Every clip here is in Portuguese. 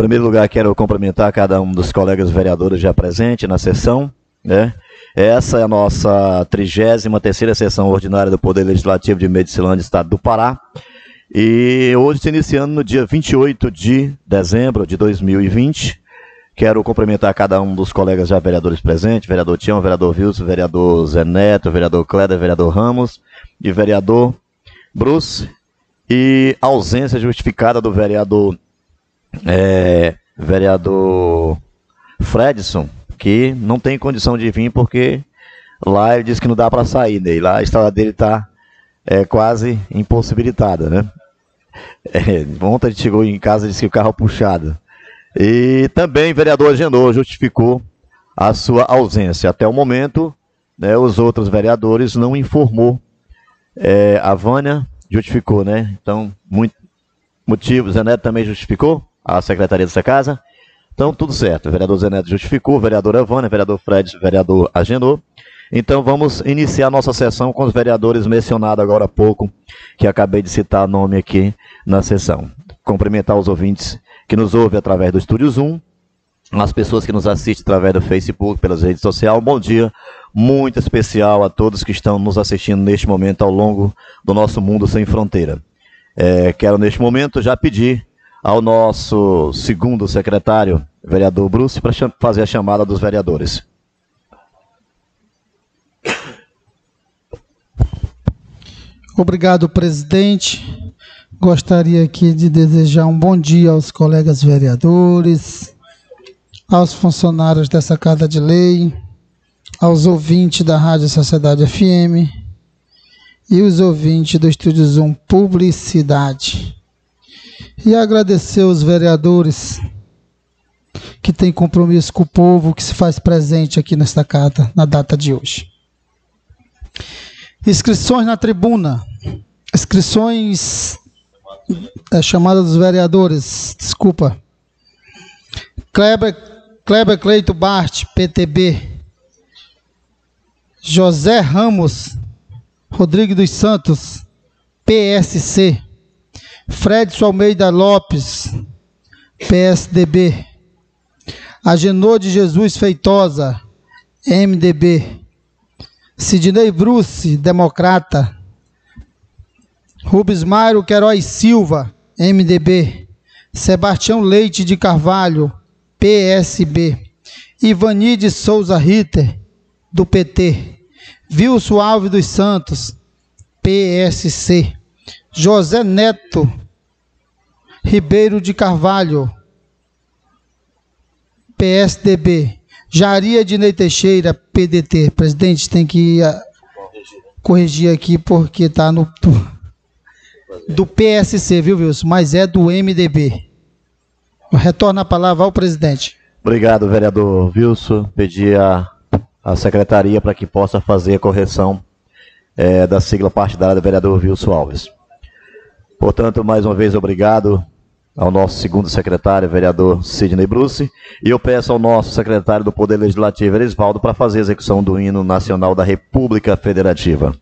primeiro lugar, quero cumprimentar cada um dos colegas vereadores já presentes na sessão. Né? Essa é a nossa 33ª sessão ordinária do Poder Legislativo de Medicilândia, Estado do Pará. E hoje, se iniciando no dia 28 de dezembro de 2020, quero cumprimentar cada um dos colegas já vereadores presentes, vereador Tião, vereador Wilson, vereador Zé Neto, vereador Cléder, vereador Ramos e vereador Bruce. E ausência justificada do vereador, é, vereador Fredson, que não tem condição de vir porque lá ele disse que não dá para sair, né? E lá a estrada dele está é, quase impossibilitada, né? É, ontem ele chegou em casa e disse que o carro é puxado. E também o vereador Agenor justificou a sua ausência. Até o momento, né, os outros vereadores não informou. É, a Vânia justificou, né? Então, muito motivos. Zé Neto também justificou a secretaria dessa casa. Então, tudo certo. O vereador Zé Neto justificou, o vereador Vânia, o vereador Fred, o vereador Agenor. Então vamos iniciar nossa sessão com os vereadores mencionados agora há pouco, que acabei de citar nome aqui na sessão. Cumprimentar os ouvintes que nos ouvem através do Estúdio Zoom, as pessoas que nos assistem através do Facebook, pelas redes sociais. Bom dia muito especial a todos que estão nos assistindo neste momento ao longo do nosso mundo sem fronteira. É, quero neste momento já pedir ao nosso segundo secretário, vereador Bruce, para fazer a chamada dos vereadores. Obrigado, presidente. Gostaria aqui de desejar um bom dia aos colegas vereadores, aos funcionários dessa Casa de Lei, aos ouvintes da Rádio Sociedade FM e os ouvintes do Estúdio Zoom Publicidade. E agradecer os vereadores que têm compromisso com o povo que se faz presente aqui nesta casa na data de hoje. Inscrições na tribuna. Inscrições é, chamada dos vereadores. Desculpa. Kleber, Kleber Cleito Bart, PTB. José Ramos, Rodrigo dos Santos, PSC. Fredson Almeida Lopes, PSDB. Agenor de Jesus Feitosa, MDB. Sidney Bruce, Democrata. Rubens Mário Queiroz Silva, MDB. Sebastião Leite de Carvalho, PSB. Ivani de Souza Ritter, do PT. Wilson Alves dos Santos, PSC. José Neto Ribeiro de Carvalho, PSDB. Jaria Dinei Teixeira, PDT. Presidente, tem que uh, corrigir aqui porque está no do PSC, viu, Wilson? Mas é do MDB. Retorna a palavra ao presidente. Obrigado, vereador Wilson. Pedi a, a secretaria para que possa fazer a correção é, da sigla partidária do vereador Wilson Alves. Portanto, mais uma vez, obrigado ao nosso segundo secretário, vereador Sidney Bruce, e eu peço ao nosso secretário do Poder Legislativo, Erisvaldo, para fazer a execução do hino nacional da República Federativa.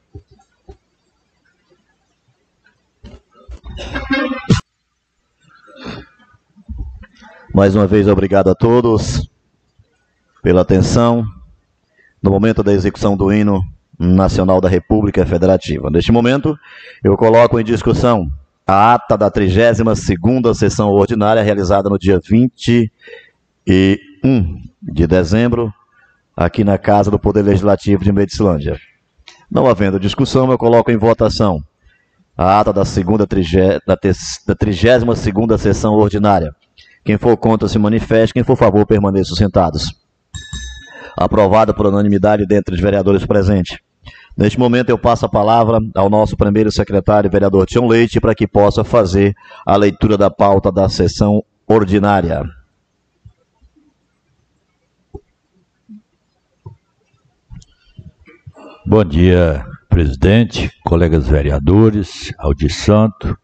Mais uma vez, obrigado a todos pela atenção no momento da execução do hino nacional da República Federativa. Neste momento, eu coloco em discussão a ata da 32ª sessão ordinária realizada no dia 21 de dezembro, aqui na Casa do Poder Legislativo de Medicilândia. Não havendo discussão, eu coloco em votação a ata da segunda da 32ª sessão ordinária. Quem for contra se manifeste, quem for favor permaneça sentados. Aprovada por unanimidade dentre os vereadores presentes. Neste momento eu passo a palavra ao nosso primeiro secretário, vereador Tião Leite, para que possa fazer a leitura da pauta da sessão ordinária. Bom dia, presidente, colegas vereadores, Aldir Santo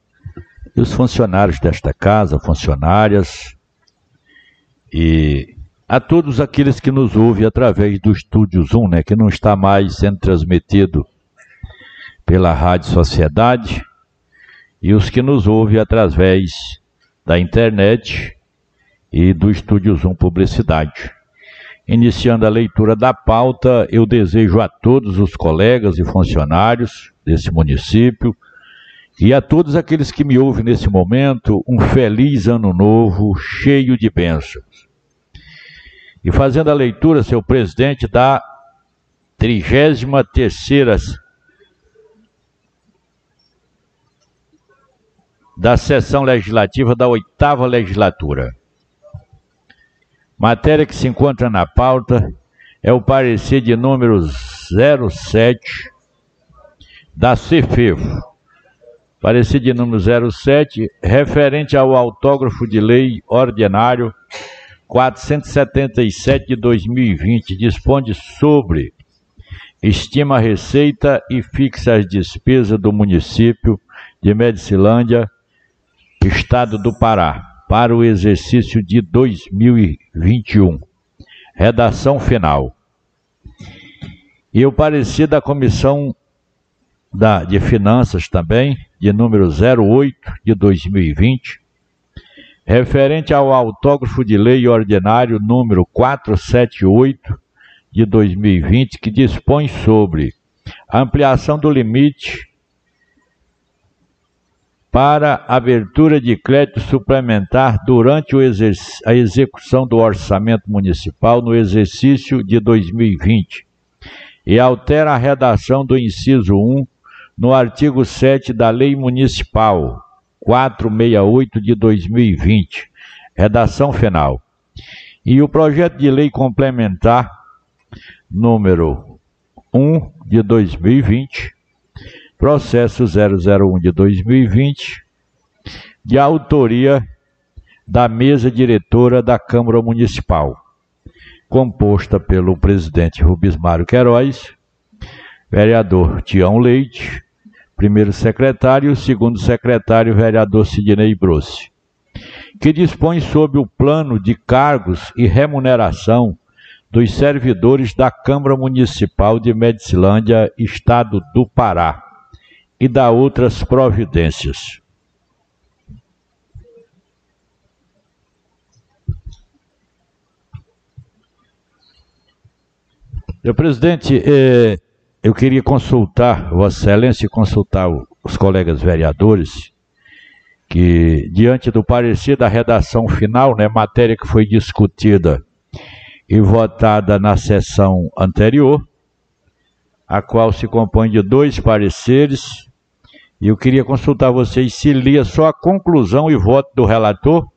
e os funcionários desta casa, funcionárias e a todos aqueles que nos ouvem através do Estúdio Zoom, né, que não está mais sendo transmitido pela Rádio Sociedade, e os que nos ouvem através da internet e do Estúdio Zoom Publicidade. Iniciando a leitura da pauta, eu desejo a todos os colegas e funcionários desse município e a todos aqueles que me ouvem nesse momento um feliz ano novo, cheio de bênçãos. E fazendo a leitura, seu presidente, da 33 da sessão legislativa da oitava legislatura. Matéria que se encontra na pauta é o parecer de número 07 da CEFEFO. Parecer de número 07, referente ao autógrafo de lei ordinário 477 de 2020, dispõe sobre estima a receita e fixa as despesas do município de Medicilândia, Estado do Pará, para o exercício de 2021. Redação final. E o parecer da Comissão da, de Finanças também, de número 08 de 2020, referente ao autógrafo de lei ordinário número 478 de 2020, que dispõe sobre ampliação do limite para abertura de crédito suplementar durante a execução do orçamento municipal no exercício de 2020 e altera a redação do inciso 1 no artigo 7 da Lei Municipal 468 de 2020, redação final. E o projeto de lei complementar número 1 de 2020, processo 001 de 2020, de autoria da mesa diretora da Câmara Municipal, composta pelo presidente Rubens Mário Queiroz, vereador Tião Leite, primeiro secretário e segundo secretário, vereador Sidney Brossi, que dispõe sobre o plano de cargos e remuneração dos servidores da Câmara Municipal de Medicilândia, Estado do Pará, e da outras providências. Senhor presidente, eh, eu queria consultar, Vossa Excelência, consultar os colegas vereadores, que diante do parecer da redação final, né, matéria que foi discutida e votada na sessão anterior, a qual se compõe de dois pareceres. E eu queria consultar vocês se lia só a conclusão e voto do relator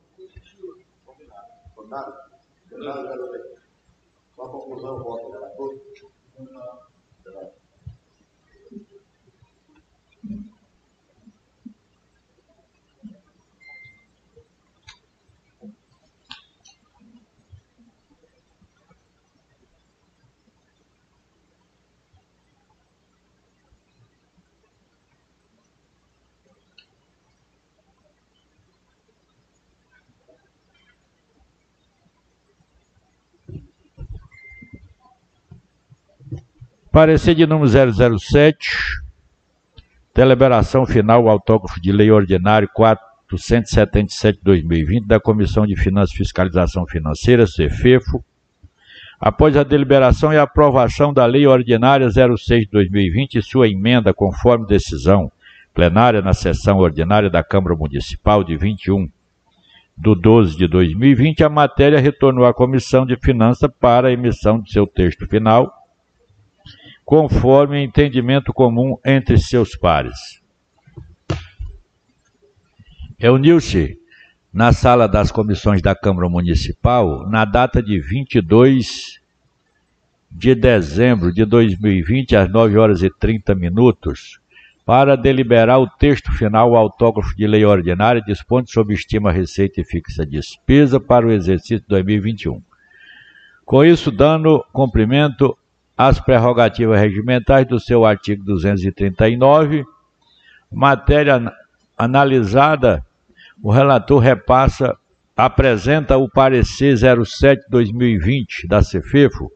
Parecer de número 007, deliberação final, autógrafo de lei ordinário 477-2020 da Comissão de Finanças e Fiscalização Financeira, CEFEFO, após a deliberação e aprovação da Lei Ordinária 06-2020 e sua emenda conforme decisão plenária na sessão ordinária da Câmara Municipal de 21 do 12 de 2020, a matéria retornou à Comissão de Finanças para a emissão de seu texto final conforme entendimento comum entre seus pares. Reuniu-se na sala das comissões da Câmara Municipal na data de 22 de dezembro de 2020, às 9 horas e 30 minutos, para deliberar o texto final autógrafo de lei ordinária dispondo sobre estima, receita e fixa despesa para o exercício 2021. Com isso, dando cumprimento as prerrogativas regimentais do seu artigo 239. Matéria analisada, o relator repassa, apresenta o parecer 07-2020 da CEFEFO,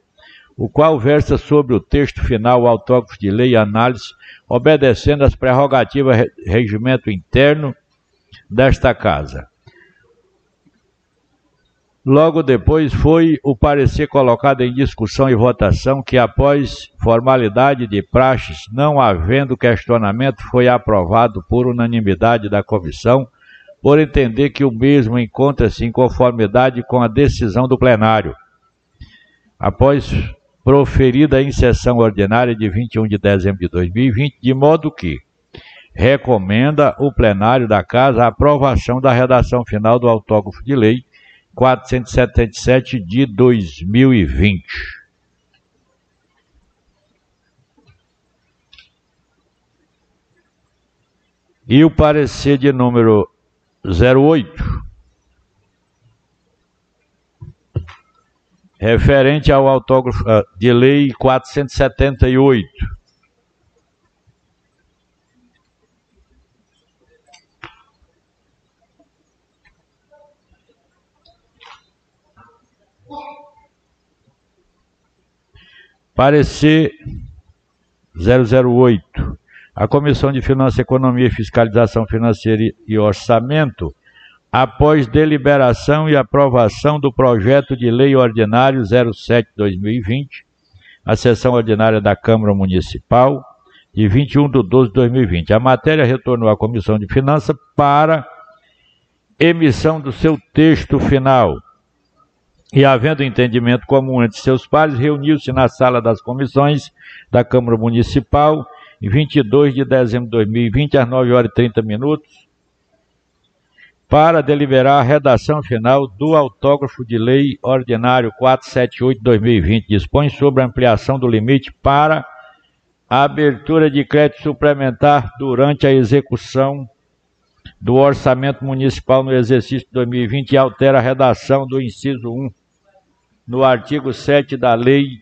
o qual versa sobre o texto final autógrafo de lei e análise, obedecendo às prerrogativas regimento interno desta Casa. Logo depois foi o parecer colocado em discussão e votação que, após formalidade de praxes, não havendo questionamento, foi aprovado por unanimidade da comissão, por entender que o mesmo encontra-se em conformidade com a decisão do plenário. Após proferida em sessão ordinária de 21 de dezembro de 2020, de modo que recomenda o plenário da Casa a aprovação da redação final do autógrafo de lei 477 de 2020. E o parecer de número 08, referente ao autógrafo ah, de lei 478. Parecer 008. A Comissão de Finanças, Economia e Fiscalização Financeira e Orçamento, após deliberação e aprovação do projeto de lei ordinário 07-2020, a sessão ordinária da Câmara Municipal, de 21 de 12 de 2020. A matéria retornou à Comissão de Finanças para emissão do seu texto final e, havendo entendimento comum entre seus pares, reuniu-se na sala das comissões da Câmara Municipal, em 22 de dezembro de 2020, às 9 horas e 30 minutos, para deliberar a redação final do autógrafo de lei ordinário 478-2020. Dispõe sobre a ampliação do limite para a abertura de crédito suplementar durante a execução do orçamento municipal no exercício de 2020 e altera a redação do inciso 1 no artigo 7 da Lei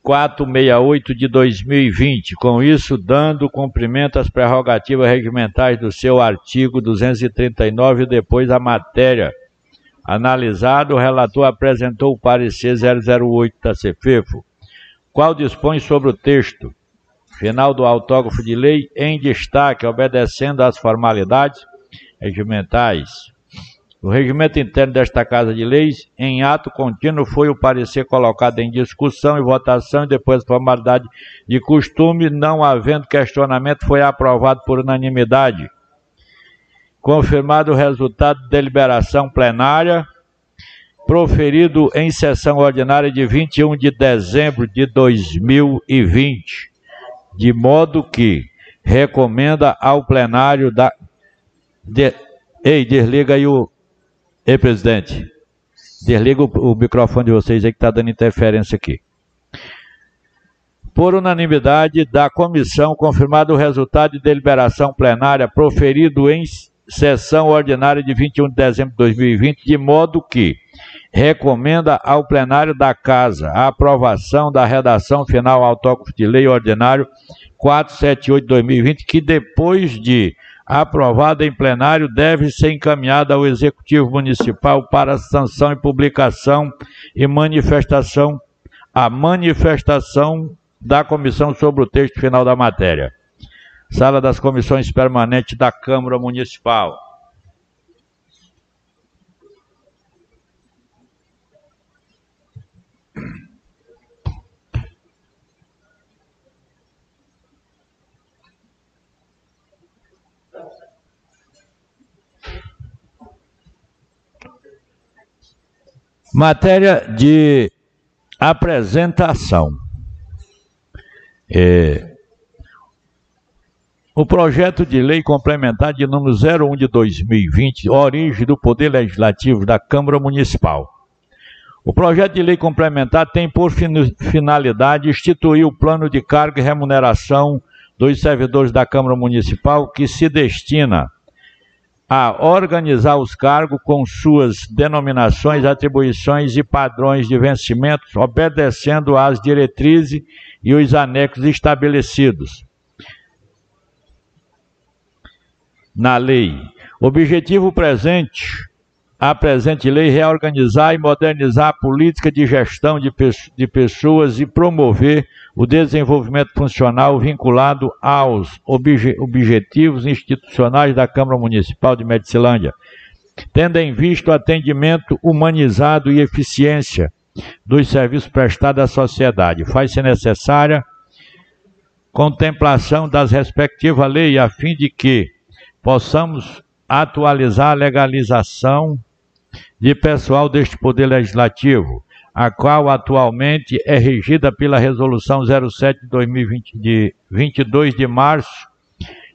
468 de 2020, com isso dando cumprimento às prerrogativas regimentais do seu artigo 239 e depois a matéria analisada, o relator apresentou o parecer 008 da CEFEFO, qual dispõe sobre o texto final do autógrafo de lei em destaque, obedecendo às formalidades regimentais o regimento interno desta Casa de Leis, em ato contínuo, foi o parecer colocado em discussão e votação, e depois formalidade de costume, não havendo questionamento, foi aprovado por unanimidade. Confirmado o resultado de deliberação plenária, proferido em sessão ordinária de 21 de dezembro de 2020, de modo que recomenda ao plenário da. De... Ei, desliga aí o, Ei, presidente, desliga o, o microfone de vocês aí que está dando interferência aqui. Por unanimidade da comissão, confirmado o resultado de deliberação plenária proferido em sessão ordinária de 21 de dezembro de 2020, de modo que recomenda ao plenário da Casa a aprovação da redação final autógrafo de lei ordinário 478-2020, que depois de aprovada em plenário, deve ser encaminhada ao Executivo Municipal para sanção e publicação e manifestação, a manifestação da comissão sobre o texto final da matéria. Sala das Comissões Permanentes da Câmara Municipal. Matéria de apresentação. É, o projeto de lei complementar de número 01 de 2020, origem do Poder Legislativo da Câmara Municipal. O projeto de lei complementar tem por finalidade instituir o plano de cargo e remuneração dos servidores da Câmara Municipal que se destina a organizar os cargos com suas denominações, atribuições e padrões de vencimentos, obedecendo às diretrizes e os anexos estabelecidos na lei. Objetivo presente a presente lei reorganizar e modernizar a política de gestão de, de pessoas e promover o desenvolvimento funcional vinculado aos obje objetivos institucionais da Câmara Municipal de Medicilândia, tendo em vista o atendimento humanizado e eficiência dos serviços prestados à sociedade. Faz-se necessária contemplação das respectivas leis a fim de que possamos atualizar a legalização de pessoal deste Poder Legislativo, a qual atualmente é regida pela Resolução 07 de 2020, de 22 de março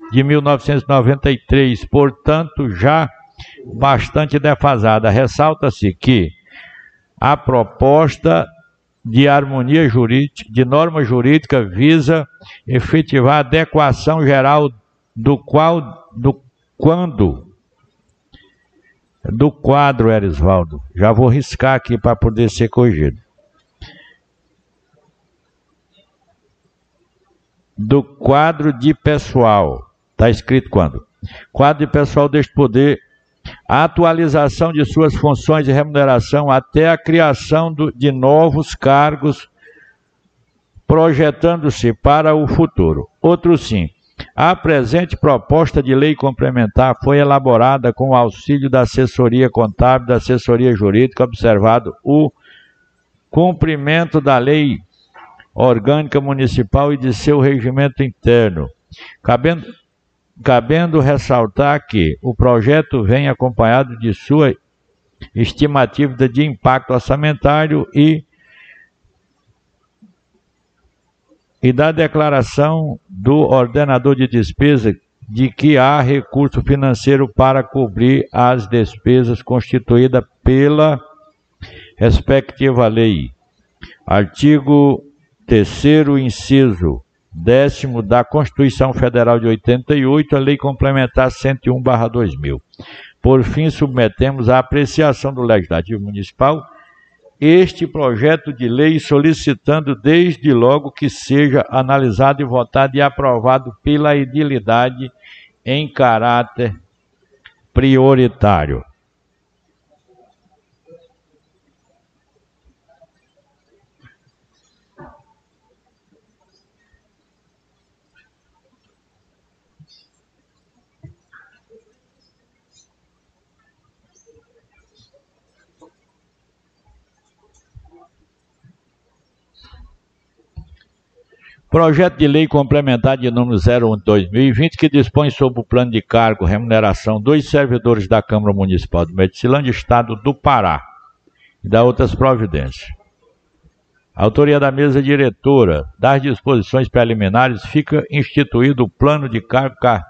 de 1993, portanto, já bastante defasada. Ressalta-se que a proposta de harmonia jurídica, de norma jurídica, visa efetivar a adequação geral do qual, do quando, do quadro, Erisvaldo. Já vou riscar aqui para poder ser corrigido. Do quadro de pessoal. Está escrito quando? Quadro de pessoal deste poder a atualização de suas funções de remuneração até a criação do, de novos cargos, projetando-se para o futuro. Outro sim. A presente proposta de lei complementar foi elaborada com o auxílio da assessoria contábil, da assessoria jurídica, observado o cumprimento da lei orgânica municipal e de seu regimento interno, cabendo cabendo ressaltar que o projeto vem acompanhado de sua estimativa de impacto orçamentário e, e da declaração do ordenador de despesa de que há recurso financeiro para cobrir as despesas constituídas pela respectiva lei. Artigo 3 inciso décimo da Constituição Federal de 88, a Lei Complementar 101/2000. Por fim, submetemos à apreciação do Legislativo Municipal este projeto de lei solicitando desde logo que seja analisado e votado e aprovado pela edilidade em caráter prioritário. Projeto de lei complementar de número 01 de 2020 que dispõe sobre o plano de cargo remuneração dos servidores da Câmara Municipal de Medicilândia, Estado do Pará, e da outras providências. Autoria da mesa diretora das disposições preliminares fica instituído o plano de cargo, car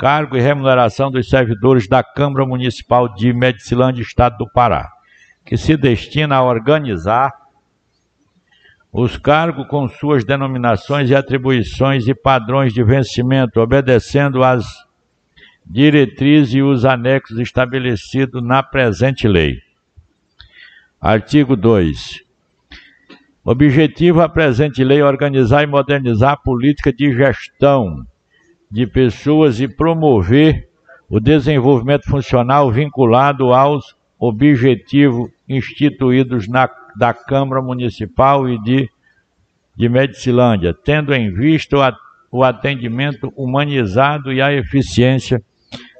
cargo e remuneração dos servidores da Câmara Municipal de Medicilândia, Estado do Pará, que se destina a organizar os cargos com suas denominações e atribuições e padrões de vencimento, obedecendo às diretrizes e os anexos estabelecidos na presente lei. Artigo 2. Objetivo a presente lei organizar e modernizar a política de gestão de pessoas e promover o desenvolvimento funcional vinculado aos objetivos instituídos na da Câmara Municipal e de, de Medicilândia, tendo em vista o atendimento humanizado e a eficiência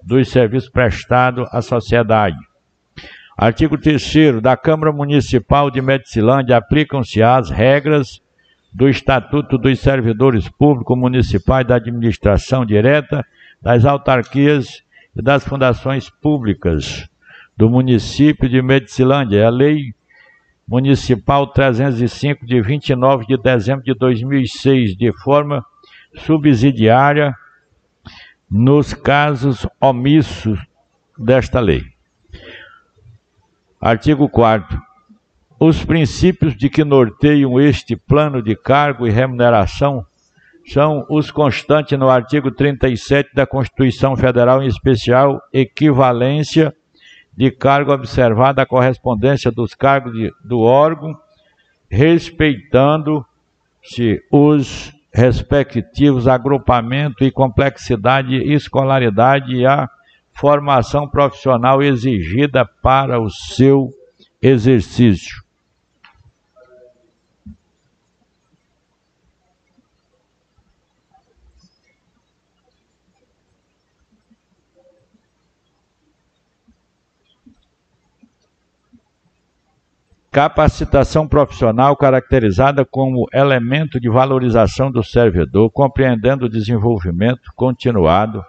dos serviços prestados à sociedade. Artigo 3 da Câmara Municipal de Medicilândia aplicam-se as regras do Estatuto dos Servidores Públicos Municipais da Administração Direta, das autarquias e das fundações públicas do município de Medicilândia. É a Lei Municipal 305, de 29 de dezembro de 2006, de forma subsidiária nos casos omissos desta lei. Artigo 4. Os princípios de que norteiam este plano de cargo e remuneração são os constantes no artigo 37 da Constituição Federal, em especial equivalência de cargo observada a correspondência dos cargos de, do órgão, respeitando-se os respectivos agrupamento e complexidade, escolaridade e a formação profissional exigida para o seu exercício. Capacitação profissional caracterizada como elemento de valorização do servidor, compreendendo o desenvolvimento continuado,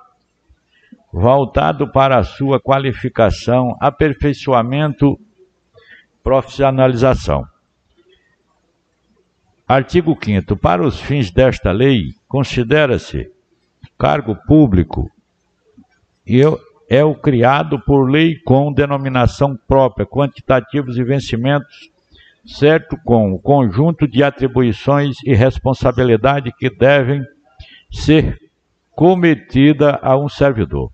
voltado para a sua qualificação, aperfeiçoamento, profissionalização. Artigo 5 Para os fins desta lei, considera-se cargo público e é o criado por lei com denominação própria, quantitativos e vencimentos, certo com o conjunto de atribuições e responsabilidade que devem ser cometida a um servidor.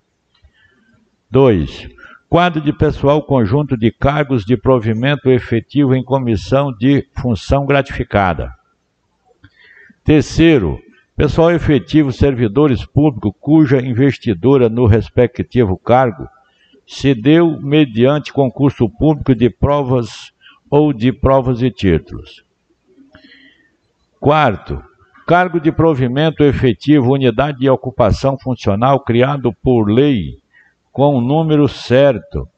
2. Quadro de pessoal conjunto de cargos de provimento efetivo em comissão de função gratificada. Terceiro, pessoal efetivo, servidores públicos cuja investidura no respectivo cargo se deu mediante concurso público de provas ou de provas e títulos. Quarto, cargo de provimento efetivo, unidade de ocupação funcional criado por lei com um número certo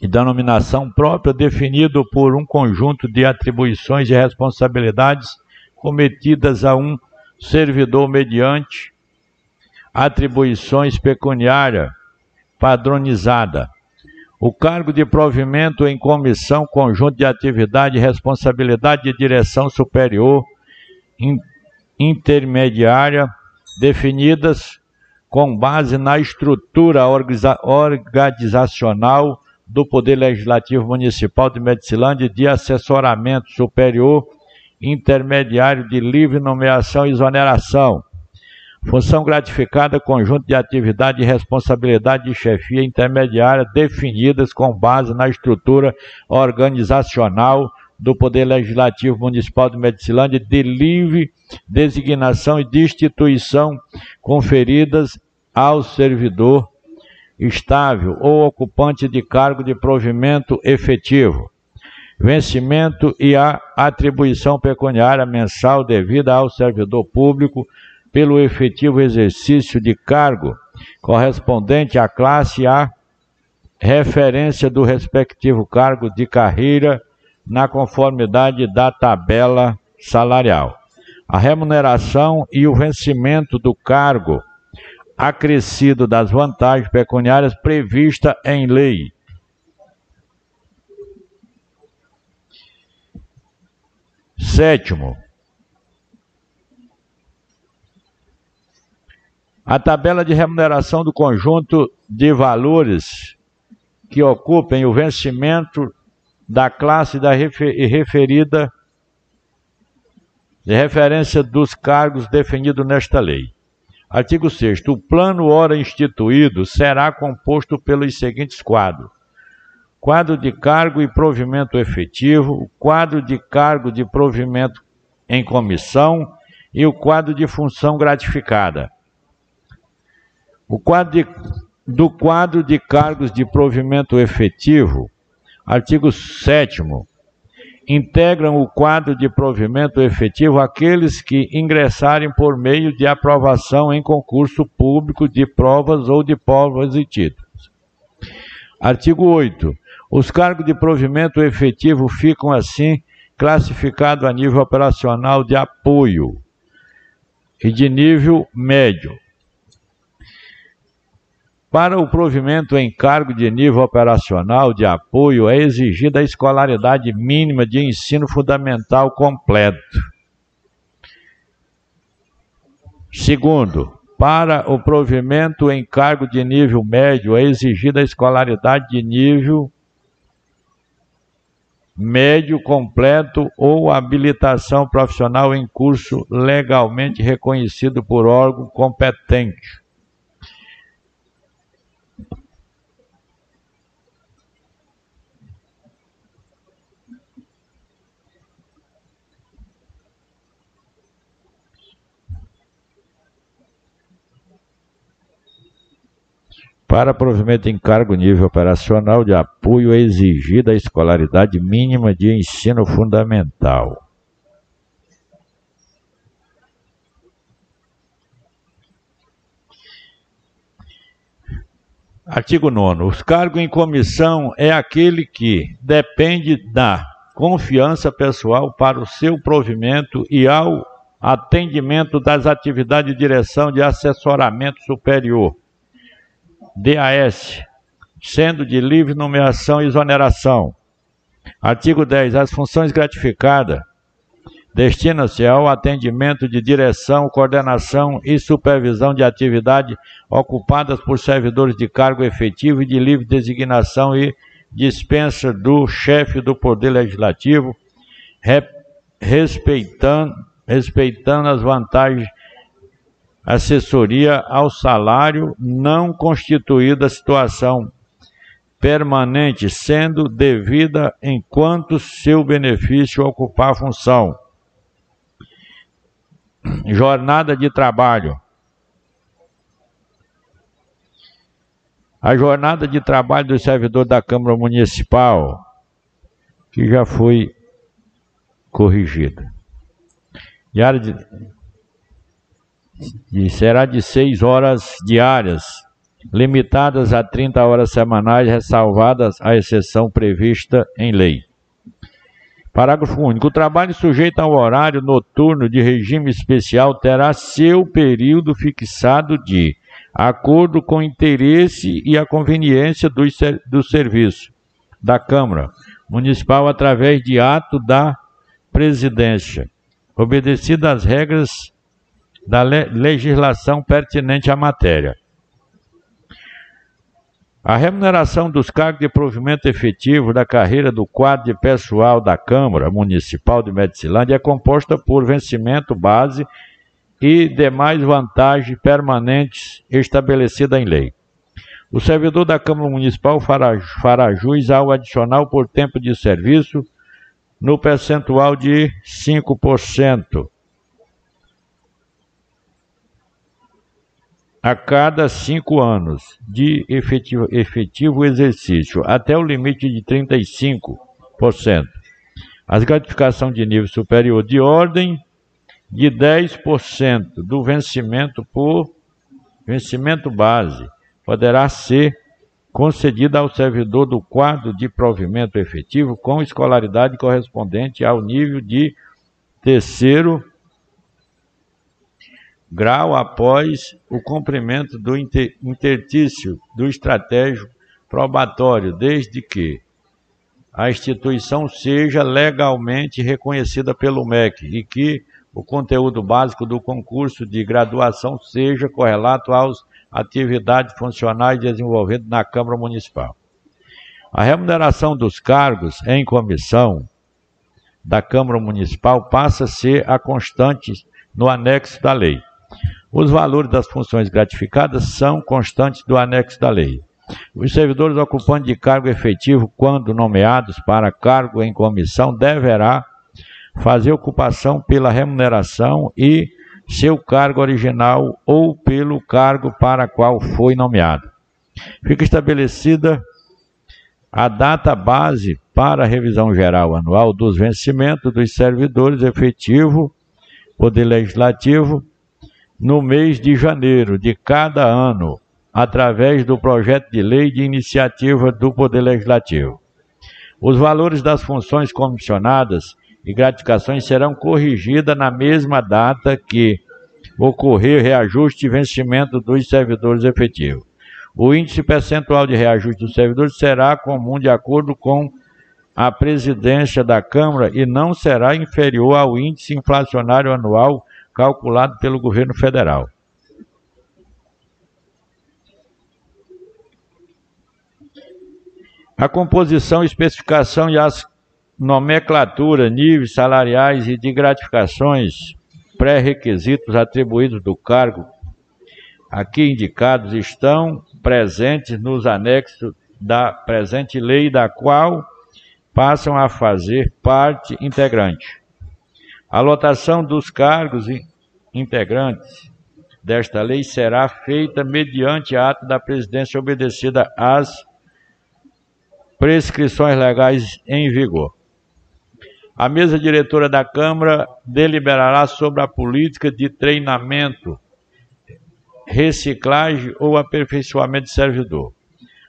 e denominação própria definido por um conjunto de atribuições e responsabilidades cometidas a um servidor mediante atribuições pecuniárias padronizada. O cargo de provimento em comissão conjunto de atividade responsabilidade de direção superior in, intermediária definidas com base na estrutura organizacional do Poder Legislativo Municipal de Medicilândia de assessoramento superior intermediário de livre nomeação e exoneração. Função gratificada, conjunto de atividade e responsabilidade de chefia intermediária definidas com base na estrutura organizacional do Poder Legislativo Municipal de Medicilândia de livre designação e destituição conferidas ao servidor estável ou ocupante de cargo de provimento efetivo vencimento e a atribuição pecuniária mensal devida ao servidor público pelo efetivo exercício de cargo correspondente à classe A, referência do respectivo cargo de carreira na conformidade da tabela salarial. A remuneração e o vencimento do cargo acrescido das vantagens pecuniárias prevista em lei Sétimo, a tabela de remuneração do conjunto de valores que ocupem o vencimento da classe da referida de referência dos cargos definidos nesta lei. Artigo 6 O plano ora instituído será composto pelos seguintes quadros: quadro de cargo e provimento efetivo, quadro de cargo de provimento em comissão e o quadro de função gratificada. O quadro de, do quadro de cargos de provimento efetivo, artigo 7 integram o quadro de provimento efetivo aqueles que ingressarem por meio de aprovação em concurso público de provas ou de provas e títulos. Artigo 8 os cargos de provimento efetivo ficam assim classificados a nível operacional de apoio e de nível médio. Para o provimento em cargo de nível operacional de apoio é exigida a escolaridade mínima de ensino fundamental completo. Segundo, para o provimento em cargo de nível médio é exigida a escolaridade de nível médio completo ou habilitação profissional em curso legalmente reconhecido por órgão competente. Para provimento em cargo nível operacional de apoio é exigida a escolaridade mínima de ensino fundamental. Artigo 9. Os cargos em comissão é aquele que depende da confiança pessoal para o seu provimento e ao atendimento das atividades de direção de assessoramento superior, DAS, sendo de livre nomeação e exoneração. Artigo 10. As funções gratificadas destina-se ao atendimento de direção, coordenação e supervisão de atividade ocupadas por servidores de cargo efetivo e de livre designação e dispensa do chefe do Poder Legislativo, respeitando, respeitando as vantagens assessoria ao salário não constituída situação permanente, sendo devida enquanto seu benefício ocupar função jornada de trabalho. A jornada de trabalho do servidor da Câmara Municipal, que já foi corrigida. Diária de, de, será de seis horas diárias, limitadas a 30 horas semanais, ressalvadas a exceção prevista em lei. Parágrafo único. O trabalho sujeito ao horário noturno de regime especial terá seu período fixado de acordo com o interesse e a conveniência do, do serviço da Câmara Municipal através de ato da presidência, obedecidas as regras da legislação pertinente à matéria. A remuneração dos cargos de provimento efetivo da carreira do quadro de pessoal da Câmara Municipal de Medicilândia é composta por vencimento base e demais vantagens permanentes estabelecidas em lei. O servidor da Câmara Municipal fará, fará jus ao adicional por tempo de serviço no percentual de 5%. A cada cinco anos de efetivo, efetivo exercício, até o limite de 35%. As gratificações de nível superior de ordem de 10% do vencimento por vencimento base poderá ser concedida ao servidor do quadro de provimento efetivo com escolaridade correspondente ao nível de terceiro grau após o cumprimento do intertício do estratégico probatório, desde que a instituição seja legalmente reconhecida pelo MEC e que o conteúdo básico do concurso de graduação seja correlato às atividades funcionais desenvolvidas na Câmara Municipal. A remuneração dos cargos em comissão da Câmara Municipal passa a ser a constante no anexo da lei. Os valores das funções gratificadas são constantes do anexo da lei. Os servidores ocupantes de cargo efetivo, quando nomeados para cargo em comissão, deverá fazer ocupação pela remuneração e seu cargo original ou pelo cargo para qual foi nomeado. Fica estabelecida a data base para a revisão geral anual dos vencimentos dos servidores efetivo, Poder Legislativo, no mês de janeiro de cada ano, através do projeto de lei de iniciativa do Poder Legislativo. Os valores das funções comissionadas e gratificações serão corrigidas na mesma data que ocorrer reajuste e vencimento dos servidores efetivos. O índice percentual de reajuste dos servidores será comum de acordo com a presidência da Câmara e não será inferior ao índice inflacionário anual calculado pelo governo federal. A composição, especificação e as nomenclatura, níveis salariais e de gratificações, pré-requisitos atribuídos do cargo aqui indicados estão presentes nos anexos da presente lei, da qual passam a fazer parte integrante. A lotação dos cargos integrantes desta lei será feita mediante ato da presidência obedecida às prescrições legais em vigor. A mesa diretora da Câmara deliberará sobre a política de treinamento, reciclagem ou aperfeiçoamento de servidor.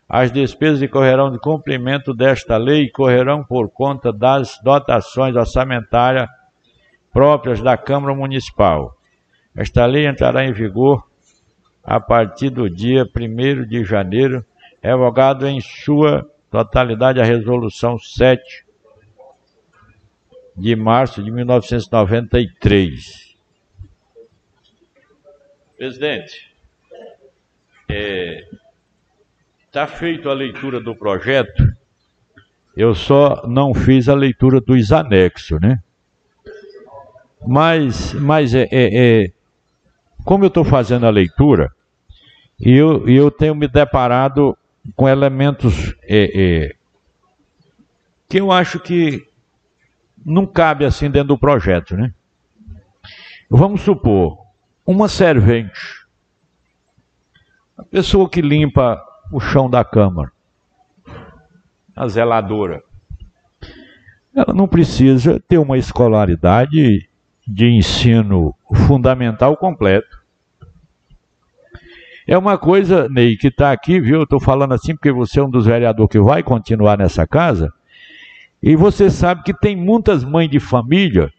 As despesas decorrerão de cumprimento desta lei correrão por conta das dotações orçamentárias próprias da Câmara Municipal. Esta lei entrará em vigor a partir do dia 1 de janeiro, revogado em sua totalidade a Resolução 7 de março de 1993. Presidente, é, Está feita a leitura do projeto, eu só não fiz a leitura dos anexos, né? Mas, mas é, é, é como eu estou fazendo a leitura, e eu, eu tenho me deparado com elementos é, é, que eu acho que não cabe assim dentro do projeto, né? Vamos supor, uma servente, a pessoa que limpa o chão da Câmara. A zeladora. Ela não precisa ter uma escolaridade de ensino fundamental completo. É uma coisa, Ney, que está aqui, viu? Eu estou falando assim porque você é um dos vereadores que vai continuar nessa casa. E você sabe que tem muitas mães de família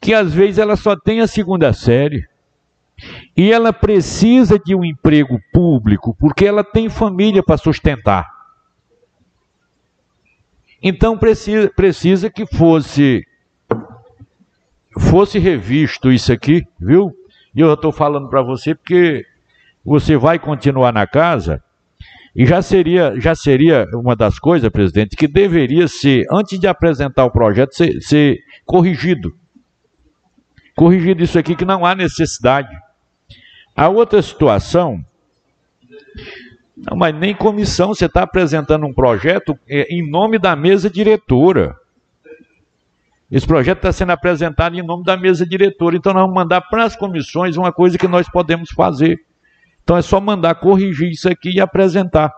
que às vezes ela só tem a segunda série e ela precisa de um emprego público porque ela tem família para sustentar. Então precisa, precisa que fosse fosse revisto isso aqui, viu? E eu estou falando para você porque você vai continuar na casa e já seria, já seria uma das coisas, presidente, que deveria ser, antes de apresentar o projeto, ser, ser corrigido. Corrigido isso aqui que não há necessidade. A outra situação, não, mas nem comissão, você está apresentando um projeto é, em nome da mesa diretora. Esse projeto está sendo apresentado em nome da mesa diretora, então nós vamos mandar para as comissões uma coisa que nós podemos fazer. Então é só mandar corrigir isso aqui e apresentar.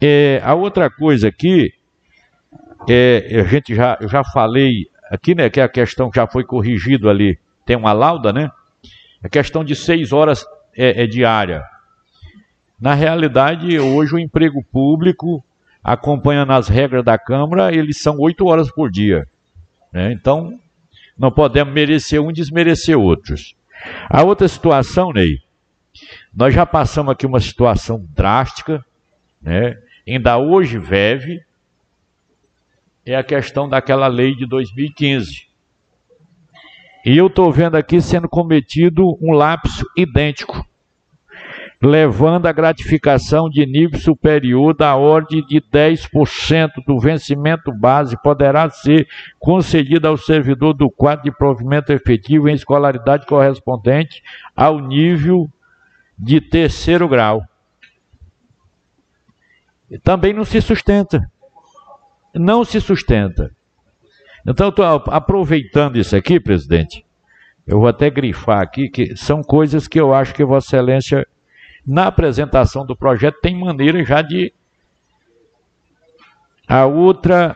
É, a outra coisa aqui, é, a gente já, eu já falei aqui, né, que é a questão que já foi corrigido ali, tem uma lauda, né? A questão de seis horas é, é diária. Na realidade, hoje o emprego público, acompanhando as regras da Câmara, eles são oito horas por dia. Né? Então, não podemos merecer um e desmerecer outros. A outra situação, Ney, nós já passamos aqui uma situação drástica, né? ainda hoje vive, é a questão daquela lei de 2015. E eu estou vendo aqui sendo cometido um lapso idêntico, levando a gratificação de nível superior da ordem de 10% do vencimento base poderá ser concedida ao servidor do quadro de provimento efetivo em escolaridade correspondente ao nível de terceiro grau. E também não se sustenta. Não se sustenta. Então, estou aproveitando isso aqui, presidente. Eu vou até grifar aqui que são coisas que eu acho que Vossa Excelência, na apresentação do projeto, tem maneira já de. A outra.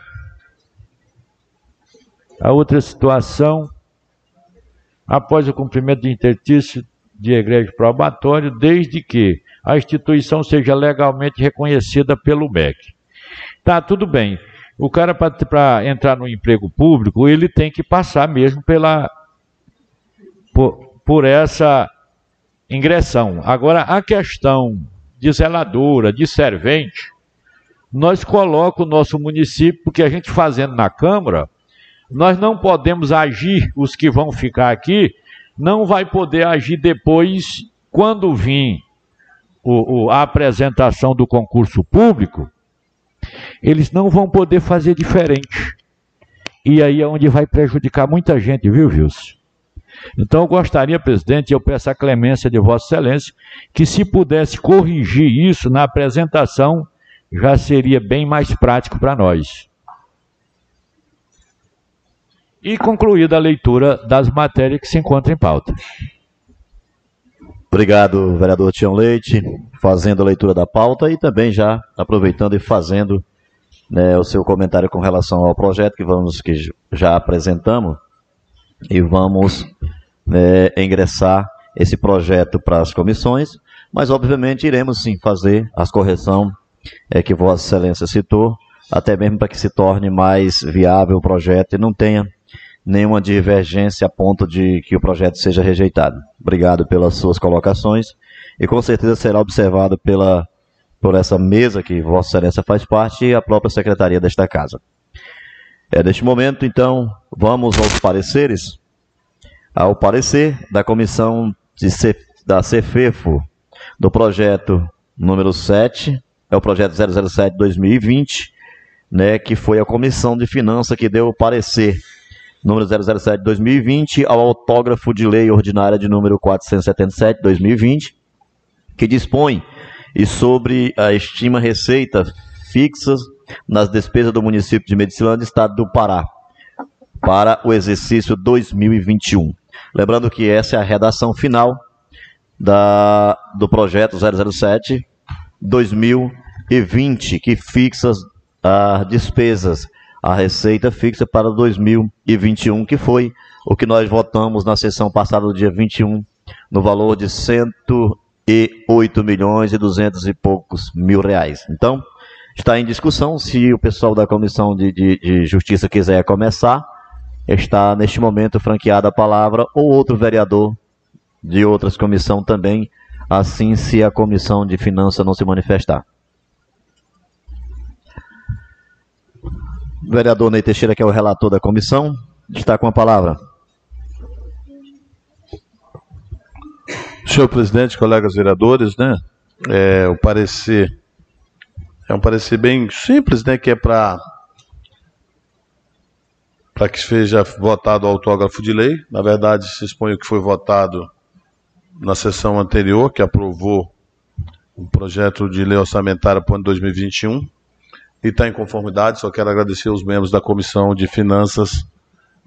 A outra situação, após o cumprimento de intertício de egresso probatório, desde que a instituição seja legalmente reconhecida pelo MEC. Tá, tudo bem. O cara, para entrar no emprego público, ele tem que passar mesmo pela, por, por essa ingressão. Agora, a questão de zeladora, de servente, nós colocamos o nosso município, porque a gente fazendo na Câmara, nós não podemos agir, os que vão ficar aqui, não vai poder agir depois, quando vir o, o, a apresentação do concurso público, eles não vão poder fazer diferente. E aí é onde vai prejudicar muita gente, viu, Vilso? Então eu gostaria, presidente, eu peço a clemência de Vossa Excelência, que se pudesse corrigir isso na apresentação, já seria bem mais prático para nós. E concluída a leitura das matérias que se encontram em pauta. Obrigado, vereador Tião Leite, fazendo a leitura da pauta e também já aproveitando e fazendo né, o seu comentário com relação ao projeto que vamos que já apresentamos e vamos né, ingressar esse projeto para as comissões, mas obviamente iremos sim fazer as correções é, que Vossa Excelência citou, até mesmo para que se torne mais viável o projeto e não tenha nenhuma divergência a ponto de que o projeto seja rejeitado. Obrigado pelas suas colocações e com certeza será observado pela, por essa mesa que Vossa Excelência faz parte e a própria Secretaria desta Casa. É, neste momento, então, vamos aos pareceres. Ao parecer da Comissão C, da CEFEFO do projeto número 7, é o projeto 007-2020, né, que foi a Comissão de Finanças que deu o parecer número 007-2020 ao autógrafo de lei ordinária de número 477-2020, que dispõe e sobre a estima receita fixas nas despesas do município de Medicilândia, estado do Pará, para o exercício 2021. Lembrando que essa é a redação final da, do projeto 007 2020, que fixa as despesas, a receita fixa para 2021, que foi o que nós votamos na sessão passada do dia 21, no valor de 108 milhões e 200 e poucos mil reais. Então, está em discussão se o pessoal da Comissão de, de, de Justiça quiser começar, está neste momento franqueada a palavra, ou outro vereador de outras comissão também, assim se a Comissão de Finanças não se manifestar. O vereador Ney Teixeira, que é o relator da comissão, está com a palavra. Senhor presidente, colegas vereadores, né? É, o parecer é um parecer bem simples, né? Que é para para que seja votado o autógrafo de lei. Na verdade, se expõe o que foi votado na sessão anterior, que aprovou o projeto de lei orçamentária para o ano 2021 e está em conformidade. Só quero agradecer aos membros da Comissão de Finanças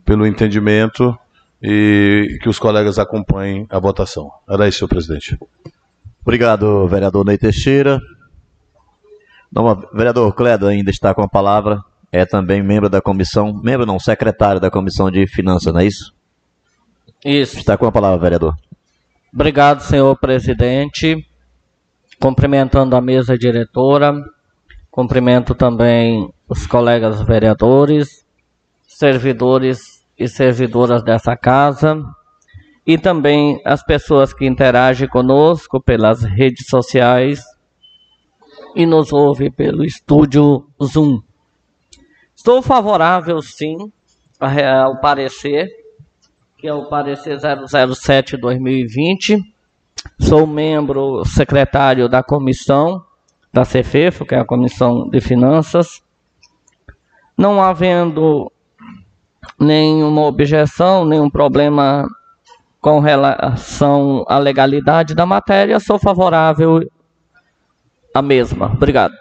pelo entendimento e que os colegas acompanhem a votação. Era isso, senhor presidente. Obrigado, vereador Ney Teixeira. Não, vereador Cledo ainda está com a palavra. É também membro da comissão, membro não, secretário da comissão de finanças, não é isso? Isso. Está com a palavra, vereador. Obrigado, senhor presidente. Cumprimentando a mesa diretora, cumprimento também os colegas vereadores, servidores e servidoras dessa casa e também as pessoas que interagem conosco pelas redes sociais e nos ouvem pelo estúdio Zoom. Estou favorável, sim, ao parecer que é o parecer 007-2020. Sou membro secretário da comissão da CFEFO, que é a Comissão de Finanças. Não havendo nenhuma objeção, nenhum problema com relação à legalidade da matéria, sou favorável à mesma. Obrigado.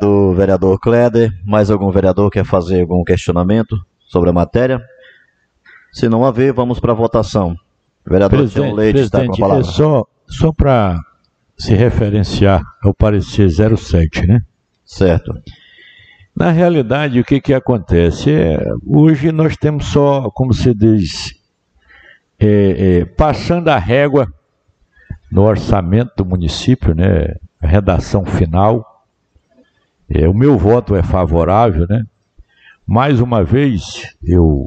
do vereador Kleder. Mais algum vereador quer fazer algum questionamento sobre a matéria? Se não haver, vamos para a votação. Vereador presidente, Leite está com a palavra. É só só para se referenciar ao parecer 07, né? Certo. Na realidade, o que, que acontece? É, hoje nós temos só, como se diz, é, é, passando a régua no orçamento do município, né? A redação final é, o meu voto é favorável, né? Mais uma vez, eu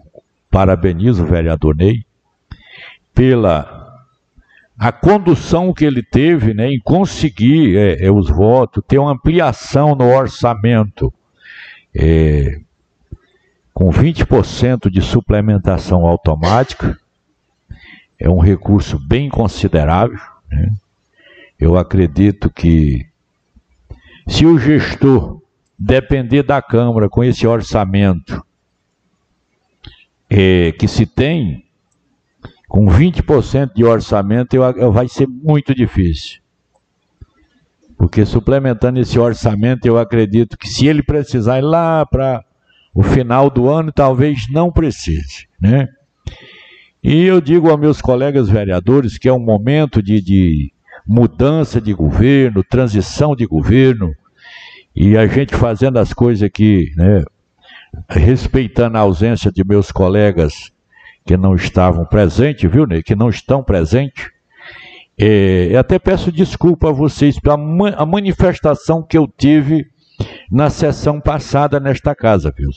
parabenizo o vereador Ney pela a condução que ele teve né, em conseguir é, é, os votos, ter uma ampliação no orçamento, é, com 20% de suplementação automática, é um recurso bem considerável. Né? Eu acredito que se o gestor depender da Câmara com esse orçamento é, que se tem, com 20% de orçamento, eu, eu, vai ser muito difícil. Porque suplementando esse orçamento, eu acredito que se ele precisar ir lá para o final do ano, talvez não precise. Né? E eu digo aos meus colegas vereadores que é um momento de, de mudança de governo, transição de governo, e a gente fazendo as coisas aqui, né, respeitando a ausência de meus colegas que não estavam presentes, viu, né, que não estão presentes. É, até peço desculpa a vocês pela a manifestação que eu tive na sessão passada nesta casa, viu?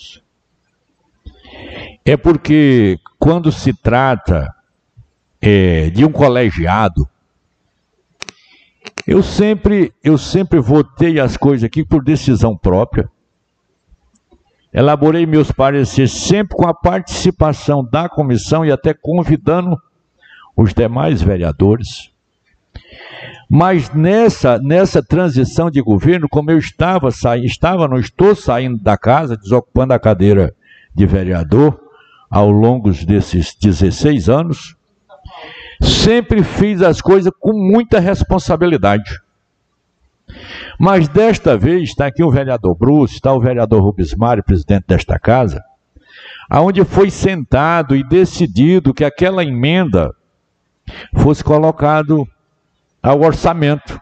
É porque quando se trata é, de um colegiado, eu sempre, eu sempre votei as coisas aqui por decisão própria. Elaborei meus pareceres sempre com a participação da comissão e até convidando os demais vereadores. Mas nessa, nessa transição de governo, como eu estava saindo, estava, não estou saindo da casa, desocupando a cadeira de vereador ao longo desses 16 anos, sempre fiz as coisas com muita responsabilidade. Mas desta vez está aqui o vereador Bruce, está o vereador Rubens Mário, presidente desta casa, aonde foi sentado e decidido que aquela emenda fosse colocado ao orçamento,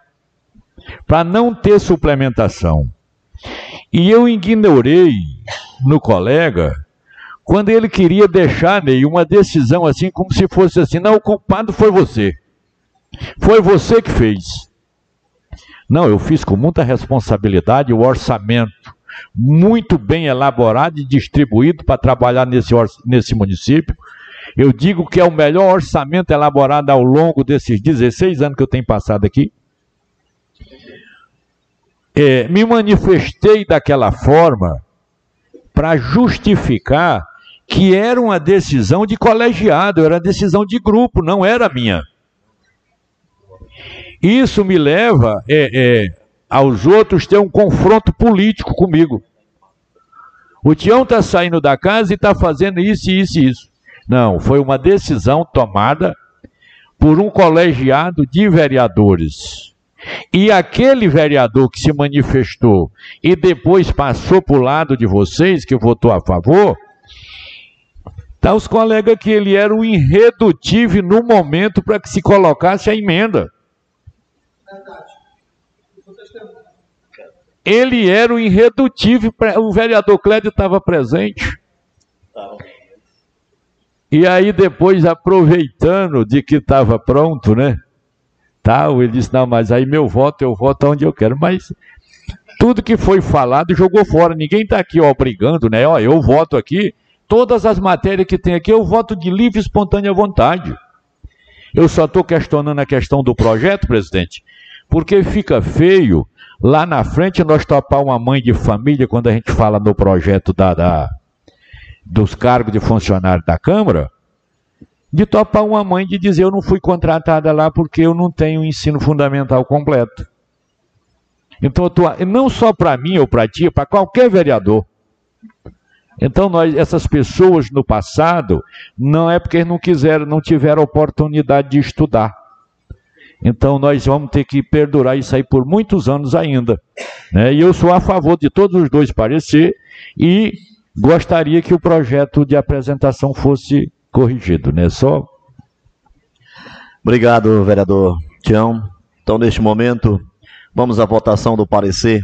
para não ter suplementação. E eu ignorei no colega quando ele queria deixar Ney, uma decisão assim, como se fosse assim: não, o culpado foi você. Foi você que fez. Não, eu fiz com muita responsabilidade o orçamento muito bem elaborado e distribuído para trabalhar nesse, nesse município. Eu digo que é o melhor orçamento elaborado ao longo desses 16 anos que eu tenho passado aqui. É, me manifestei daquela forma para justificar que era uma decisão de colegiado, era uma decisão de grupo, não era minha. Isso me leva é, é, aos outros ter um confronto político comigo. O Tião está saindo da casa e está fazendo isso, isso e isso. Não, foi uma decisão tomada por um colegiado de vereadores. E aquele vereador que se manifestou e depois passou para o lado de vocês, que votou a favor, tá os colegas que ele era o irredutível no momento para que se colocasse a emenda. Ele era o irredutível, o vereador Clédio estava presente. E aí depois, aproveitando de que estava pronto, né? Tal, ele disse, não, mas aí meu voto, eu voto onde eu quero. Mas tudo que foi falado jogou fora. Ninguém está aqui ó, brigando, né? Ó, eu voto aqui. Todas as matérias que tem aqui, eu voto de livre e espontânea vontade. Eu só estou questionando a questão do projeto, presidente, porque fica feio lá na frente nós topar uma mãe de família quando a gente fala no projeto da, da dos cargos de funcionário da Câmara, de topar uma mãe de dizer eu não fui contratada lá porque eu não tenho ensino fundamental completo. Então, tô, não só para mim ou para ti, para qualquer vereador. Então, nós, essas pessoas no passado, não é porque não quiseram, não tiveram oportunidade de estudar. Então, nós vamos ter que perdurar isso aí por muitos anos ainda. Né? E eu sou a favor de todos os dois parecer e gostaria que o projeto de apresentação fosse corrigido, né? Só. Obrigado, vereador Tião. Então, neste momento, vamos à votação do parecer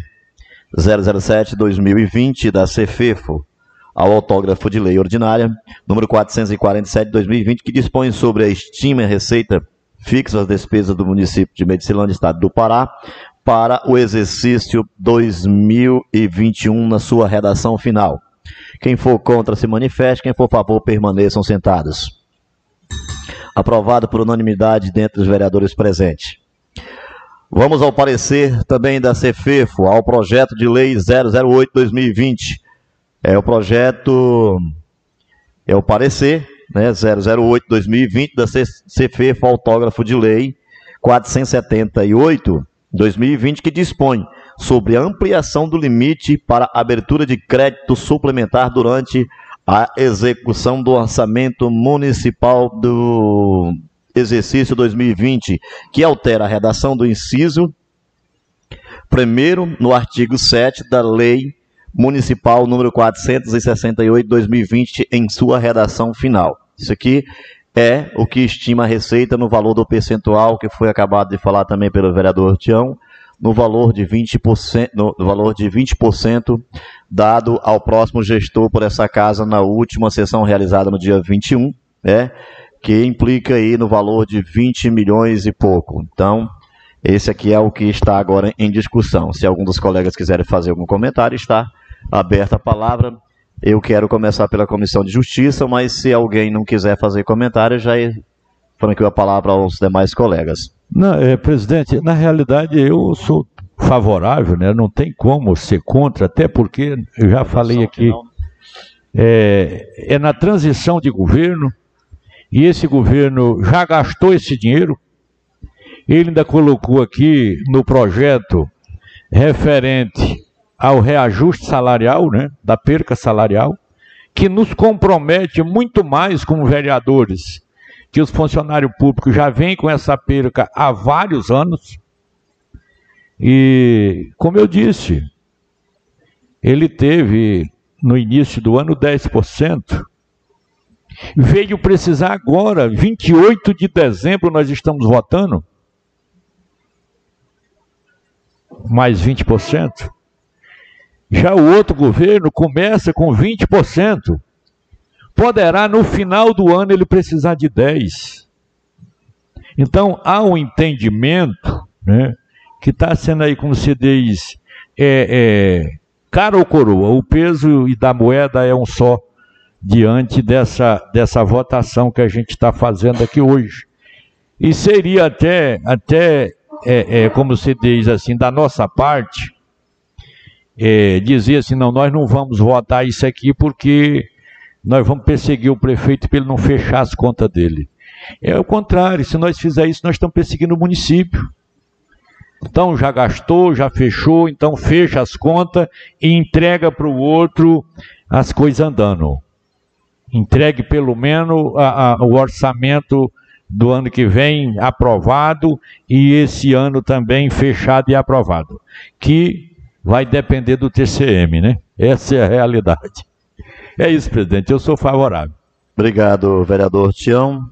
007-2020 da CEFEFO ao autógrafo de lei ordinária, número 447-2020, que dispõe sobre a estima receita fixa das despesas do município de Medicilândia, Estado do Pará, para o exercício 2021 na sua redação final. Quem for contra se manifeste, quem for a favor permaneçam sentados. Aprovado por unanimidade dentre os vereadores presentes. Vamos ao parecer também da CEFEFO, ao projeto de lei 008-2020. É o projeto, é o parecer, né, 008-2020 da CEFEFO, autógrafo de lei 478-2020, que dispõe sobre ampliação do limite para abertura de crédito suplementar durante a execução do orçamento municipal do exercício 2020, que altera a redação do inciso primeiro no artigo 7 da Lei Municipal número 468/2020 em sua redação final. Isso aqui é o que estima a receita no valor do percentual que foi acabado de falar também pelo vereador Tião, no valor de 20%, no valor de 20% dado ao próximo gestor por essa casa na última sessão realizada no dia 21, né? Que implica aí no valor de 20 milhões e pouco. Então, esse aqui é o que está agora em discussão. Se algum dos colegas quiserem fazer algum comentário, está aberta a palavra. Eu quero começar pela Comissão de Justiça, mas se alguém não quiser fazer comentário, já franqueio a palavra aos demais colegas. Não, é, presidente, na realidade eu sou favorável, né? não tem como ser contra, até porque eu já falei aqui, é, é na transição de governo, e esse governo já gastou esse dinheiro, ele ainda colocou aqui no projeto referente ao reajuste salarial, né, da perca salarial, que nos compromete muito mais como vereadores, que os funcionários públicos já vêm com essa perca há vários anos. E, como eu disse, ele teve no início do ano 10%. Veio precisar agora, 28 de dezembro, nós estamos votando mais 20%. Já o outro governo começa com 20%. Poderá no final do ano ele precisar de 10%. Então há um entendimento né, que está sendo aí, como se diz, é, é, cara ou coroa, o peso e da moeda é um só diante dessa, dessa votação que a gente está fazendo aqui hoje. E seria até, até é, é, como se diz assim, da nossa parte, é, dizer assim, não, nós não vamos votar isso aqui porque nós vamos perseguir o prefeito para ele não fechar as contas dele. É o contrário, se nós fizer isso, nós estamos perseguindo o município. Então já gastou, já fechou, então fecha as contas e entrega para o outro as coisas andando. Entregue pelo menos a, a, o orçamento do ano que vem aprovado e esse ano também fechado e aprovado, que vai depender do TCM, né? Essa é a realidade. É isso, presidente, eu sou favorável. Obrigado, vereador Tião.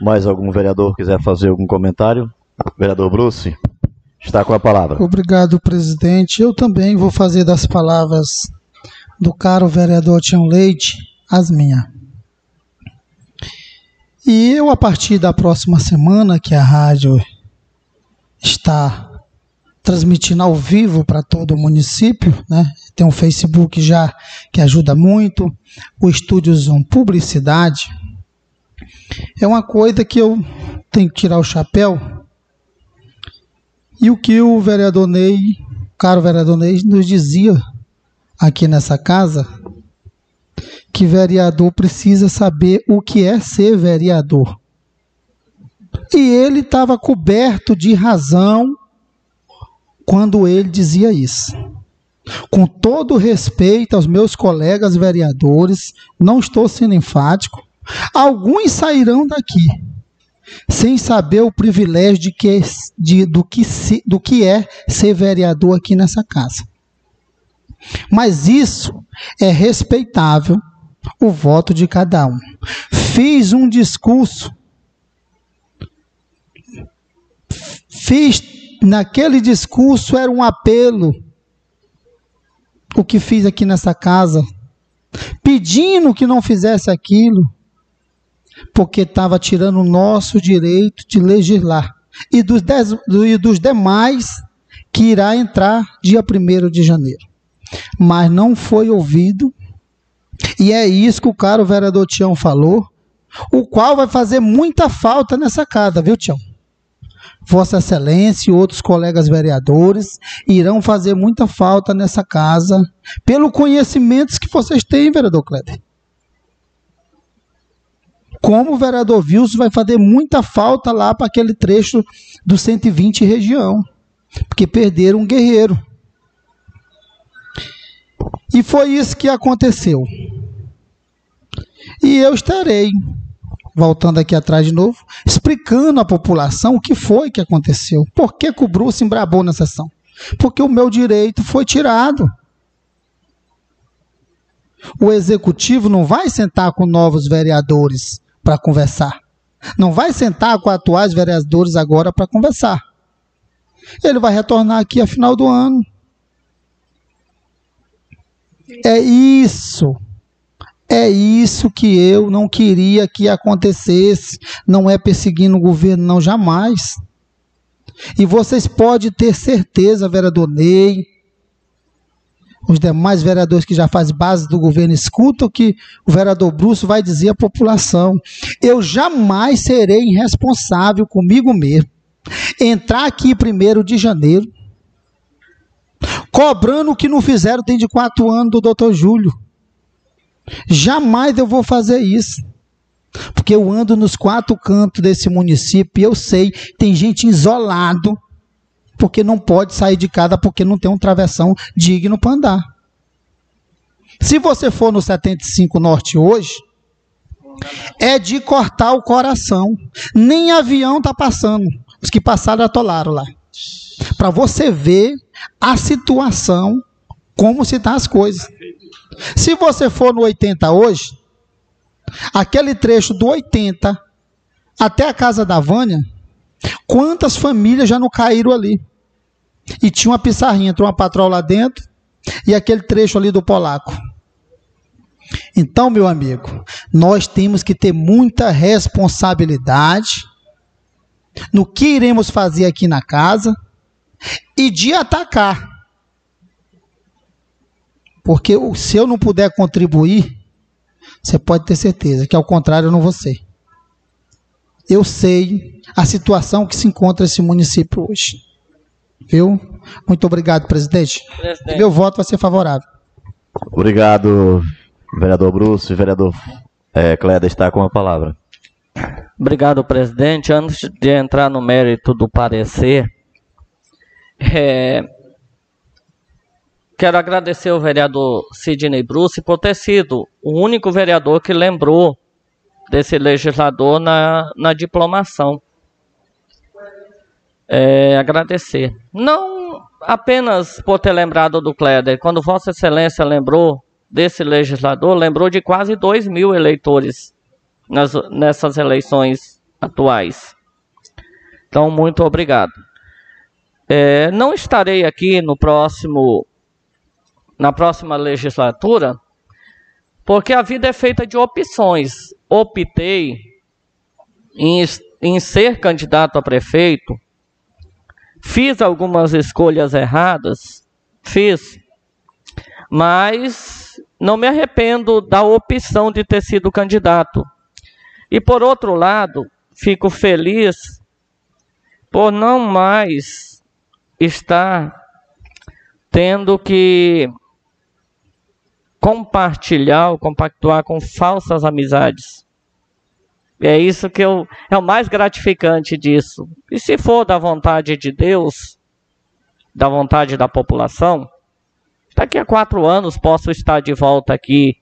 Mais algum vereador quiser fazer algum comentário? Vereador Bruce, está com a palavra. Obrigado, presidente. Eu também vou fazer das palavras do caro vereador Tião Leite as minhas. E eu, a partir da próxima semana, que a rádio está transmitindo ao vivo para todo o município, né? Tem um Facebook já que ajuda muito, o Estúdio Zoom Publicidade. É uma coisa que eu tenho que tirar o chapéu. E o que o vereador Ney, o caro vereador Ney, nos dizia aqui nessa casa, que vereador precisa saber o que é ser vereador. E ele estava coberto de razão quando ele dizia isso. Com todo respeito aos meus colegas vereadores, não estou sendo enfático, alguns sairão daqui sem saber o privilégio de que, de, do, que se, do que é ser vereador aqui nessa casa. Mas isso é respeitável o voto de cada um. Fiz um discurso, fiz naquele discurso era um apelo, o que fiz aqui nessa casa, pedindo que não fizesse aquilo, porque estava tirando o nosso direito de legislar. E dos, e dos demais que irá entrar dia 1 de janeiro. Mas não foi ouvido. E é isso que o caro vereador Tião falou, o qual vai fazer muita falta nessa casa, viu, Tião? Vossa Excelência e outros colegas vereadores irão fazer muita falta nessa casa, pelo conhecimento que vocês têm, vereador Kleber. Como o vereador Wilson vai fazer muita falta lá para aquele trecho do 120 região, porque perderam um guerreiro. E foi isso que aconteceu. E eu estarei, voltando aqui atrás de novo, explicando à população o que foi que aconteceu. Por que, que o Bruce embrabou na sessão? Porque o meu direito foi tirado. O executivo não vai sentar com novos vereadores para conversar. Não vai sentar com atuais vereadores agora para conversar. Ele vai retornar aqui a final do ano. É isso. É isso que eu não queria que acontecesse. Não é perseguindo o governo, não, jamais. E vocês podem ter certeza, vereador Ney, os demais vereadores que já fazem base do governo escutam o que o vereador Bruce vai dizer à população. Eu jamais serei irresponsável comigo mesmo. Entrar aqui primeiro de janeiro, cobrando o que não fizeram desde quatro anos do doutor Júlio. Jamais eu vou fazer isso. Porque eu ando nos quatro cantos desse município e eu sei, tem gente isolado porque não pode sair de casa porque não tem um travessão digno para andar. Se você for no 75 Norte hoje, é de cortar o coração. Nem avião está passando. Os que passaram atolaram lá. Para você ver a situação, como se tá as coisas. Se você for no 80 hoje, aquele trecho do 80 até a casa da Vânia, quantas famílias já não caíram ali? E tinha uma pissarrinha, entrou uma patroa lá dentro e aquele trecho ali do polaco. Então, meu amigo, nós temos que ter muita responsabilidade no que iremos fazer aqui na casa e de atacar. Porque se eu não puder contribuir, você pode ter certeza que ao contrário eu não vou ser. Eu sei a situação que se encontra esse município hoje. Viu? Muito obrigado, presidente. presidente. Meu voto vai ser favorável. Obrigado, vereador Bruce. Vereador é, Cléder está com a palavra. Obrigado, presidente. Antes de entrar no mérito do parecer, é, quero agradecer ao vereador Sidney Bruce por ter sido o único vereador que lembrou desse legislador na, na diplomação é, agradecer. Não apenas por ter lembrado do Kleder, quando Vossa Excelência lembrou desse legislador, lembrou de quase 2 mil eleitores nas, nessas eleições atuais. Então, muito obrigado. É, não estarei aqui no próximo, na próxima legislatura, porque a vida é feita de opções. Optei em, em ser candidato a prefeito Fiz algumas escolhas erradas, fiz, mas não me arrependo da opção de ter sido candidato. E por outro lado, fico feliz por não mais estar tendo que compartilhar ou compactuar com falsas amizades. É isso que eu, é o mais gratificante disso. E se for da vontade de Deus, da vontade da população, daqui a quatro anos posso estar de volta aqui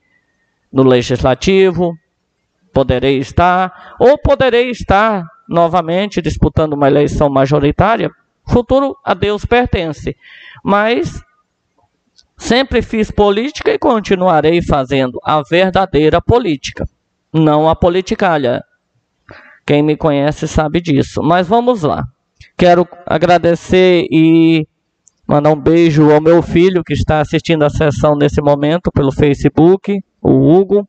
no Legislativo, poderei estar, ou poderei estar novamente disputando uma eleição majoritária. Futuro a Deus pertence. Mas sempre fiz política e continuarei fazendo a verdadeira política, não a politicalha. Quem me conhece sabe disso. Mas vamos lá. Quero agradecer e mandar um beijo ao meu filho que está assistindo a sessão nesse momento pelo Facebook, o Hugo,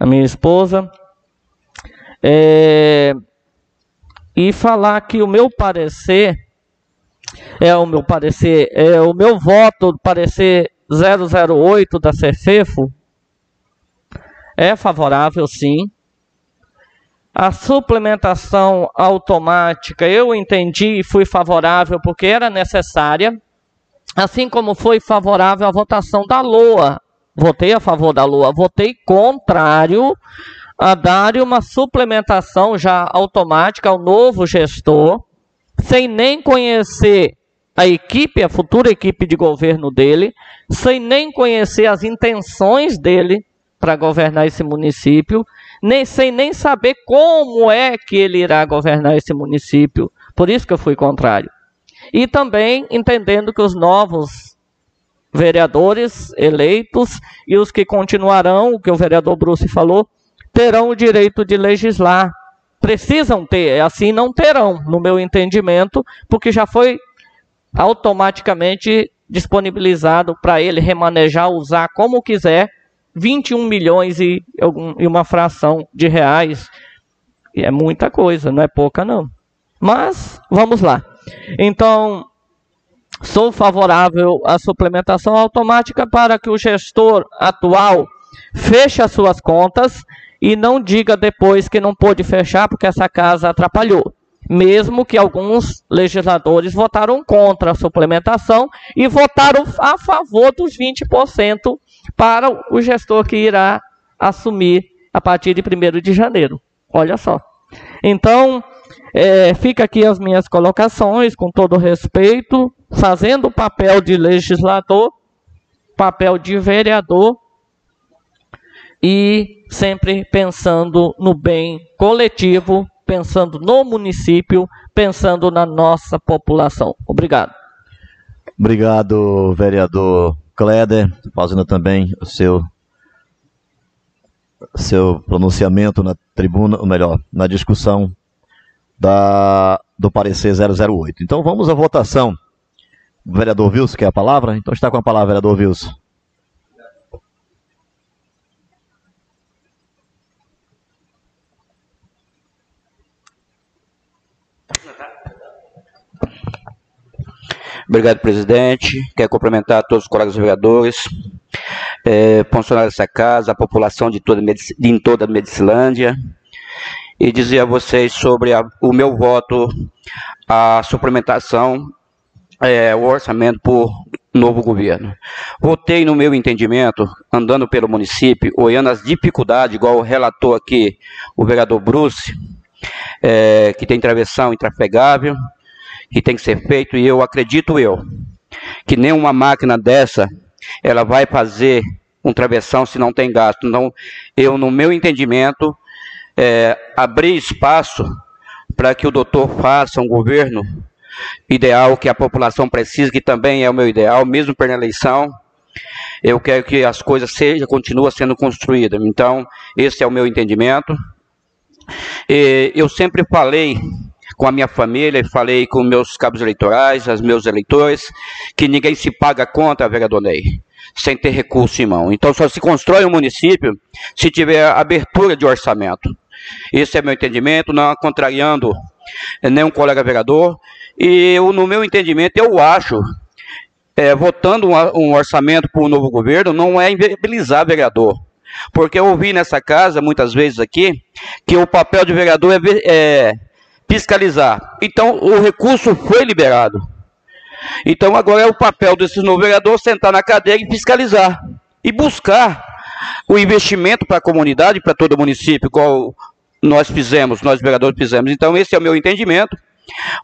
a minha esposa. É, e falar que o meu parecer é o meu parecer, é o meu voto parecer 008 da CFEFO é favorável sim. A suplementação automática eu entendi e fui favorável porque era necessária, assim como foi favorável a votação da LOA. Votei a favor da LOA, votei contrário a dar uma suplementação já automática ao novo gestor, sem nem conhecer a equipe, a futura equipe de governo dele, sem nem conhecer as intenções dele para governar esse município nem sem nem saber como é que ele irá governar esse município. Por isso que eu fui contrário. E também entendendo que os novos vereadores eleitos e os que continuarão, o que o vereador Bruce falou, terão o direito de legislar precisam ter, assim não terão, no meu entendimento, porque já foi automaticamente disponibilizado para ele remanejar, usar como quiser, 21 milhões e, e uma fração de reais. E é muita coisa, não é pouca não. Mas, vamos lá. Então, sou favorável à suplementação automática para que o gestor atual feche as suas contas e não diga depois que não pôde fechar porque essa casa atrapalhou. Mesmo que alguns legisladores votaram contra a suplementação e votaram a favor dos 20% para o gestor que irá assumir a partir de 1 de janeiro. Olha só. Então, é, fica aqui as minhas colocações, com todo respeito, fazendo o papel de legislador, papel de vereador e sempre pensando no bem coletivo, pensando no município, pensando na nossa população. Obrigado. Obrigado, vereador Kleder, fazendo também o seu seu pronunciamento na tribuna, ou melhor, na discussão da, do parecer 008. Então vamos à votação. O vereador Wilson quer a palavra? Então está com a palavra, vereador Wilson. Obrigado, presidente. Quero cumprimentar todos os colegas vereadores, é, funcionários dessa casa, a população de toda, em toda a Medicilândia, e dizer a vocês sobre a, o meu voto, a suplementação, é, o orçamento por novo governo. Votei no meu entendimento, andando pelo município, olhando as dificuldades, igual relatou aqui o vereador Bruce, é, que tem travessão intrafegável, que tem que ser feito, e eu acredito eu, que nenhuma máquina dessa, ela vai fazer um travessão se não tem gasto. Então, eu, no meu entendimento, é, abrir espaço para que o doutor faça um governo ideal que a população precisa, que também é o meu ideal, mesmo pela eleição. Eu quero que as coisas sejam, continuem sendo construídas. Então, esse é o meu entendimento. E eu sempre falei com a minha família, falei com meus cabos eleitorais, os meus eleitores, que ninguém se paga conta, vereador Ney, sem ter recurso em mão. Então só se constrói um município se tiver abertura de orçamento. Esse é meu entendimento, não contrariando nenhum colega vereador. E eu, no meu entendimento, eu acho, é, votando um orçamento para o novo governo, não é inviabilizar vereador. Porque eu ouvi nessa casa, muitas vezes aqui, que o papel de vereador é, é fiscalizar. Então, o recurso foi liberado. Então, agora é o papel desses novos vereadores sentar na cadeira e fiscalizar. E buscar o investimento para a comunidade, para todo o município, igual nós fizemos, nós vereadores fizemos. Então, esse é o meu entendimento.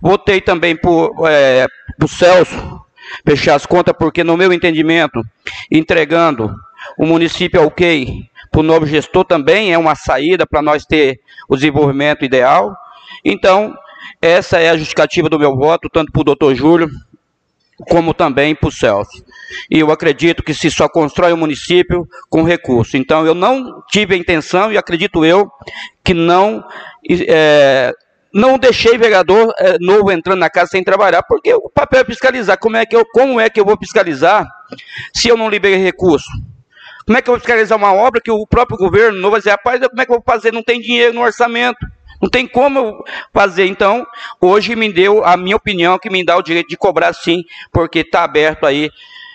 Votei também por, é, Celso fechar as contas, porque no meu entendimento, entregando o município é ok para o novo gestor também é uma saída para nós ter o desenvolvimento ideal. Então, essa é a justificativa do meu voto, tanto para o doutor Júlio, como também para o Celso. E eu acredito que se só constrói um município com recurso. Então, eu não tive a intenção, e acredito eu, que não, é, não deixei vereador é, novo entrando na casa sem trabalhar, porque o papel é fiscalizar. Como é que eu, como é que eu vou fiscalizar se eu não liberei recurso? Como é que eu vou fiscalizar uma obra que o próprio governo não vai dizer, rapaz, como é que eu vou fazer? Não tem dinheiro no orçamento. Não tem como eu fazer. Então, hoje me deu a minha opinião, que me dá o direito de cobrar sim, porque está aberto aí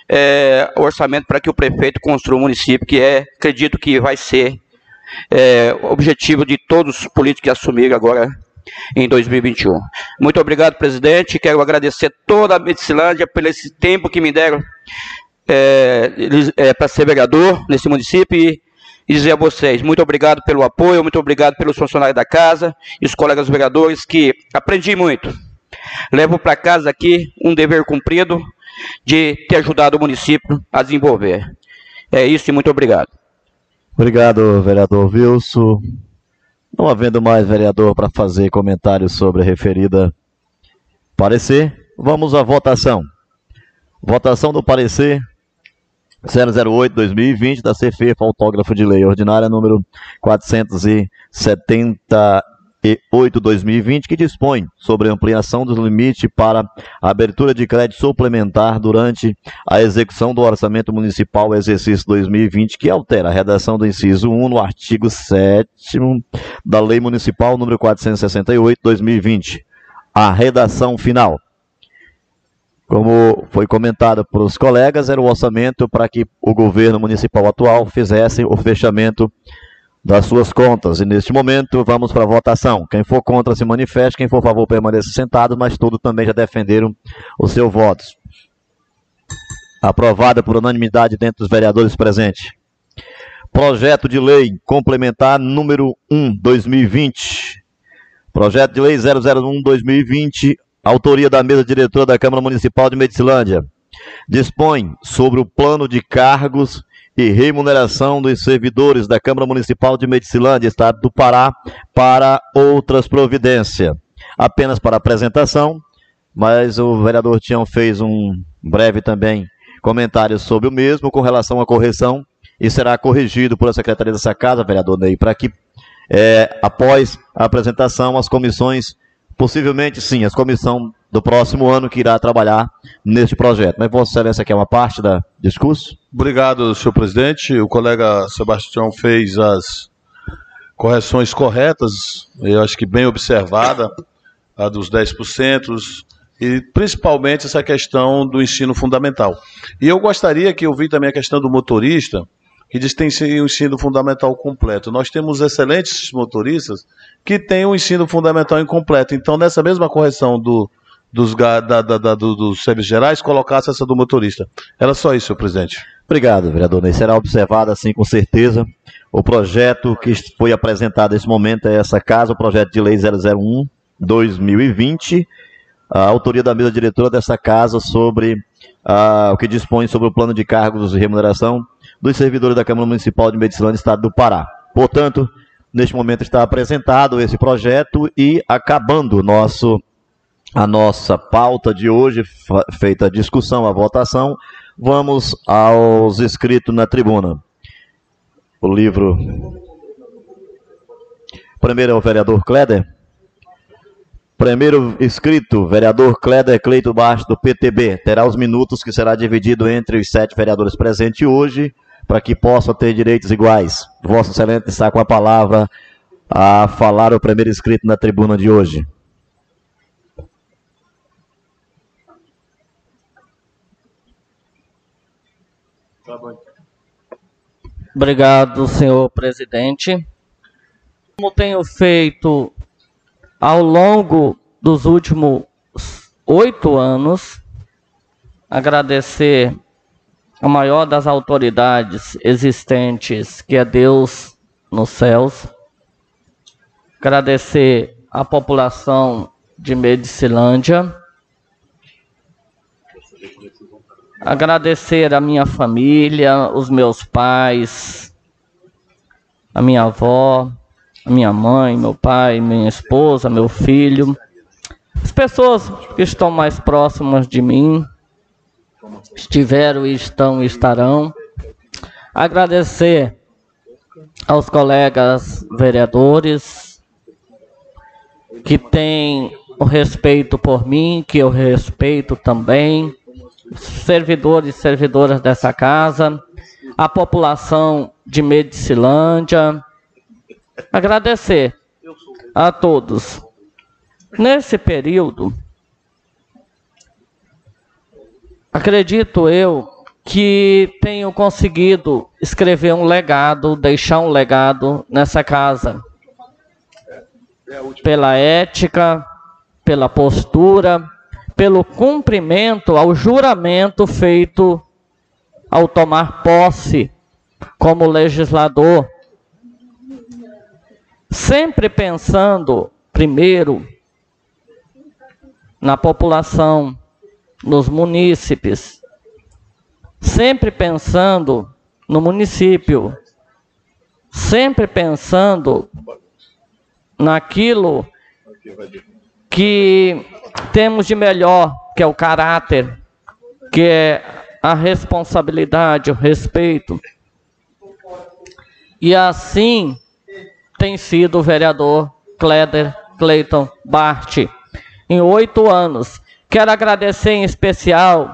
é, o orçamento para que o prefeito construa o município, que é, acredito que vai ser é, objetivo de todos os políticos que assumiram agora em 2021. Muito obrigado, presidente. Quero agradecer toda a Medicilândia pelo esse tempo que me deram é, é, para ser vereador nesse município e e dizer a vocês muito obrigado pelo apoio, muito obrigado pelos funcionários da casa e os colegas vereadores que aprendi muito. Levo para casa aqui um dever cumprido de ter ajudado o município a desenvolver. É isso e muito obrigado. Obrigado, vereador Wilson. Não havendo mais vereador para fazer comentários sobre a referida parecer, vamos à votação. Votação do parecer 008-2020 da CFE, autógrafo de lei ordinária número 470, 008-2020, que dispõe sobre ampliação dos limites para abertura de crédito suplementar durante a execução do Orçamento Municipal exercício 2020, que altera a redação do inciso 1 no artigo 7 da Lei Municipal número 468-2020. A redação final. Como foi comentado pelos colegas, era o orçamento para que o governo municipal atual fizesse o fechamento das suas contas. E neste momento vamos para a votação. Quem for contra se manifeste, quem for a favor permaneça sentado, mas todos também já defenderam os seus votos. Aprovada por unanimidade dentro dos vereadores presentes. Projeto de lei complementar número 1, 2020. Projeto de lei 001 2020, autoria da mesa diretora da Câmara Municipal de Medicilândia. Dispõe sobre o plano de cargos e remuneração dos servidores da Câmara Municipal de Medicilândia, Estado do Pará, para outras providências. Apenas para apresentação, mas o vereador Tião fez um breve também comentário sobre o mesmo com relação à correção e será corrigido por a Secretaria dessa Casa, vereador Ney, para que é, após a apresentação as comissões, possivelmente sim, as comissões do próximo ano que irá trabalhar neste projeto. Mas Vossa Excelência quer uma parte da discurso? Obrigado, senhor presidente. O colega Sebastião fez as correções corretas, eu acho que bem observada, a dos 10%, e principalmente essa questão do ensino fundamental. E eu gostaria que eu vi também a questão do motorista, que diz que tem o ensino fundamental completo. Nós temos excelentes motoristas que têm o ensino fundamental incompleto. Então, nessa mesma correção do, dos, da, da, da, dos serviços gerais colocasse essa do motorista. Era só isso, senhor presidente. Obrigado, vereador Ney. Será observado, assim, com certeza. O projeto que foi apresentado nesse momento é essa casa, o projeto de lei 001 2020, a autoria da mesa diretora dessa casa sobre uh, o que dispõe sobre o plano de cargos e remuneração dos servidores da Câmara Municipal de Medicina do Estado do Pará. Portanto, neste momento está apresentado esse projeto e acabando nosso a nossa pauta de hoje, feita a discussão, a votação, vamos aos inscritos na tribuna. O livro. Primeiro é o vereador Kleder. Primeiro inscrito, vereador Kleder Cleito Baixo, do PTB. Terá os minutos que será dividido entre os sete vereadores presentes hoje, para que possam ter direitos iguais. Vossa Excelência está com a palavra a falar o primeiro inscrito na tribuna de hoje. Obrigado, senhor presidente. Como tenho feito ao longo dos últimos oito anos, agradecer a maior das autoridades existentes, que é Deus nos céus, agradecer a população de Medicilândia, agradecer a minha família, os meus pais, a minha avó, a minha mãe, meu pai, minha esposa, meu filho, as pessoas que estão mais próximas de mim, estiveram estão estarão. Agradecer aos colegas vereadores que têm o respeito por mim, que eu respeito também servidores e servidoras dessa casa, a população de Medicilândia. Agradecer a todos. Nesse período, acredito eu que tenho conseguido escrever um legado, deixar um legado nessa casa. Pela ética, pela postura, pelo cumprimento ao juramento feito ao tomar posse como legislador, sempre pensando primeiro na população, nos munícipes, sempre pensando no município, sempre pensando naquilo que temos de melhor, que é o caráter, que é a responsabilidade, o respeito. E assim tem sido o vereador Kleder Clayton Bart, em oito anos. Quero agradecer em especial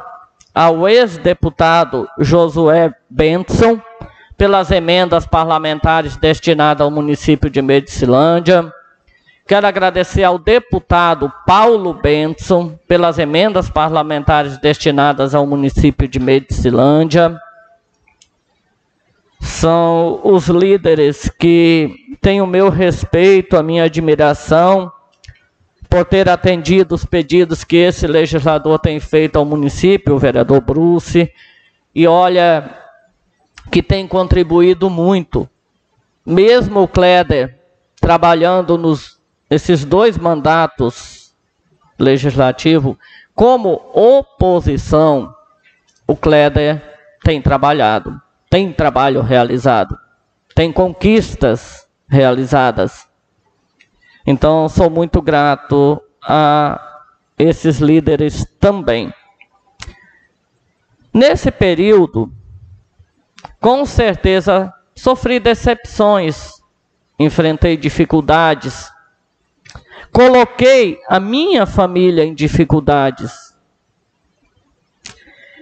ao ex-deputado Josué Benson pelas emendas parlamentares destinadas ao município de Medicilândia. Quero agradecer ao deputado Paulo Benson pelas emendas parlamentares destinadas ao município de Medicilândia. São os líderes que têm o meu respeito, a minha admiração por ter atendido os pedidos que esse legislador tem feito ao município, o vereador Bruce, e olha que tem contribuído muito. Mesmo o Kleder trabalhando nos esses dois mandatos legislativos como oposição, o Kleder tem trabalhado, tem trabalho realizado, tem conquistas realizadas. Então, sou muito grato a esses líderes também. Nesse período, com certeza, sofri decepções, enfrentei dificuldades, coloquei a minha família em dificuldades.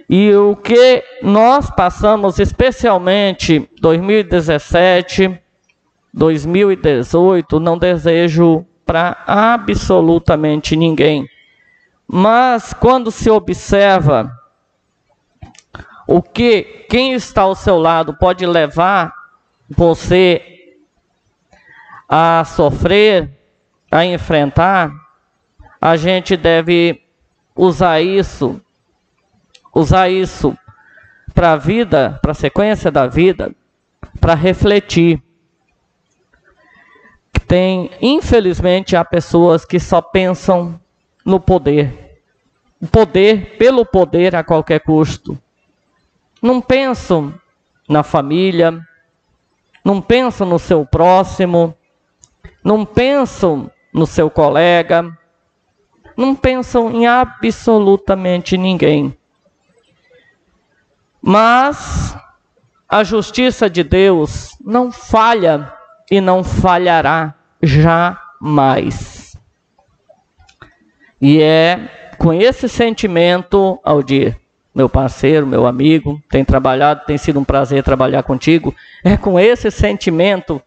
E o que nós passamos, especialmente 2017, 2018, não desejo para absolutamente ninguém. Mas quando se observa o que quem está ao seu lado pode levar você a sofrer, a enfrentar, a gente deve usar isso, usar isso para a vida, para a sequência da vida, para refletir tem, infelizmente, há pessoas que só pensam no poder. O poder pelo poder a qualquer custo. Não pensam na família, não pensam no seu próximo, não pensam no seu colega, não pensam em absolutamente ninguém. Mas a justiça de Deus não falha e não falhará jamais. E é com esse sentimento, Aldir, meu parceiro, meu amigo, tem trabalhado, tem sido um prazer trabalhar contigo. É com esse sentimento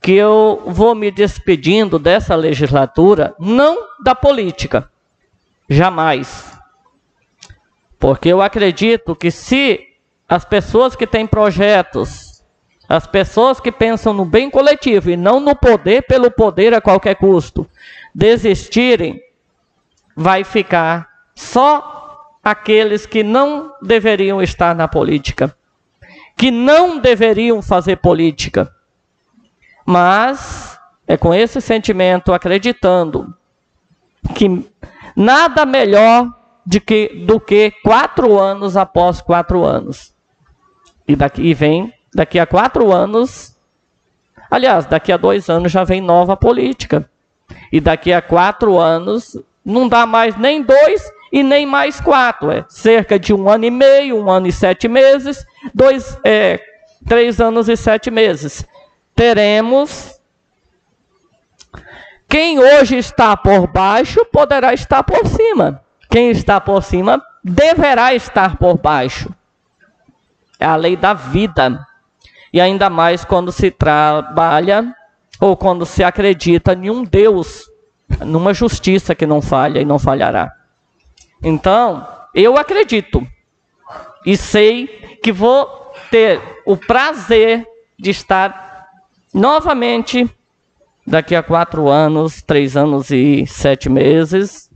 que eu vou me despedindo dessa legislatura, não da política, jamais. Porque eu acredito que se as pessoas que têm projetos as pessoas que pensam no bem coletivo e não no poder pelo poder a qualquer custo, desistirem, vai ficar só aqueles que não deveriam estar na política, que não deveriam fazer política. Mas é com esse sentimento, acreditando que nada melhor de que, do que quatro anos após quatro anos. E daqui vem Daqui a quatro anos, aliás, daqui a dois anos já vem nova política. E daqui a quatro anos não dá mais nem dois e nem mais quatro. É cerca de um ano e meio, um ano e sete meses, dois, é, três anos e sete meses. Teremos. Quem hoje está por baixo poderá estar por cima. Quem está por cima deverá estar por baixo. É a lei da vida. E ainda mais quando se trabalha ou quando se acredita em um Deus, numa justiça que não falha e não falhará. Então, eu acredito e sei que vou ter o prazer de estar novamente daqui a quatro anos, três anos e sete meses,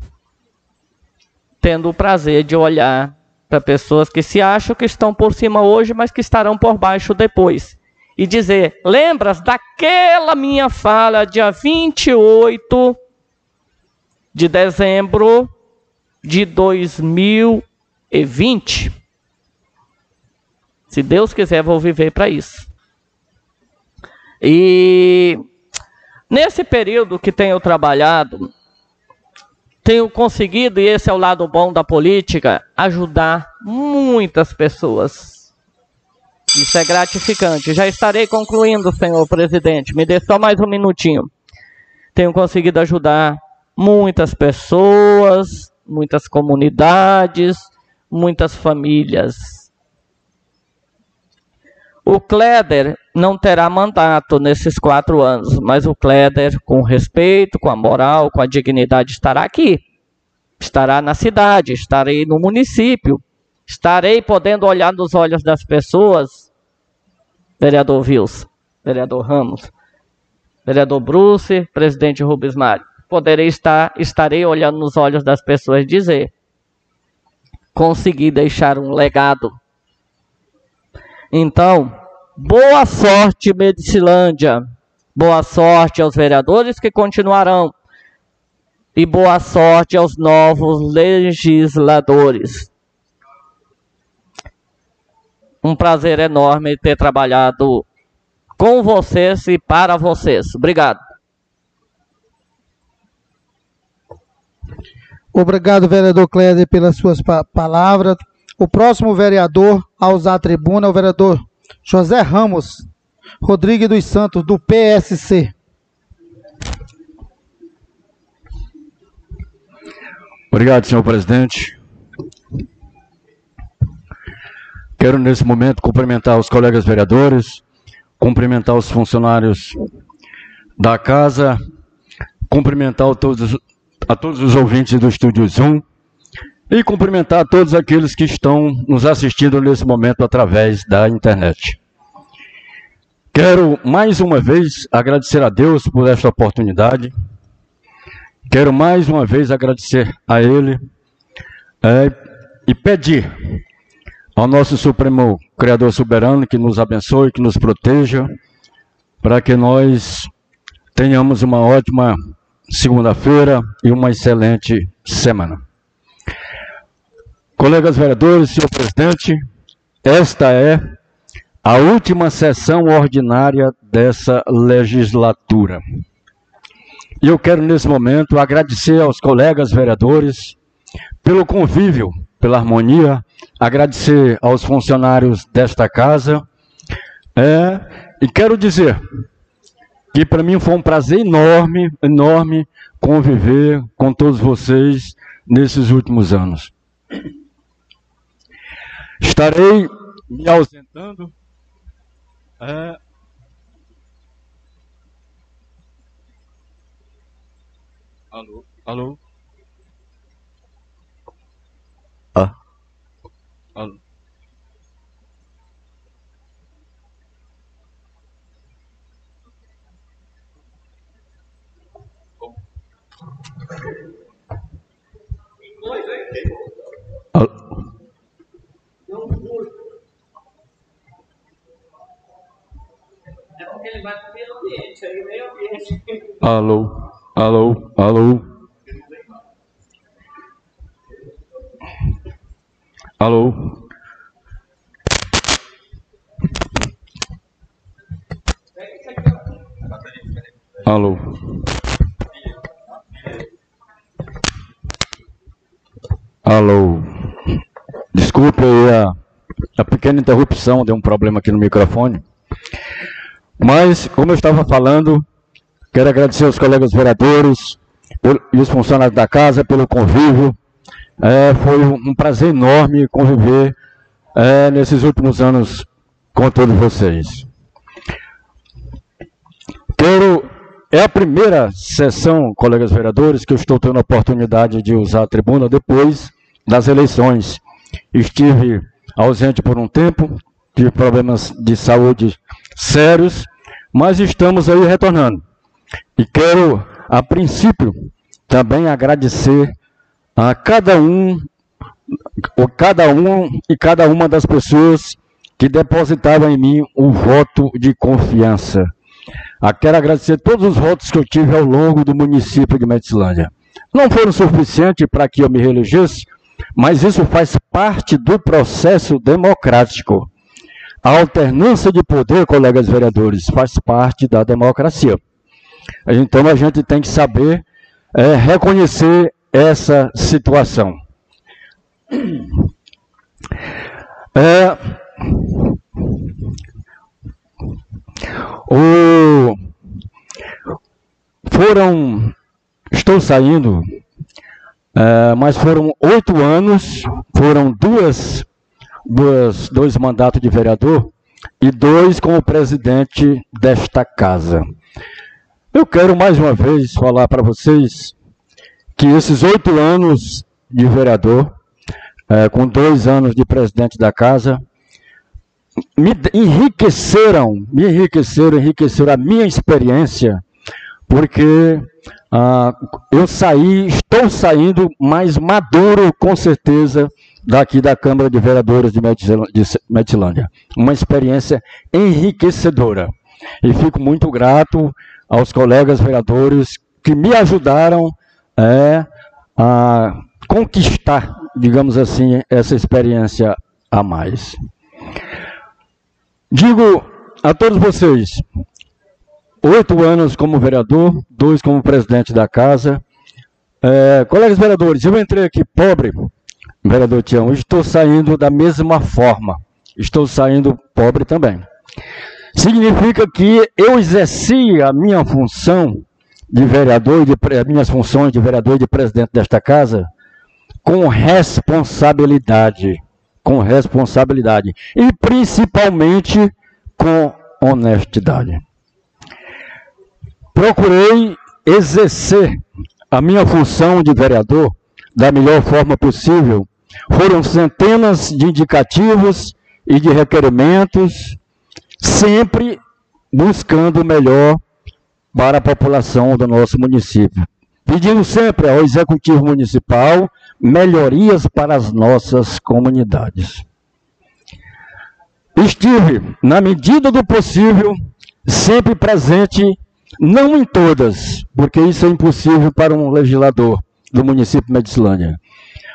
tendo o prazer de olhar para pessoas que se acham que estão por cima hoje, mas que estarão por baixo depois. E dizer: lembras daquela minha fala, dia 28 de dezembro de 2020? Se Deus quiser, vou viver para isso. E nesse período que tenho trabalhado, tenho conseguido, e esse é o lado bom da política, ajudar muitas pessoas. Isso é gratificante. Já estarei concluindo, senhor presidente. Me dê só mais um minutinho. tenho conseguido ajudar muitas pessoas, muitas comunidades, muitas famílias. O Kleder não terá mandato nesses quatro anos, mas o Kleder, com respeito, com a moral, com a dignidade, estará aqui. Estará na cidade, estarei no município, estarei podendo olhar nos olhos das pessoas, vereador Vils, vereador Ramos, vereador Bruce, presidente Rubens Mário. Poderei estar, estarei olhando nos olhos das pessoas dizer: consegui deixar um legado. Então, boa sorte, Medicilândia. Boa sorte aos vereadores que continuarão. E boa sorte aos novos legisladores. Um prazer enorme ter trabalhado com vocês e para vocês. Obrigado. Obrigado, vereador Cléder, pelas suas pa palavras. O próximo vereador a usar a tribuna é o vereador José Ramos Rodrigues dos Santos, do PSC. Obrigado, senhor presidente. Quero, nesse momento, cumprimentar os colegas vereadores, cumprimentar os funcionários da casa, cumprimentar todos, a todos os ouvintes do Estúdio Zoom e cumprimentar todos aqueles que estão nos assistindo nesse momento através da internet. Quero mais uma vez agradecer a Deus por esta oportunidade. Quero mais uma vez agradecer a Ele é, e pedir ao nosso Supremo Criador Soberano que nos abençoe, que nos proteja, para que nós tenhamos uma ótima segunda-feira e uma excelente semana. Colegas vereadores, senhor presidente, esta é a última sessão ordinária dessa legislatura. E eu quero, nesse momento, agradecer aos colegas vereadores pelo convívio, pela harmonia, agradecer aos funcionários desta casa. É, e quero dizer que para mim foi um prazer enorme, enorme conviver com todos vocês nesses últimos anos. Estarei me ausentando. É... Alô? Alô? Ah. Alô? Alô, alô, alô. Alô. Alô. Alô. Desculpe aí a, a pequena interrupção, deu um problema aqui no microfone. Mas, como eu estava falando, quero agradecer aos colegas vereadores e os funcionários da casa pelo convívio. É, foi um prazer enorme conviver é, nesses últimos anos com todos vocês. Quero. É a primeira sessão, colegas vereadores, que eu estou tendo a oportunidade de usar a tribuna depois das eleições. Estive ausente por um tempo, tive problemas de saúde sérios, mas estamos aí retornando. E quero, a princípio, também agradecer a cada um, cada um e cada uma das pessoas que depositaram em mim o voto de confiança. Ah, quero agradecer todos os votos que eu tive ao longo do município de Medicilândia. Não foram suficientes para que eu me reelegesse, mas isso faz parte do processo democrático. A alternância de poder, colegas vereadores, faz parte da democracia. Então a gente tem que saber é, reconhecer essa situação. É, o, foram estou saindo, é, mas foram oito anos, foram duas, duas, dois mandatos de vereador e dois como presidente desta casa. Eu quero mais uma vez falar para vocês que esses oito anos de vereador, é, com dois anos de presidente da casa, me enriqueceram, me enriqueceram, enriqueceram a minha experiência, porque ah, eu saí, estou saindo mais maduro, com certeza, daqui da Câmara de Vereadores de Metilândia. Uma experiência enriquecedora. E fico muito grato aos colegas vereadores que me ajudaram é, a conquistar, digamos assim, essa experiência a mais. Digo a todos vocês, oito anos como vereador, dois como presidente da casa. É, colegas vereadores, eu entrei aqui pobre, vereador Tião, estou saindo da mesma forma. Estou saindo pobre também. Significa que eu exerci a minha função de vereador, de, minhas funções de vereador e de presidente desta casa, com responsabilidade. Com responsabilidade. E principalmente com honestidade. Procurei exercer a minha função de vereador da melhor forma possível. Foram centenas de indicativos e de requerimentos, sempre buscando o melhor para a população do nosso município. Pedindo sempre ao Executivo Municipal melhorias para as nossas comunidades. Estive, na medida do possível, sempre presente, não em todas, porque isso é impossível para um legislador do município de Medicilândia,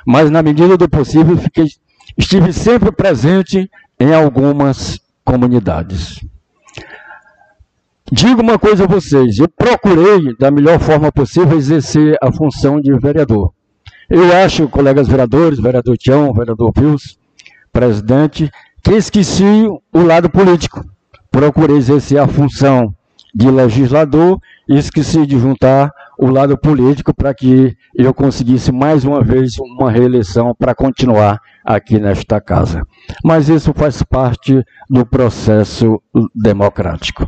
mas na medida do possível fiquei, estive sempre presente em algumas comunidades. Digo uma coisa a vocês, eu procurei, da melhor forma possível, exercer a função de vereador. Eu acho, colegas vereadores, vereador Tião, vereador Pius, presidente, que esqueci o lado político. Procurei exercer a função de legislador e esqueci de juntar o lado político para que eu conseguisse mais uma vez uma reeleição para continuar aqui nesta casa. Mas isso faz parte do processo democrático.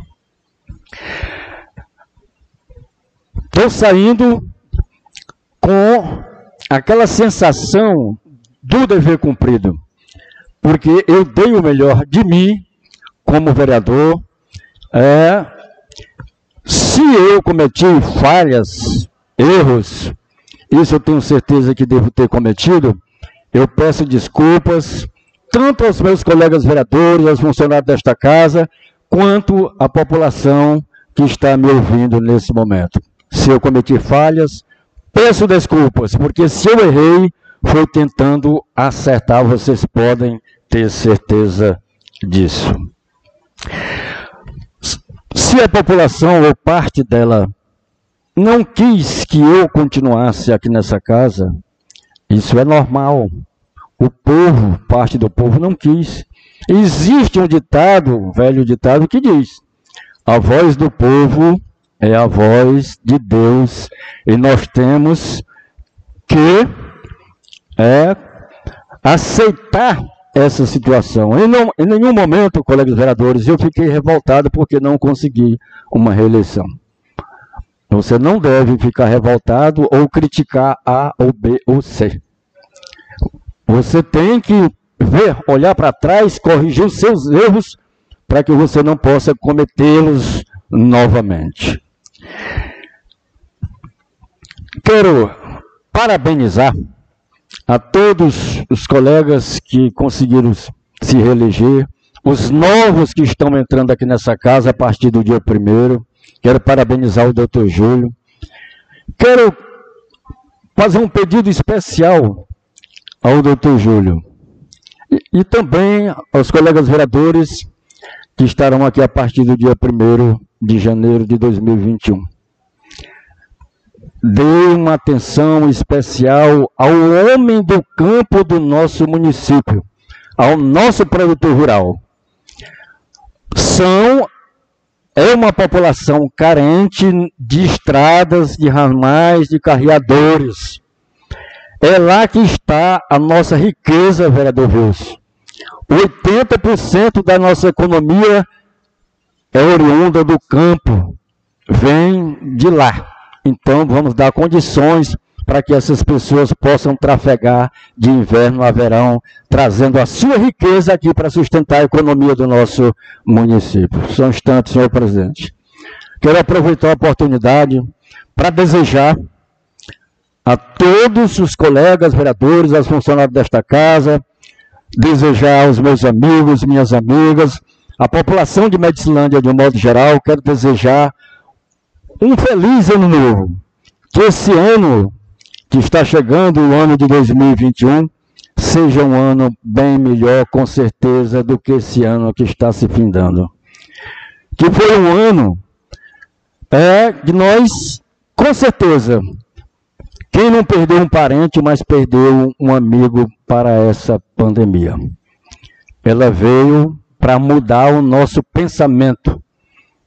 Estou saindo com aquela sensação do dever cumprido, porque eu dei o melhor de mim como vereador. É, se eu cometi falhas, erros, isso eu tenho certeza que devo ter cometido, eu peço desculpas tanto aos meus colegas vereadores, aos funcionários desta casa, quanto à população que está me ouvindo nesse momento. Se eu cometi falhas, peço desculpas, porque se eu errei, foi tentando acertar, vocês podem ter certeza disso. Se a população ou parte dela não quis que eu continuasse aqui nessa casa, isso é normal. O povo, parte do povo, não quis. Existe um ditado, um velho ditado, que diz: a voz do povo é a voz de Deus, e nós temos que é, aceitar essa situação. Em, não, em nenhum momento, colegas vereadores, eu fiquei revoltado porque não consegui uma reeleição. Você não deve ficar revoltado ou criticar A ou B ou C. Você tem que ver, olhar para trás, corrigir os seus erros para que você não possa cometê-los novamente. Quero parabenizar a todos os colegas que conseguiram se reeleger, os novos que estão entrando aqui nessa casa a partir do dia primeiro. Quero parabenizar o doutor Júlio. Quero fazer um pedido especial ao doutor Júlio. E, e também aos colegas vereadores que estarão aqui a partir do dia 1 de janeiro de 2021. Dê uma atenção especial ao homem do campo do nosso município, ao nosso produtor rural. São é uma população carente de estradas, de ramais, de carreadores. É lá que está a nossa riqueza, vereador Wilson. 80% da nossa economia é oriunda do campo, vem de lá. Então vamos dar condições para que essas pessoas possam trafegar de inverno a verão, trazendo a sua riqueza aqui para sustentar a economia do nosso município. Só um instante, senhor presidente. Quero aproveitar a oportunidade para desejar a todos os colegas vereadores, aos funcionários desta casa, desejar aos meus amigos, minhas amigas, a população de Medicilândia de um modo geral, quero desejar um feliz ano novo. Que esse ano que está chegando, o ano de 2021, seja um ano bem melhor, com certeza, do que esse ano que está se findando. Que foi um ano é, de nós, com certeza, quem não perdeu um parente, mas perdeu um amigo para essa pandemia? Ela veio para mudar o nosso pensamento,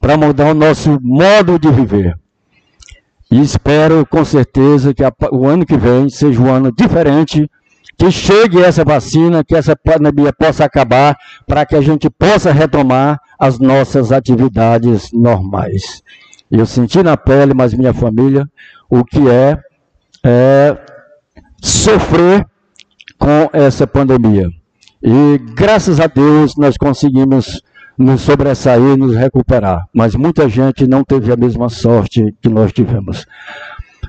para mudar o nosso modo de viver. E espero com certeza que o ano que vem seja um ano diferente, que chegue essa vacina, que essa pandemia possa acabar, para que a gente possa retomar as nossas atividades normais. Eu senti na pele, mas minha família, o que é é, sofrer com essa pandemia. E graças a Deus nós conseguimos nos sobressair, nos recuperar. Mas muita gente não teve a mesma sorte que nós tivemos.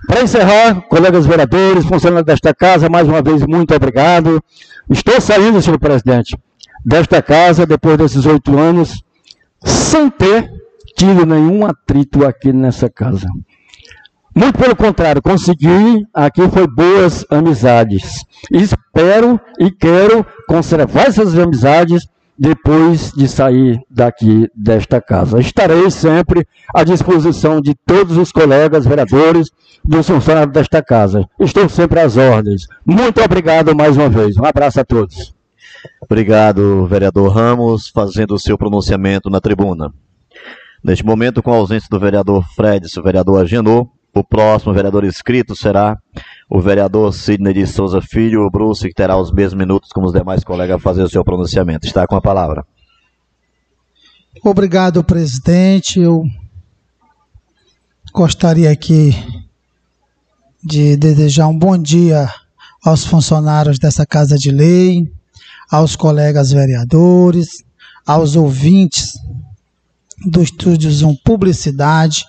Para encerrar, colegas vereadores, funcionários desta casa, mais uma vez, muito obrigado. Estou saindo, senhor presidente, desta casa, depois desses oito anos, sem ter tido nenhum atrito aqui nessa casa. Muito pelo contrário, consegui aqui foi boas amizades. Espero e quero conservar essas amizades depois de sair daqui desta casa. Estarei sempre à disposição de todos os colegas vereadores dos funcionários desta casa. Estou sempre às ordens. Muito obrigado mais uma vez. Um abraço a todos. Obrigado, vereador Ramos, fazendo o seu pronunciamento na tribuna. Neste momento, com a ausência do vereador Fred e do vereador Agenor, o próximo vereador inscrito será o vereador Sidney de Souza Filho, o Bruce, que terá os mesmos minutos como os demais colegas a fazer o seu pronunciamento. Está com a palavra. Obrigado, presidente. Eu gostaria aqui de desejar um bom dia aos funcionários dessa Casa de Lei, aos colegas vereadores, aos ouvintes do Estúdio Zoom Publicidade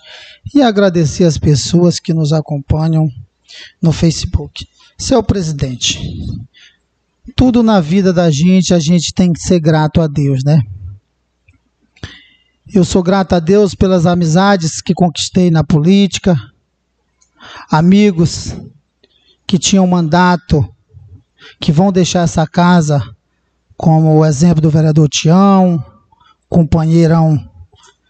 e agradecer as pessoas que nos acompanham no Facebook. Seu presidente, tudo na vida da gente, a gente tem que ser grato a Deus, né? Eu sou grato a Deus pelas amizades que conquistei na política, amigos que tinham mandato, que vão deixar essa casa, como o exemplo do vereador Tião, companheirão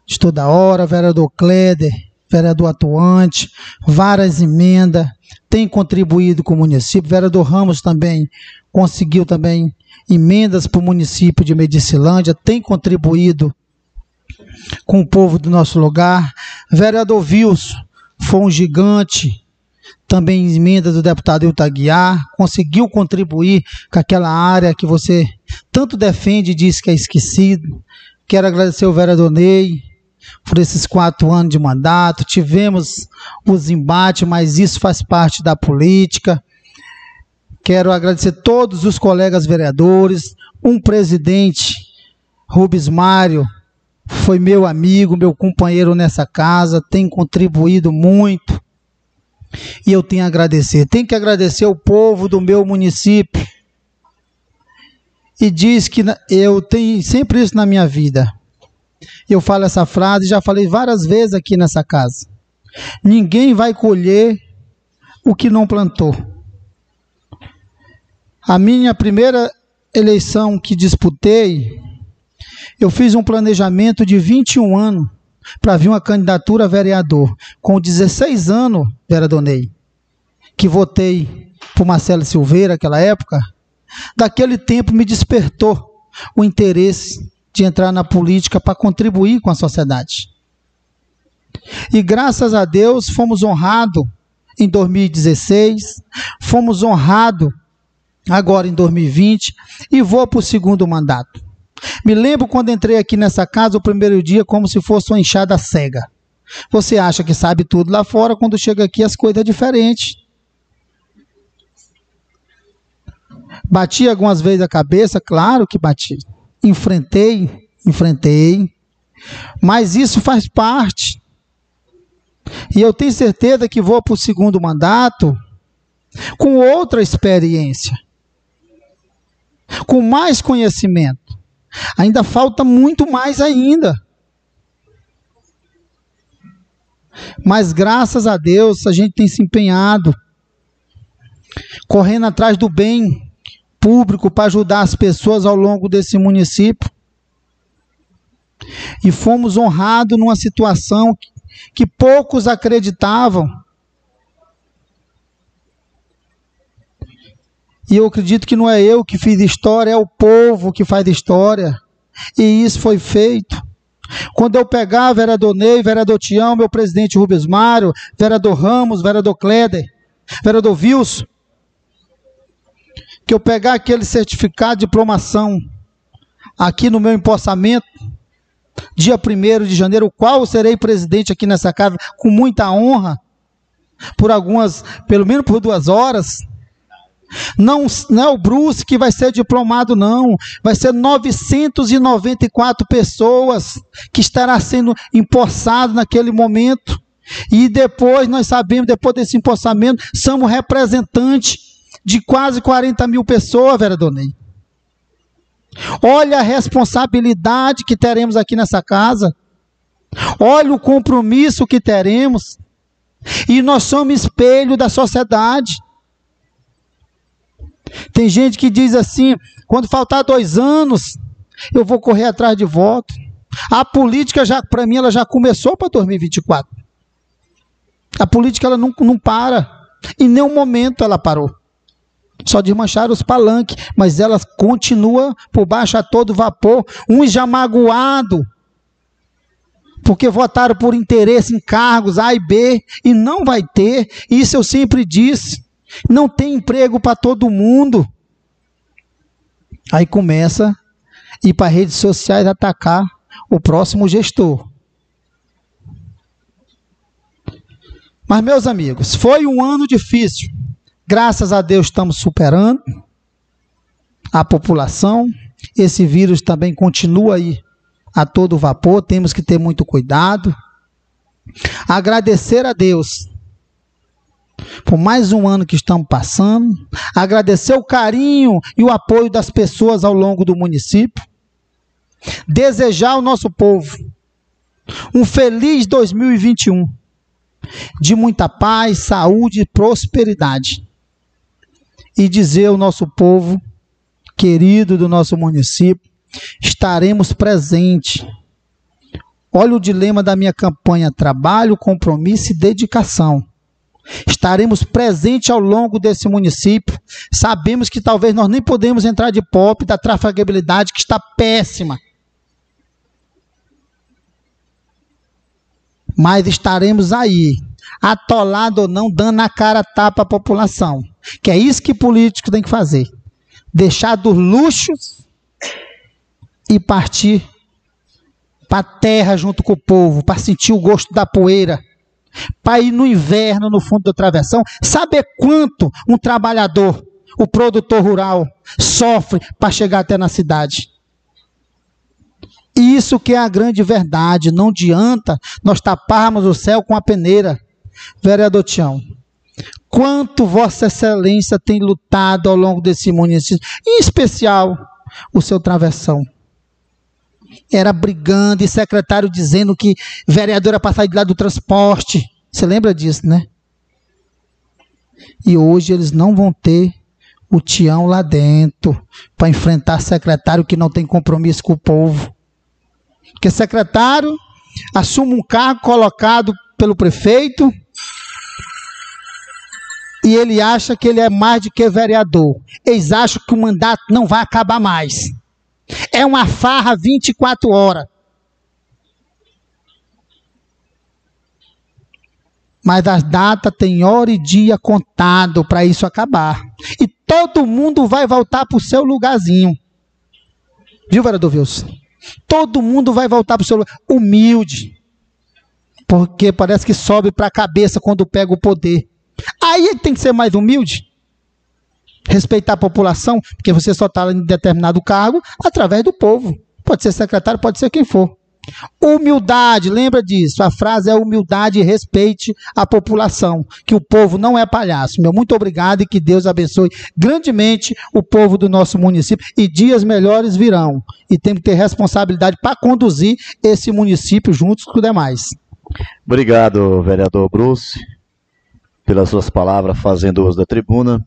de toda hora, vereador Kleder, vereador atuante, várias emendas, tem contribuído com o município. Vereador Ramos também conseguiu também emendas para o município de Medicilândia, tem contribuído com o povo do nosso lugar. Vereador Wilson foi um gigante, também emenda do deputado Iltaguiar, conseguiu contribuir com aquela área que você tanto defende e diz que é esquecido. Quero agradecer o vereador Ney, por esses quatro anos de mandato. Tivemos os embates, mas isso faz parte da política. Quero agradecer todos os colegas vereadores, um presidente, Rubens Mário, foi meu amigo, meu companheiro nessa casa, tem contribuído muito. E eu tenho a agradecer. Tenho que agradecer o povo do meu município. E diz que eu tenho sempre isso na minha vida. Eu falo essa frase, já falei várias vezes aqui nessa casa. Ninguém vai colher o que não plantou. A minha primeira eleição que disputei, eu fiz um planejamento de 21 anos para vir uma candidatura a vereador. Com 16 anos, vereador Ney, que votei por Marcelo Silveira naquela época, daquele tempo me despertou o interesse de entrar na política para contribuir com a sociedade. E graças a Deus fomos honrados em 2016, fomos honrados agora em 2020 e vou para o segundo mandato. Me lembro quando entrei aqui nessa casa o primeiro dia como se fosse uma enxada cega. Você acha que sabe tudo lá fora, quando chega aqui as coisas diferentes. Bati algumas vezes a cabeça, claro que bati. Enfrentei, enfrentei. Mas isso faz parte. E eu tenho certeza que vou para o segundo mandato com outra experiência, com mais conhecimento. Ainda falta muito mais ainda. Mas graças a Deus a gente tem se empenhado, correndo atrás do bem público para ajudar as pessoas ao longo desse município. E fomos honrados numa situação que, poucos acreditavam. E eu acredito que não é eu que fiz história, é o povo que faz história. E isso foi feito. Quando eu pegar vereador Ney, vereador Tião, meu presidente Rubens Mário, vereador Ramos, vereador Kleder, vereador Wilson, que eu pegar aquele certificado de promoção aqui no meu empossamento, dia 1 de janeiro, o qual eu serei presidente aqui nessa casa com muita honra, por algumas, pelo menos por duas horas, não, não é o Bruce que vai ser diplomado, não. Vai ser 994 pessoas que estará sendo empossado naquele momento. E depois, nós sabemos, depois desse empossamento, somos representantes de quase 40 mil pessoas, vereador Ney. Olha a responsabilidade que teremos aqui nessa casa. Olha o compromisso que teremos. E nós somos espelho da sociedade. Tem gente que diz assim: quando faltar dois anos, eu vou correr atrás de voto. A política já, para mim, ela já começou para 2024. A política ela não, não para. Em nenhum momento ela parou. Só desmancharam os palanques, mas ela continua por baixo a todo vapor. Uns já magoados, porque votaram por interesse em cargos A e B, e não vai ter. Isso eu sempre disse. Não tem emprego para todo mundo. Aí começa a ir para redes sociais atacar o próximo gestor. Mas, meus amigos, foi um ano difícil. Graças a Deus estamos superando a população. Esse vírus também continua aí a todo vapor, temos que ter muito cuidado. Agradecer a Deus por mais um ano que estamos passando, agradecer o carinho e o apoio das pessoas ao longo do município, desejar ao nosso povo um feliz 2021, de muita paz, saúde e prosperidade, e dizer ao nosso povo querido do nosso município, estaremos presentes. Olha o dilema da minha campanha: trabalho, compromisso e dedicação. Estaremos presentes ao longo desse município. Sabemos que talvez nós nem podemos entrar de pop da trafegabilidade que está péssima. Mas estaremos aí, atolado ou não, dando a cara tapa à população. Que é isso que político tem que fazer. Deixar dos luxos e partir para a terra junto com o povo, para sentir o gosto da poeira para ir no inverno no fundo do travessão, saber quanto um trabalhador, o produtor rural, sofre para chegar até na cidade. Isso que é a grande verdade. Não adianta nós taparmos o céu com a peneira. Vereador Tião, quanto Vossa Excelência tem lutado ao longo desse município, em especial o seu travessão era brigando e secretário dizendo que vereador era para sair de lá do transporte. Você lembra disso, né? E hoje eles não vão ter o Tião lá dentro para enfrentar secretário que não tem compromisso com o povo. Porque secretário assume um cargo colocado pelo prefeito e ele acha que ele é mais do que vereador. Eles acham que o mandato não vai acabar mais. É uma farra 24 horas. Mas a data tem hora e dia contado para isso acabar. E todo mundo vai voltar para o seu lugarzinho. Viu, vereador Wilson? Todo mundo vai voltar para o seu lugar. Humilde. Porque parece que sobe para a cabeça quando pega o poder. Aí é tem que ser mais humilde. Respeitar a população, porque você só está em determinado cargo através do povo. Pode ser secretário, pode ser quem for. Humildade, lembra disso. A frase é humildade e respeite a população, que o povo não é palhaço. Meu muito obrigado e que Deus abençoe grandemente o povo do nosso município e dias melhores virão. E temos que ter responsabilidade para conduzir esse município juntos com os demais. Obrigado, vereador Bruce, pelas suas palavras fazendo uso da tribuna.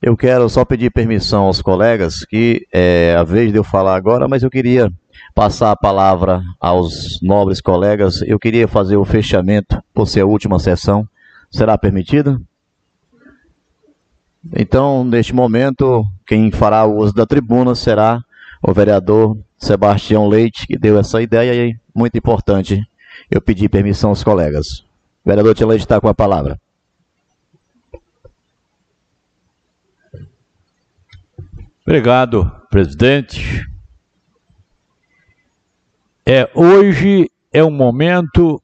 Eu quero só pedir permissão aos colegas que é a vez de eu falar agora, mas eu queria passar a palavra aos nobres colegas. Eu queria fazer o fechamento por ser a última sessão. Será permitido? Então, neste momento, quem fará uso da tribuna será o vereador Sebastião Leite, que deu essa ideia e é muito importante eu pedir permissão aos colegas. O vereador Tia Leite está com a palavra. Obrigado, presidente. É, hoje é um momento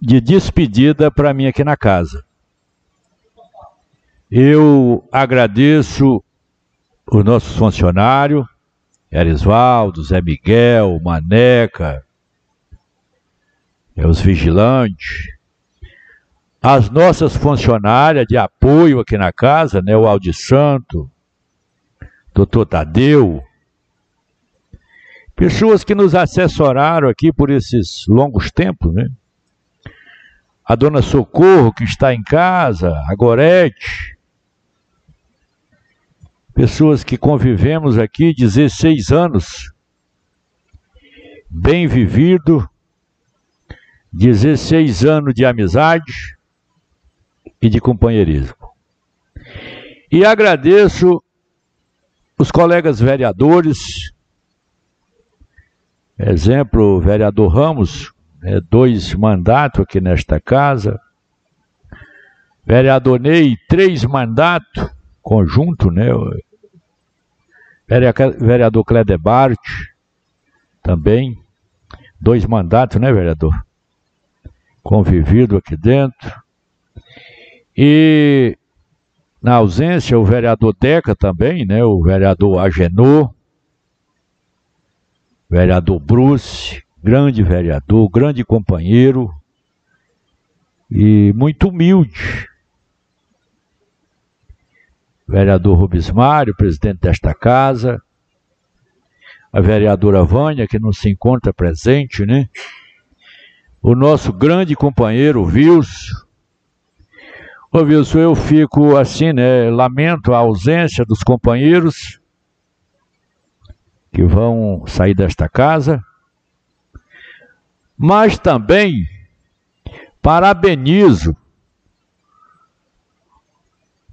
de despedida para mim aqui na casa. Eu agradeço os nossos funcionários, Erisvaldo, Zé Miguel, Maneca, os vigilantes, as nossas funcionárias de apoio aqui na casa, né, o Aldi Santo, doutor Tadeu, Pessoas que nos assessoraram aqui por esses longos tempos, né? A dona Socorro, que está em casa, a Gorete. Pessoas que convivemos aqui 16 anos, bem vivido, 16 anos de amizade e de companheirismo. E agradeço os colegas vereadores, Exemplo, o vereador Ramos, é, dois mandatos aqui nesta casa. Vereador Ney, três mandatos, conjunto, né? Vereador Cledebart, também, dois mandatos, né, vereador? Convivido aqui dentro. E na ausência, o vereador Deca também, né? O vereador Agenor vereador Bruce, grande vereador, grande companheiro e muito humilde. Vereador Rubens Mário, presidente desta casa, a vereadora Vânia, que não se encontra presente, né? O nosso grande companheiro Wilson. Ô Wilson, eu fico assim, né? Lamento a ausência dos companheiros que vão sair desta casa, mas também parabenizo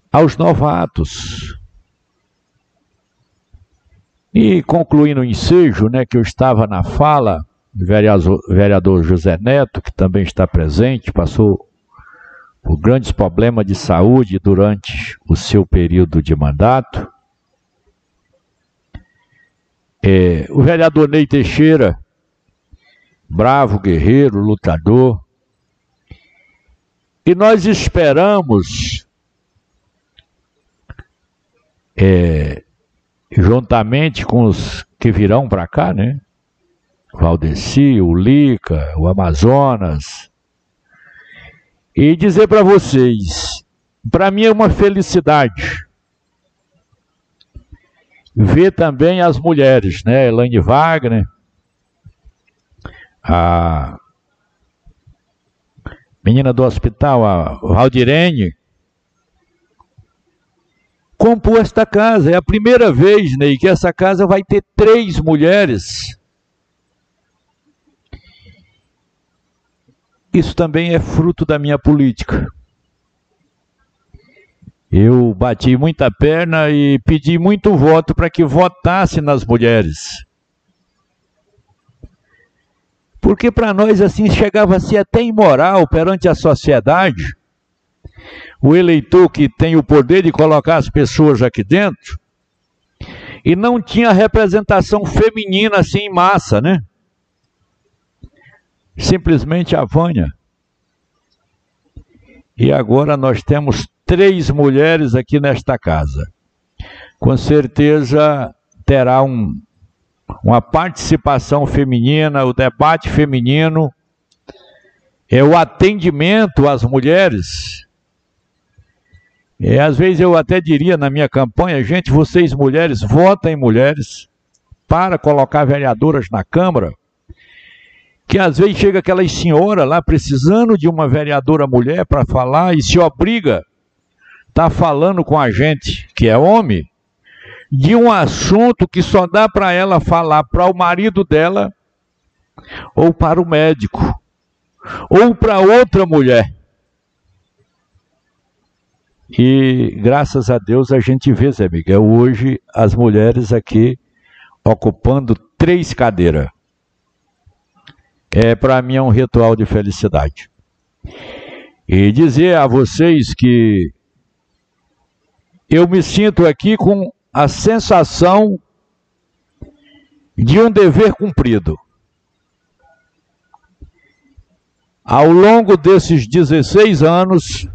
aos novatos. E concluindo o ensejo, né, que eu estava na fala, vereador José Neto, que também está presente, passou por grandes problemas de saúde durante o seu período de mandato. É, o vereador Ney Teixeira, bravo, guerreiro, lutador. E nós esperamos, é, juntamente com os que virão para cá, né? Valdeci, o Lica, o Amazonas. E dizer para vocês, para mim é uma felicidade ver também as mulheres, né? Elaine Wagner, a menina do hospital, a Valdirene, compor esta casa. É a primeira vez, Ney, que essa casa vai ter três mulheres. Isso também é fruto da minha política. Eu bati muita perna e pedi muito voto para que votasse nas mulheres. Porque para nós assim chegava a ser até imoral perante a sociedade. O eleitor que tem o poder de colocar as pessoas aqui dentro e não tinha representação feminina assim em massa, né? Simplesmente a Vânia. E agora nós temos três mulheres aqui nesta casa. Com certeza terá um, uma participação feminina, o debate feminino, é o atendimento às mulheres. É, às vezes eu até diria na minha campanha, gente, vocês mulheres, votem mulheres para colocar vereadoras na Câmara, que às vezes chega aquelas senhoras lá precisando de uma vereadora mulher para falar e se obriga tá falando com a gente, que é homem, de um assunto que só dá para ela falar para o marido dela ou para o médico ou para outra mulher. E graças a Deus a gente vê, Zé Miguel, hoje as mulheres aqui ocupando três cadeiras é para mim é um ritual de felicidade. E dizer a vocês que eu me sinto aqui com a sensação de um dever cumprido. Ao longo desses 16 anos,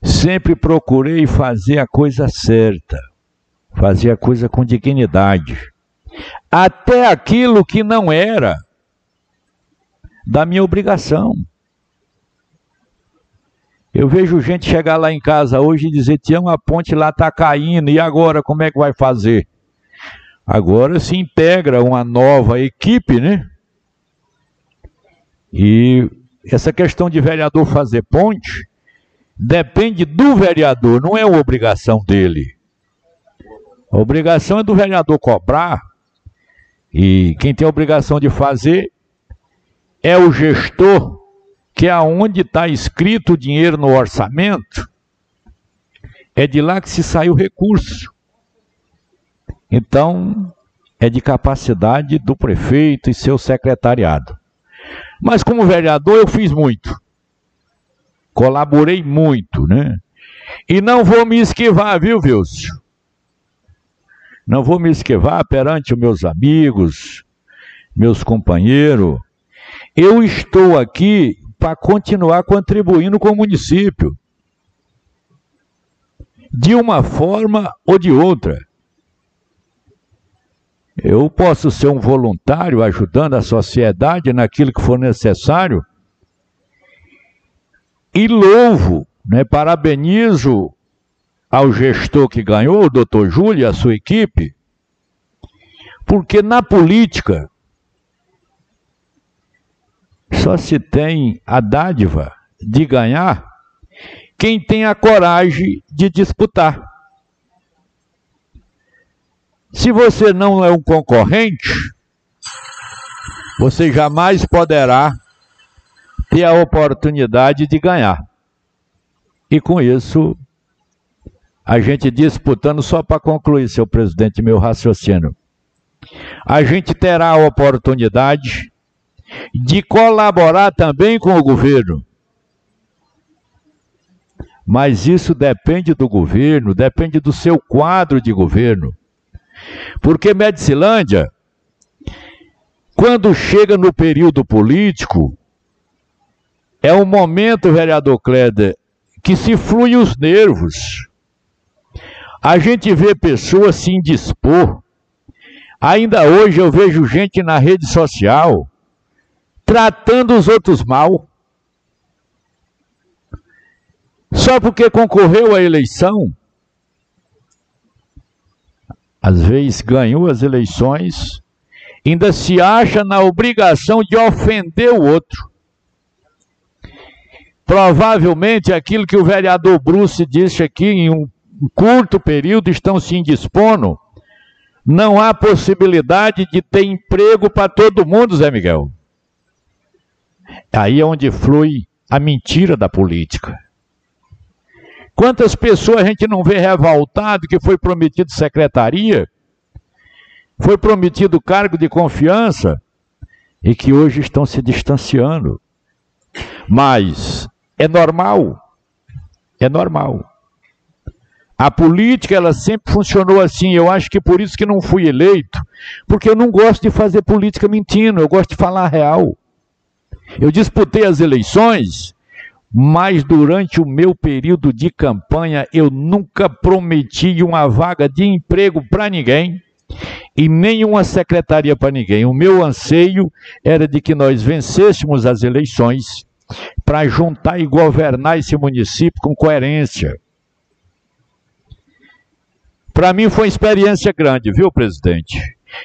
sempre procurei fazer a coisa certa, fazer a coisa com dignidade até aquilo que não era da minha obrigação. Eu vejo gente chegar lá em casa hoje e dizer: Tião, a ponte lá está caindo, e agora como é que vai fazer? Agora se integra uma nova equipe, né? E essa questão de vereador fazer ponte depende do vereador, não é uma obrigação dele. A obrigação é do vereador cobrar e quem tem a obrigação de fazer é o gestor, que é aonde está escrito o dinheiro no orçamento, é de lá que se sai o recurso. Então, é de capacidade do prefeito e seu secretariado. Mas como vereador eu fiz muito. Colaborei muito, né? E não vou me esquivar, viu, Vilcio? Não vou me esquivar perante os meus amigos, meus companheiros. Eu estou aqui para continuar contribuindo com o município. De uma forma ou de outra. Eu posso ser um voluntário ajudando a sociedade naquilo que for necessário. E louvo, né, parabenizo ao gestor que ganhou, o doutor Júlio e a sua equipe, porque na política só se tem a dádiva de ganhar quem tem a coragem de disputar. Se você não é um concorrente, você jamais poderá ter a oportunidade de ganhar. E com isso, a gente disputando, só para concluir, seu presidente, meu raciocínio. A gente terá a oportunidade de colaborar também com o governo. Mas isso depende do governo, depende do seu quadro de governo. Porque Medicilândia, quando chega no período político, é um momento, vereador Cléder, que se flui os nervos. A gente vê pessoas se indispor. Ainda hoje eu vejo gente na rede social tratando os outros mal. Só porque concorreu à eleição, às vezes ganhou as eleições, ainda se acha na obrigação de ofender o outro. Provavelmente aquilo que o vereador Bruce disse aqui em um curto período estão se indispondo, não há possibilidade de ter emprego para todo mundo, Zé Miguel. Aí é onde flui a mentira da política. Quantas pessoas a gente não vê revoltado que foi prometido secretaria? foi prometido cargo de confiança e que hoje estão se distanciando. Mas é normal, é normal. A política ela sempre funcionou assim. Eu acho que por isso que não fui eleito, porque eu não gosto de fazer política mentindo. Eu gosto de falar real. Eu disputei as eleições, mas durante o meu período de campanha eu nunca prometi uma vaga de emprego para ninguém e nenhuma secretaria para ninguém. O meu anseio era de que nós vencêssemos as eleições para juntar e governar esse município com coerência. Para mim foi uma experiência grande, viu, presidente?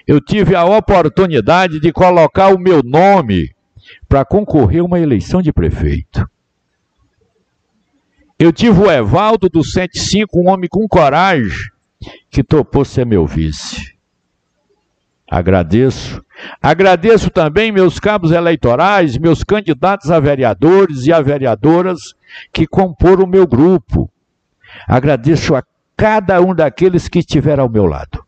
Eu tive a oportunidade de colocar o meu nome para concorrer a uma eleição de prefeito. Eu tive o Evaldo do 105, um homem com coragem, que topou ser meu vice. Agradeço. Agradeço também meus cabos eleitorais, meus candidatos a vereadores e a vereadoras que comporam o meu grupo. Agradeço a cada um daqueles que estiveram ao meu lado.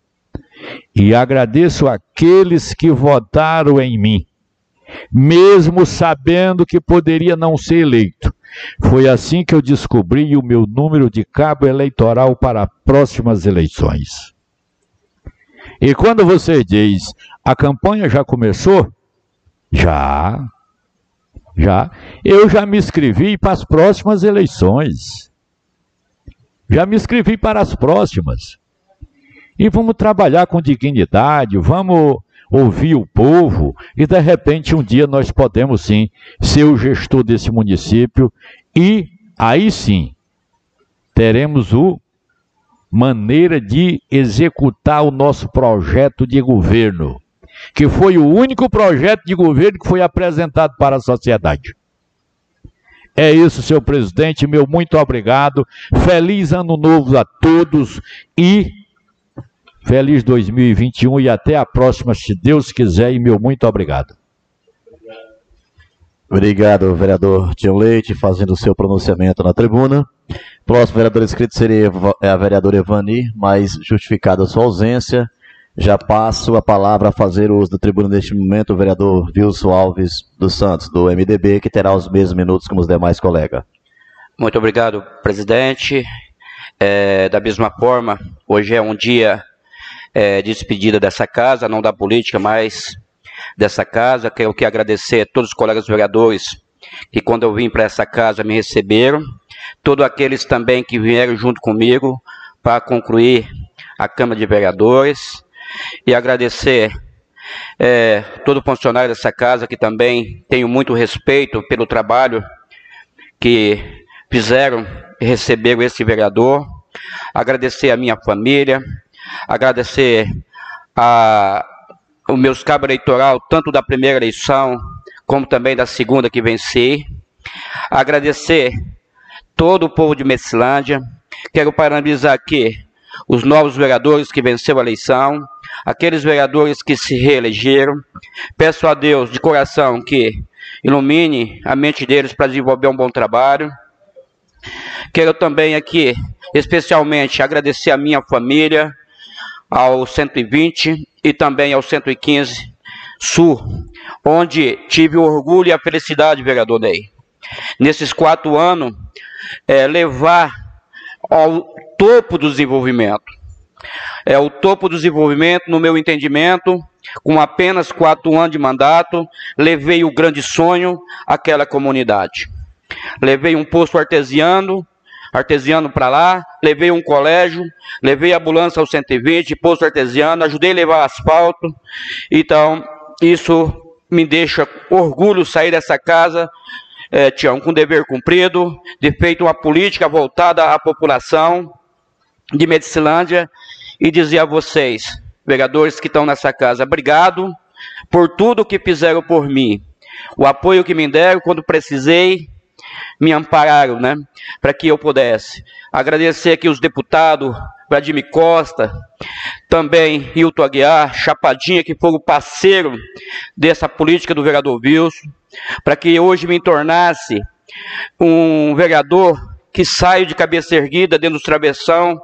E agradeço aqueles que votaram em mim, mesmo sabendo que poderia não ser eleito. Foi assim que eu descobri o meu número de cabo eleitoral para próximas eleições. E quando você diz, a campanha já começou? Já. Já. Eu já me inscrevi para as próximas eleições. Já me inscrevi para as próximas. E vamos trabalhar com dignidade, vamos ouvir o povo e de repente um dia nós podemos sim ser o gestor desse município e aí sim teremos o maneira de executar o nosso projeto de governo, que foi o único projeto de governo que foi apresentado para a sociedade. É isso, senhor presidente, meu muito obrigado. Feliz ano novo a todos e feliz 2021 e até a próxima, se Deus quiser, e meu muito obrigado. Obrigado, vereador Tião Leite, fazendo o seu pronunciamento na tribuna. Próximo vereador inscrito seria é a vereadora Evani, mas justificada a sua ausência, já passo a palavra a fazer uso da tribuna neste momento o vereador Wilson Alves dos Santos, do MDB, que terá os mesmos minutos como os demais colegas. Muito obrigado, presidente. É, da mesma forma, hoje é um dia é, de despedida dessa casa, não da política, mas dessa casa. Quero que agradecer a todos os colegas vereadores que quando eu vim para essa casa me receberam, todos aqueles também que vieram junto comigo para concluir a Câmara de Vereadores e agradecer é, todo funcionário dessa casa que também tenho muito respeito pelo trabalho que fizeram e receberam esse vereador, agradecer a minha família, agradecer a, os meus cabos eleitoral, tanto da primeira eleição como também da segunda que venci. Agradecer todo o povo de Messilândia. Quero parabenizar aqui os novos vereadores que venceram a eleição, aqueles vereadores que se reelegeram. Peço a Deus de coração que ilumine a mente deles para desenvolver um bom trabalho. Quero também aqui, especialmente, agradecer a minha família, ao 120 e também ao 115 Sul, onde tive o orgulho e a felicidade, vereador Ney, nesses quatro anos, é, levar ao topo do desenvolvimento. É o topo do desenvolvimento, no meu entendimento, com apenas quatro anos de mandato, levei o grande sonho àquela comunidade. Levei um posto artesiano, artesiano para lá, levei um colégio, levei a ambulância ao 120, posto artesiano, ajudei a levar asfalto. Então, isso me deixa orgulho sair dessa casa, é, Tião, com dever cumprido, de feito uma política voltada à população de Medicilândia e dizer a vocês, vereadores que estão nessa casa, obrigado por tudo que fizeram por mim. O apoio que me deram quando precisei, me ampararam, né, para que eu pudesse. Agradecer aqui os deputados, Vladimir Costa, também Hilton Aguiar, Chapadinha, que foram parceiro dessa política do vereador Wilson, para que hoje me tornasse um vereador que saio de cabeça erguida dentro do travessão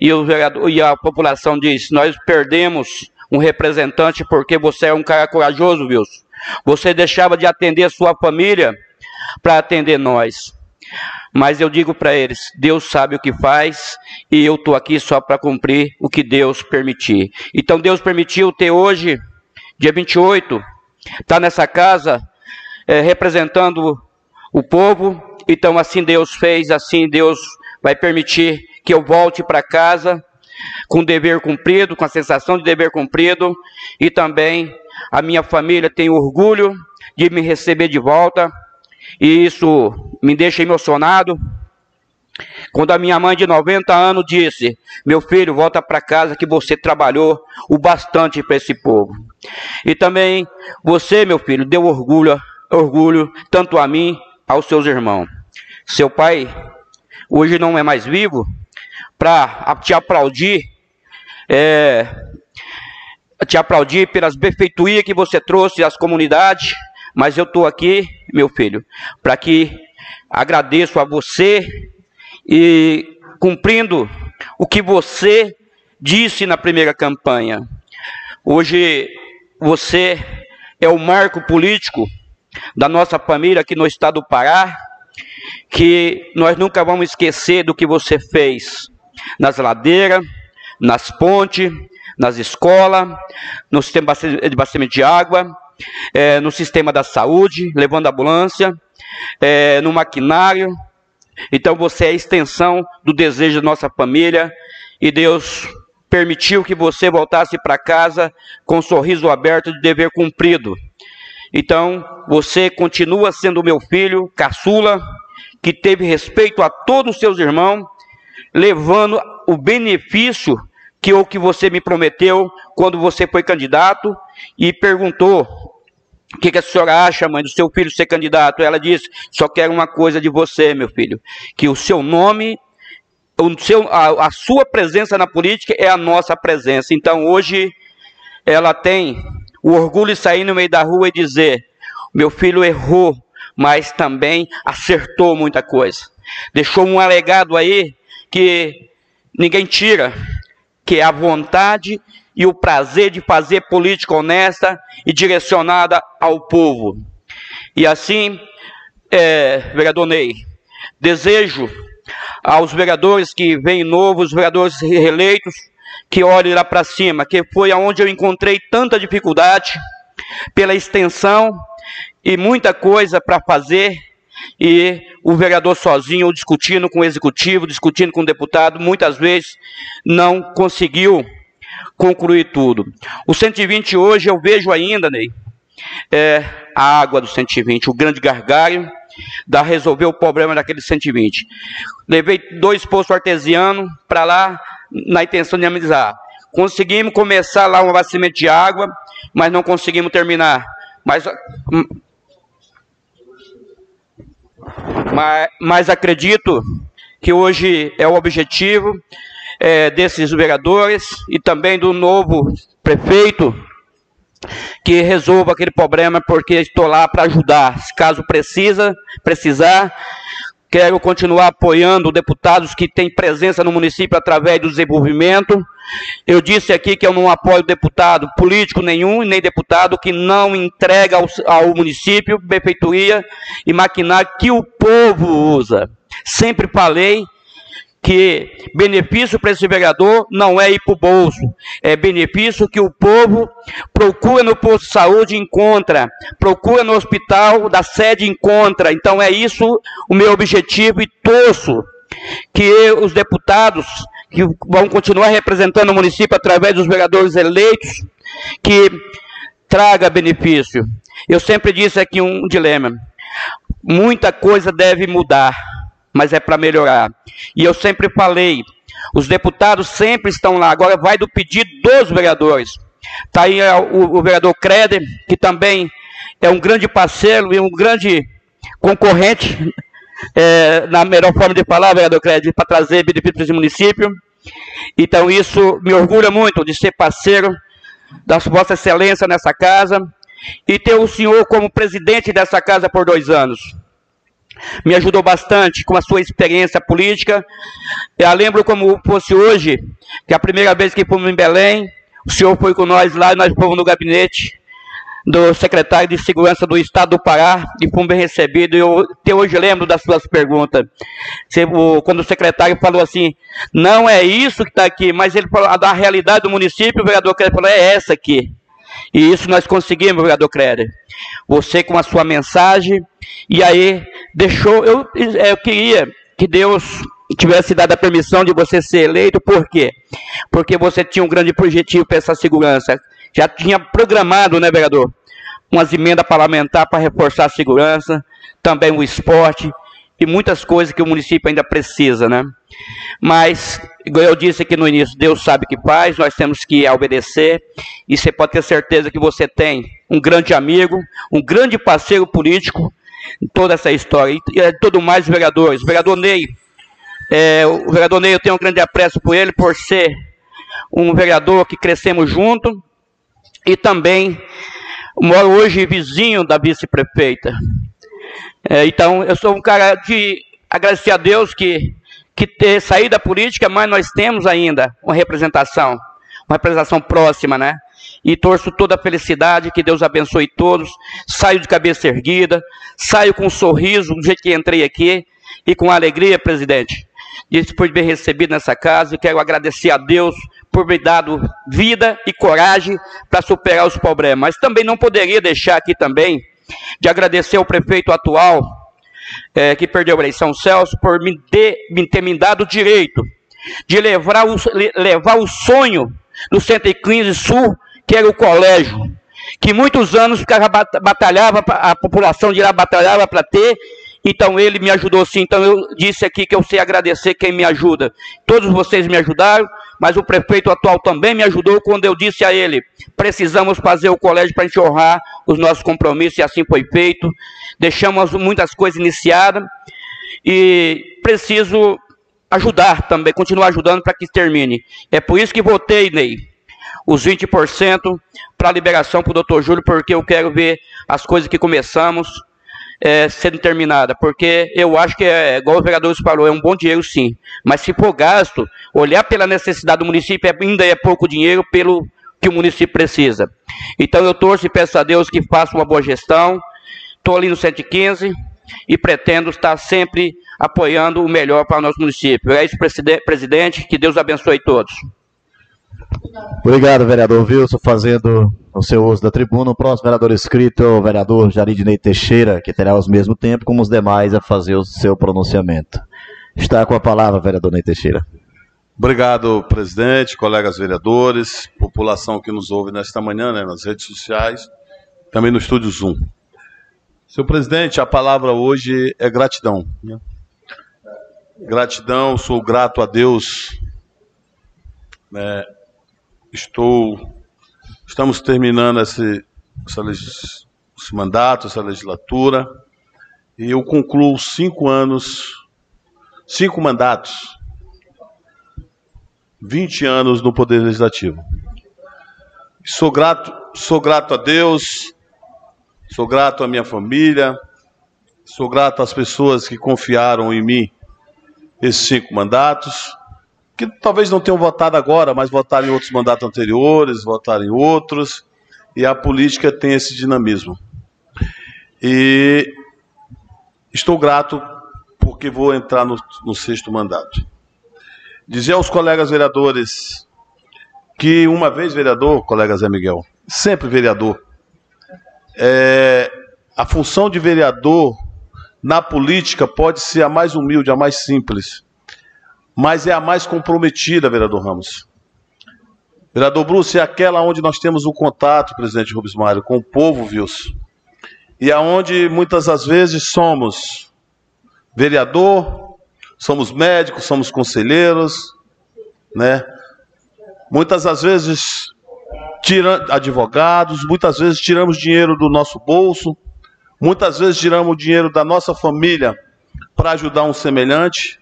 e, o vereador, e a população diz, nós perdemos um representante, porque você é um cara corajoso, Wilson. Você deixava de atender sua família para atender nós. Mas eu digo para eles: Deus sabe o que faz e eu estou aqui só para cumprir o que Deus permitir. Então Deus permitiu ter hoje, dia 28, estar tá nessa casa é, representando o povo. Então assim Deus fez, assim Deus vai permitir que eu volte para casa com dever cumprido, com a sensação de dever cumprido e também a minha família tem orgulho de me receber de volta e isso me deixa emocionado. Quando a minha mãe de 90 anos disse: Meu filho, volta para casa que você trabalhou o bastante para esse povo. E também você, meu filho, deu orgulho, orgulho tanto a mim, aos seus irmãos. Seu pai hoje não é mais vivo para te aplaudir, é, te aplaudir pelas benfeitorias que você trouxe às comunidades mas eu estou aqui, meu filho, para que agradeço a você e cumprindo o que você disse na primeira campanha. Hoje você é o marco político da nossa família aqui no estado do Pará, que nós nunca vamos esquecer do que você fez nas ladeiras, nas pontes, nas escolas, no sistema de abastecimento de água, é, no sistema da saúde, levando ambulância, é, no maquinário. Então você é a extensão do desejo da nossa família e Deus permitiu que você voltasse para casa com um sorriso aberto de dever cumprido. Então você continua sendo meu filho, caçula, que teve respeito a todos os seus irmãos, levando o benefício que o que você me prometeu quando você foi candidato e perguntou o que, que, a senhora acha, mãe, do seu filho ser candidato? Ela disse: só quero uma coisa de você, meu filho, que o seu nome, o seu, a, a sua presença na política é a nossa presença. Então hoje ela tem o orgulho de sair no meio da rua e dizer: meu filho errou, mas também acertou muita coisa. Deixou um alegado aí que ninguém tira, que é a vontade e o prazer de fazer política honesta e direcionada ao povo. E assim, é, vereador Ney, desejo aos vereadores que vêm novos, vereadores reeleitos, que olhem lá para cima, que foi aonde eu encontrei tanta dificuldade pela extensão e muita coisa para fazer e o vereador sozinho, discutindo com o executivo, discutindo com o deputado, muitas vezes não conseguiu concluir tudo. O 120 hoje eu vejo ainda, Ney, é a água do 120, o grande gargalho da resolver o problema daquele 120. Levei dois poços artesianos para lá na intenção de amenizar. Conseguimos começar lá um abastecimento de água, mas não conseguimos terminar. Mas, mas, mas acredito que hoje é o objetivo é, desses vereadores e também do novo prefeito que resolva aquele problema, porque estou lá para ajudar. Caso precisa, precisar, quero continuar apoiando deputados que têm presença no município através do desenvolvimento. Eu disse aqui que eu não apoio deputado político nenhum, nem deputado que não entrega ao, ao município, prefeitura e maquinário que o povo usa. Sempre falei que benefício para esse vereador não é ir para o bolso, é benefício que o povo procura no posto de saúde encontra, procura no hospital da sede encontra. Então é isso o meu objetivo e torço que os deputados que vão continuar representando o município através dos vereadores eleitos, que traga benefício. Eu sempre disse aqui um dilema. Muita coisa deve mudar mas é para melhorar. E eu sempre falei, os deputados sempre estão lá, agora vai do pedido dos vereadores. Está aí é, o, o vereador Creder, que também é um grande parceiro e um grande concorrente, é, na melhor forma de falar, vereador Creder, para trazer benefícios esse município. Então isso me orgulha muito de ser parceiro da Vossa Excelência nessa casa e ter o senhor como presidente dessa casa por dois anos me ajudou bastante com a sua experiência política. Eu lembro como fosse hoje, que a primeira vez que fomos em Belém, O senhor foi com nós lá, nós fomos no gabinete do secretário de Segurança do Estado do Pará e fomos bem recebidos. Eu até hoje lembro das suas perguntas. Quando o secretário falou assim, não é isso que está aqui, mas ele falou da realidade do município, o vereador Créder falou, é essa aqui. E isso nós conseguimos, vereador Créder. Você com a sua mensagem, e aí deixou, eu, eu queria que Deus tivesse dado a permissão de você ser eleito, por quê? Porque você tinha um grande objetivo para essa segurança já tinha programado, né, vereador? Umas emendas parlamentares para reforçar a segurança, também o esporte e muitas coisas que o município ainda precisa, né? Mas, igual eu disse aqui no início, Deus sabe o que faz, nós temos que obedecer, e você pode ter certeza que você tem um grande amigo, um grande parceiro político toda essa história. E, e tudo mais, vereadores. O vereador Ney, é, o vereador Ney, eu tenho um grande apreço por ele, por ser um vereador que crescemos junto, e também moro hoje vizinho da vice-prefeita. É, então, eu sou um cara de agradecer a Deus que, que ter saído da política, mas nós temos ainda uma representação, uma representação próxima, né? E torço toda a felicidade, que Deus abençoe todos. Saio de cabeça erguida, saio com um sorriso, do jeito que entrei aqui, e com alegria, presidente. De bem recebido nessa casa, e quero agradecer a Deus por me dado vida e coragem para superar os problemas. Mas também não poderia deixar aqui também de agradecer ao prefeito atual, é, que perdeu a eleição, Celso, por me, de, me ter me dado o direito de levar o, levar o sonho do 115 Sul, que era o colégio, que muitos anos o cara batalhava, a população de lá batalhava para ter, então ele me ajudou sim. Então eu disse aqui que eu sei agradecer quem me ajuda. Todos vocês me ajudaram, mas o prefeito atual também me ajudou quando eu disse a ele: precisamos fazer o colégio para honrar os nossos compromissos, e assim foi feito. Deixamos muitas coisas iniciadas e preciso ajudar também, continuar ajudando para que termine. É por isso que votei, Ney, os 20% para a liberação para o doutor Júlio, porque eu quero ver as coisas que começamos é, sendo terminada, porque eu acho que, é, igual o vereador falou, é um bom dinheiro sim, mas se for gasto, olhar pela necessidade do município é, ainda é pouco dinheiro pelo que o município precisa. Então eu torço e peço a Deus que faça uma boa gestão, estou ali no 115 e pretendo estar sempre apoiando o melhor para o nosso município. É isso, presidente, que Deus abençoe todos. Obrigado, vereador Wilson, fazendo o seu uso da tribuna. O próximo vereador inscrito é o vereador Jaridnei Teixeira, que terá ao mesmo tempo como os demais a fazer o seu pronunciamento. Está com a palavra, vereador Ney Teixeira. Obrigado, presidente, colegas vereadores, população que nos ouve nesta manhã, né, nas redes sociais, também no estúdio Zoom. Senhor presidente, a palavra hoje é gratidão. Gratidão, sou grato a Deus. Né, estou Estamos terminando esse, esse mandato, essa legislatura, e eu concluo cinco anos, cinco mandatos, 20 anos no Poder Legislativo. Sou grato, sou grato a Deus, sou grato à minha família, sou grato às pessoas que confiaram em mim esses cinco mandatos que talvez não tenham votado agora, mas votaram em outros mandatos anteriores, votaram em outros, e a política tem esse dinamismo. E estou grato porque vou entrar no, no sexto mandato. Dizer aos colegas vereadores que uma vez vereador, colega Zé Miguel, sempre vereador, é, a função de vereador na política pode ser a mais humilde, a mais simples mas é a mais comprometida, vereador Ramos. Vereador Bruce, é aquela onde nós temos o contato, presidente Rubens Mário, com o povo, Wilson. E aonde muitas das vezes somos vereador, somos médicos, somos conselheiros, né? Muitas das vezes advogados, muitas vezes tiramos dinheiro do nosso bolso, muitas vezes tiramos dinheiro da nossa família para ajudar um semelhante.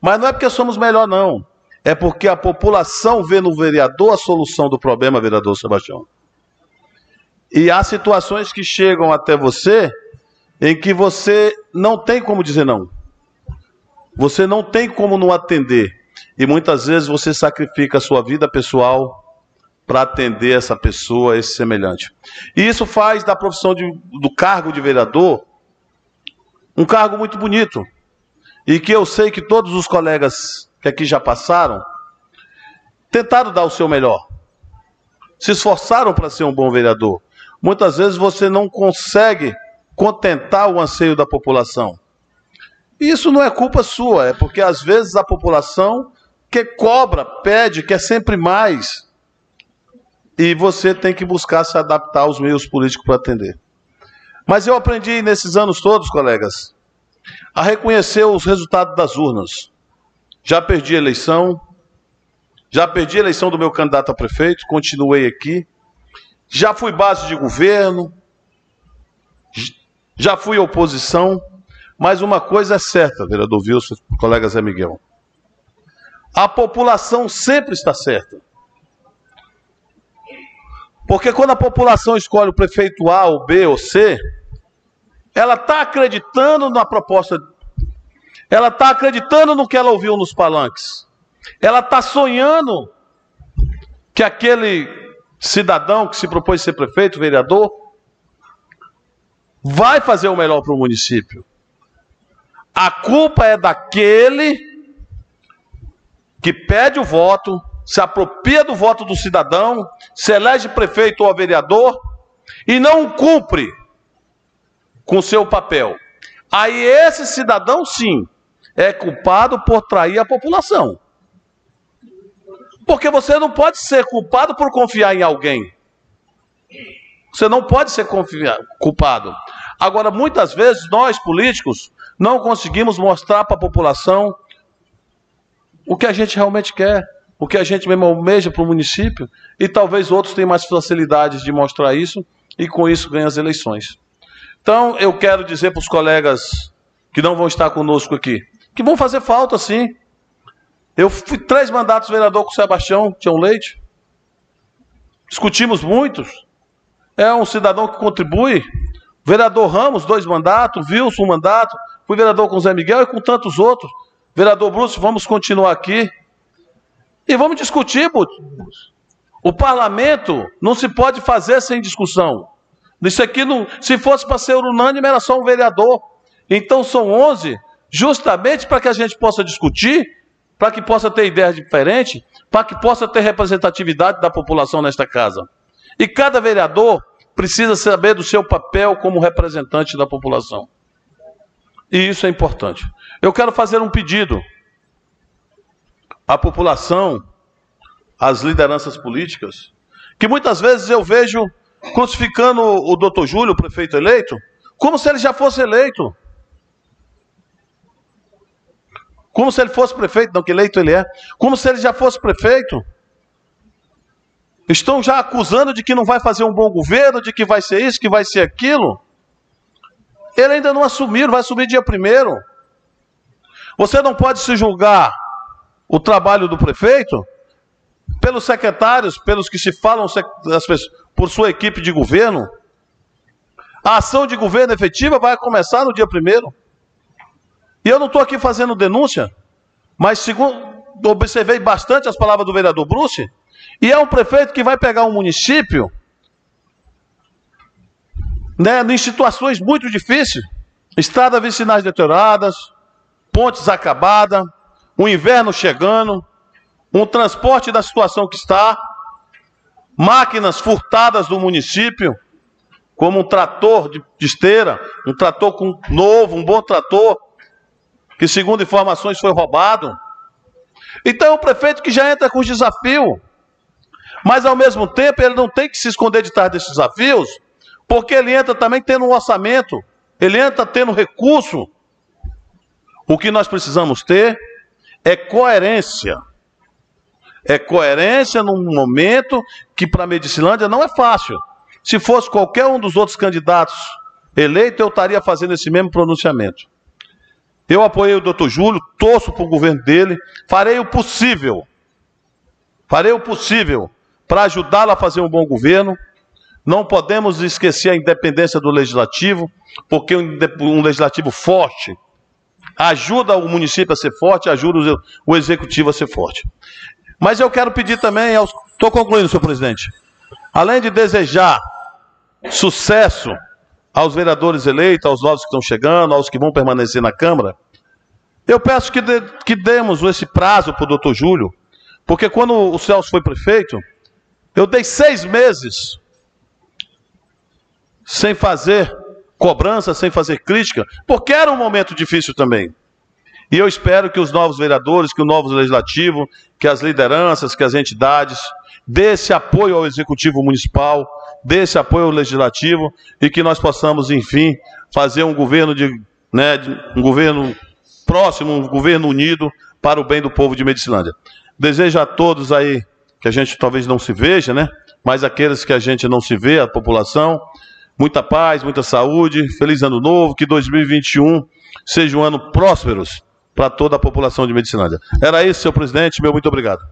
Mas não é porque somos melhor, não. É porque a população vê no vereador a solução do problema, vereador Sebastião. E há situações que chegam até você em que você não tem como dizer não. Você não tem como não atender. E muitas vezes você sacrifica a sua vida pessoal para atender essa pessoa, esse semelhante. E isso faz da profissão de, do cargo de vereador um cargo muito bonito. E que eu sei que todos os colegas que aqui já passaram tentaram dar o seu melhor. Se esforçaram para ser um bom vereador. Muitas vezes você não consegue contentar o anseio da população. E isso não é culpa sua, é porque às vezes a população que cobra, pede, quer sempre mais. E você tem que buscar se adaptar aos meios políticos para atender. Mas eu aprendi nesses anos todos, colegas, a reconhecer os resultados das urnas. Já perdi a eleição, já perdi a eleição do meu candidato a prefeito, continuei aqui. Já fui base de governo, já fui oposição, mas uma coisa é certa, vereador Wilson, colega Zé Miguel. A população sempre está certa. Porque quando a população escolhe o prefeito A, ou B ou C, ela está acreditando na proposta, ela está acreditando no que ela ouviu nos palanques, ela está sonhando que aquele cidadão que se propôs ser prefeito, vereador, vai fazer o melhor para o município. A culpa é daquele que pede o voto, se apropria do voto do cidadão, se elege prefeito ou vereador e não cumpre com seu papel. Aí esse cidadão, sim, é culpado por trair a população. Porque você não pode ser culpado por confiar em alguém. Você não pode ser culpado. Agora, muitas vezes, nós políticos não conseguimos mostrar para a população o que a gente realmente quer, o que a gente mesmo almeja para o município, e talvez outros tenham mais facilidades de mostrar isso, e com isso ganham as eleições. Então, eu quero dizer para os colegas que não vão estar conosco aqui, que vão fazer falta sim. Eu fui três mandatos vereador com o Sebastião Tião Leite. Discutimos muitos. É um cidadão que contribui. Vereador Ramos, dois mandatos. Wilson, um mandato. Fui vereador com o Zé Miguel e com tantos outros. Vereador Bruce, vamos continuar aqui. E vamos discutir, Bruce. O parlamento não se pode fazer sem discussão. Isso aqui, não, se fosse para ser unânime, era só um vereador. Então são 11, justamente para que a gente possa discutir, para que possa ter ideias diferentes, para que possa ter representatividade da população nesta casa. E cada vereador precisa saber do seu papel como representante da população. E isso é importante. Eu quero fazer um pedido à população, às lideranças políticas, que muitas vezes eu vejo crucificando o doutor Júlio, o prefeito eleito, como se ele já fosse eleito. Como se ele fosse prefeito, não que eleito ele é. Como se ele já fosse prefeito. Estão já acusando de que não vai fazer um bom governo, de que vai ser isso, que vai ser aquilo. Ele ainda não assumiu, vai assumir dia primeiro. Você não pode se julgar o trabalho do prefeito pelos secretários, pelos que se falam por sua equipe de governo. A ação de governo efetiva vai começar no dia primeiro. E eu não estou aqui fazendo denúncia, mas segundo observei bastante as palavras do vereador Bruce, e é um prefeito que vai pegar um município né, em situações muito difíceis, estradas vicinais deterioradas, pontes acabadas, o inverno chegando, um transporte da situação que está, máquinas furtadas do município, como um trator de, esteira, um trator com, novo, um bom trator, que segundo informações foi roubado. Então é um prefeito que já entra com desafio, mas ao mesmo tempo ele não tem que se esconder de trás desses desafios, porque ele entra também tendo um orçamento, ele entra tendo recurso. O que nós precisamos ter é coerência é coerência num momento que para a Medicilândia não é fácil. Se fosse qualquer um dos outros candidatos eleito, eu estaria fazendo esse mesmo pronunciamento. Eu apoiei o doutor Júlio, torço para o governo dele, farei o possível, farei o possível para ajudá-lo a fazer um bom governo. Não podemos esquecer a independência do legislativo, porque um legislativo forte ajuda o município a ser forte, ajuda o executivo a ser forte. Mas eu quero pedir também aos Estou concluindo, senhor presidente. Além de desejar sucesso aos vereadores eleitos, aos novos que estão chegando, aos que vão permanecer na Câmara, eu peço que, de, que demos esse prazo para o doutor Júlio, porque quando o Celso foi prefeito, eu dei seis meses sem fazer cobrança, sem fazer crítica, porque era um momento difícil também. E eu espero que os novos vereadores, que o novo legislativo, que as lideranças, que as entidades, dê esse apoio ao executivo municipal, dê esse apoio ao legislativo e que nós possamos, enfim, fazer um governo de, né, um governo próximo, um governo unido para o bem do povo de Medicilândia. Desejo a todos aí que a gente talvez não se veja, né? Mas aqueles que a gente não se vê, a população, muita paz, muita saúde, feliz ano novo, que 2021 seja um ano próspero para toda a população de Medicinândia. Era isso, senhor presidente, meu muito obrigado.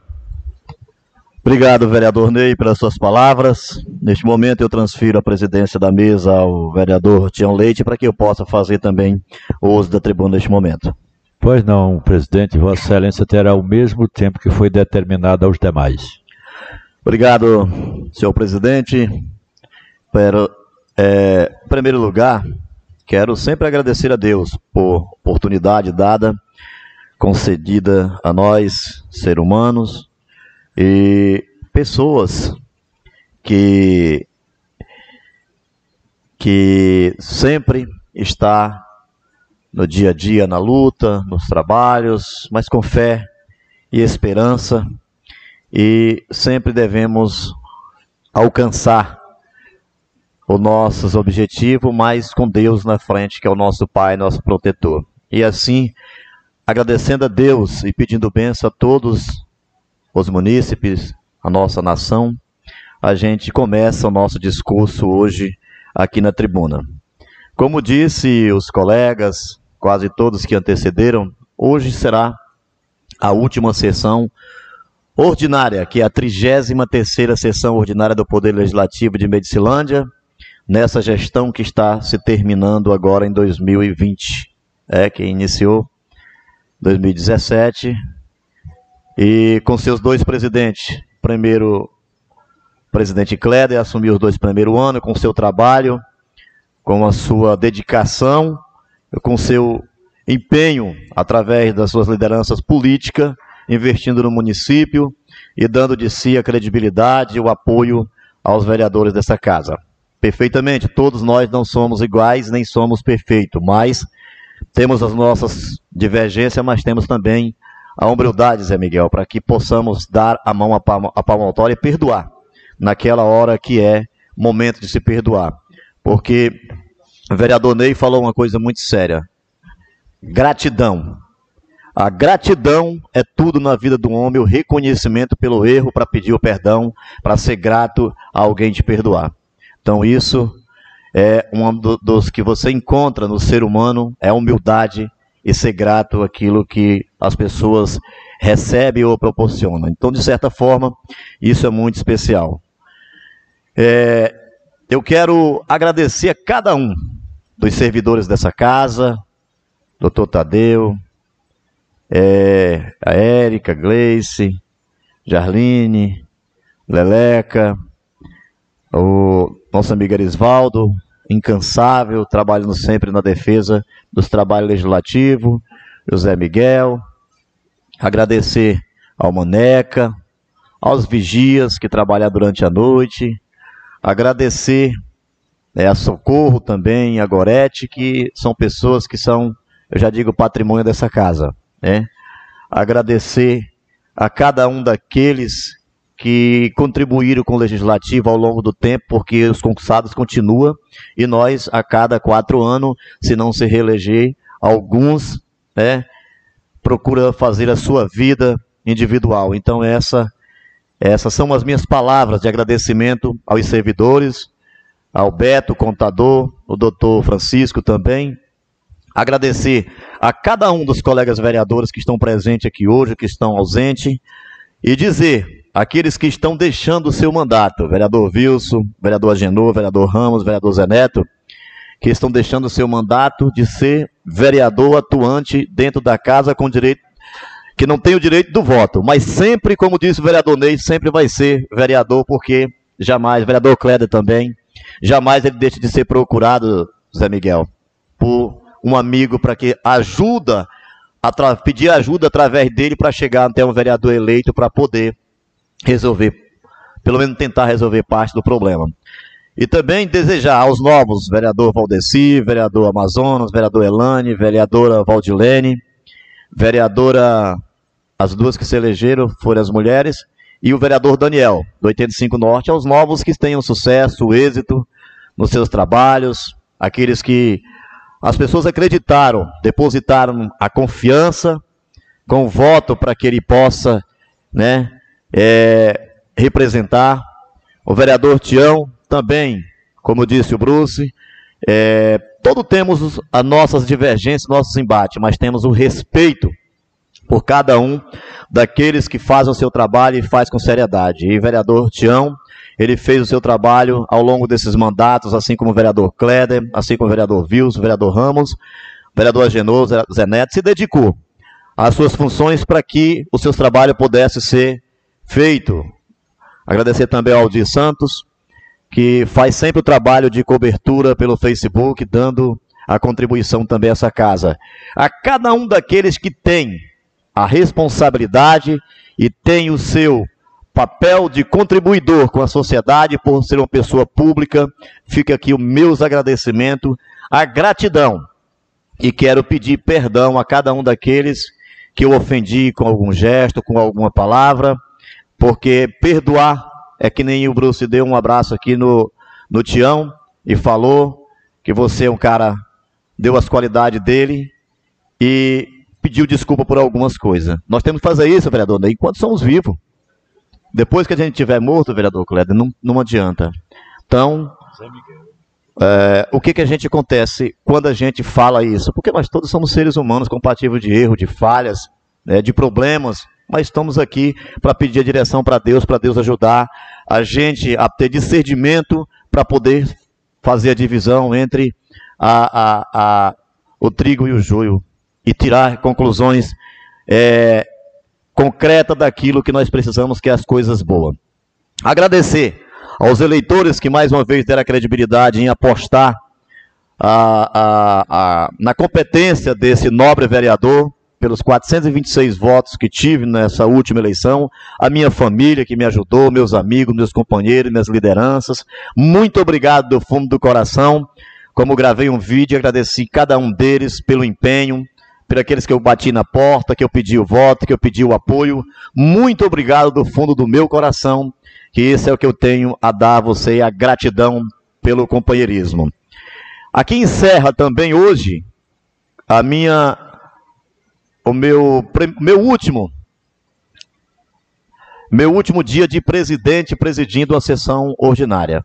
Obrigado, vereador Ney, pelas suas palavras. Neste momento eu transfiro a presidência da mesa ao vereador Tião Leite para que eu possa fazer também o uso da tribuna neste momento. Pois não, presidente, Vossa Excelência terá o mesmo tempo que foi determinado aos demais. Obrigado, senhor presidente. Pero, é, em primeiro lugar, quero sempre agradecer a Deus por oportunidade dada, concedida a nós, seres humanos, e pessoas que que sempre está no dia a dia na luta, nos trabalhos, mas com fé e esperança e sempre devemos alcançar os nossos objetivos, mas com Deus na frente, que é o nosso Pai, nosso protetor. E assim, agradecendo a Deus e pedindo bênção a todos os munícipes, a nossa nação, a gente começa o nosso discurso hoje aqui na tribuna. Como disse os colegas, quase todos que antecederam, hoje será a última sessão ordinária, que é a 33 sessão ordinária do Poder Legislativo de Medicilândia, nessa gestão que está se terminando agora em 2020, é que iniciou 2017 e com seus dois presidentes. Primeiro, presidente Kleder assumiu os dois primeiros anos com seu trabalho, com a sua dedicação, com seu empenho através das suas lideranças políticas, investindo no município e dando de si a credibilidade e o apoio aos vereadores dessa casa perfeitamente. Todos nós não somos iguais, nem somos perfeitos, mas temos as nossas divergências, mas temos também a humildade, Zé Miguel, para que possamos dar a mão à palmatória e perdoar naquela hora que é momento de se perdoar. Porque o vereador Ney falou uma coisa muito séria: gratidão. A gratidão é tudo na vida do homem, o reconhecimento pelo erro para pedir o perdão, para ser grato a alguém te perdoar. Então, isso é um dos que você encontra no ser humano, é a humildade e ser grato àquilo que as pessoas recebem ou proporcionam. Então, de certa forma, isso é muito especial. É, eu quero agradecer a cada um dos servidores dessa casa, doutor Tadeu, é, a Érica, Gleice, Jarline, Leleca, o nosso amigo Arisvaldo, incansável, trabalhando sempre na defesa dos trabalhos legislativos, José Miguel, agradecer ao Maneca, aos vigias que trabalham durante a noite, agradecer né, a Socorro também, a Gorete, que são pessoas que são, eu já digo, patrimônio dessa casa. Né? Agradecer a cada um daqueles que contribuíram com o legislativo ao longo do tempo, porque os concursados continuam e nós, a cada quatro anos, se não se reeleger, alguns né, procura fazer a sua vida individual. Então, essa, essas são as minhas palavras de agradecimento aos servidores, ao Beto, contador, o doutor Francisco também. Agradecer a cada um dos colegas vereadores que estão presentes aqui hoje, que estão ausentes, e dizer aqueles que estão deixando o seu mandato, vereador Wilson, vereador Agenor, vereador Ramos, vereador Zé Neto, que estão deixando o seu mandato de ser vereador atuante dentro da casa com direito que não tem o direito do voto, mas sempre, como disse o vereador Ney, sempre vai ser vereador, porque jamais, vereador Cléder também, jamais ele deixa de ser procurado, Zé Miguel, por um amigo para que ajuda, pedir ajuda através dele para chegar até um vereador eleito para poder resolver, pelo menos tentar resolver parte do problema. E também desejar aos novos, vereador Valdeci, vereador Amazonas, vereador Elane, vereadora Valdilene, vereadora, as duas que se elegeram foram as mulheres, e o vereador Daniel, do 85 Norte, aos novos que tenham sucesso, êxito nos seus trabalhos, aqueles que as pessoas acreditaram, depositaram a confiança com o voto para que ele possa né, é, representar. O vereador Tião também, como disse o Bruce, é, todo temos as nossas divergências, nossos embates, mas temos o respeito por cada um daqueles que fazem o seu trabalho e faz com seriedade. E vereador Tião, ele fez o seu trabalho ao longo desses mandatos, assim como o vereador Kleder, assim como o vereador Vils, o vereador Ramos, o vereador Agenor, Zé Neto, se dedicou às suas funções para que o seu trabalho pudesse ser feito. Agradecer também ao Aldir Santos, que faz sempre o trabalho de cobertura pelo Facebook, dando a contribuição também a essa casa. A cada um daqueles que tem a responsabilidade e tem o seu papel de contribuidor com a sociedade por ser uma pessoa pública, fica aqui o meus agradecimento, a gratidão. E quero pedir perdão a cada um daqueles que eu ofendi com algum gesto, com alguma palavra, porque perdoar é que nem o Bruce deu um abraço aqui no, no Tião e falou que você é um cara, deu as qualidades dele e pediu desculpa por algumas coisas. Nós temos que fazer isso, vereador, enquanto somos vivos. Depois que a gente tiver morto, vereador Cléber, não, não adianta. Então, é, o que, que a gente acontece quando a gente fala isso? Porque nós todos somos seres humanos compatíveis de erro, de falhas, né, de problemas, mas estamos aqui para pedir a direção para Deus, para Deus ajudar a gente a ter discernimento para poder fazer a divisão entre a, a, a, o trigo e o joio e tirar conclusões é, concretas daquilo que nós precisamos, que é as coisas boas. Agradecer aos eleitores que mais uma vez deram a credibilidade em apostar a, a, a, na competência desse nobre vereador, pelos 426 votos que tive nessa última eleição, a minha família que me ajudou, meus amigos, meus companheiros, minhas lideranças. Muito obrigado do fundo do coração. Como gravei um vídeo, agradeci cada um deles pelo empenho, por aqueles que eu bati na porta, que eu pedi o voto, que eu pedi o apoio. Muito obrigado do fundo do meu coração, que esse é o que eu tenho a dar a você, a gratidão pelo companheirismo. Aqui encerra também hoje a minha o meu meu último meu último dia de presidente presidindo a sessão ordinária.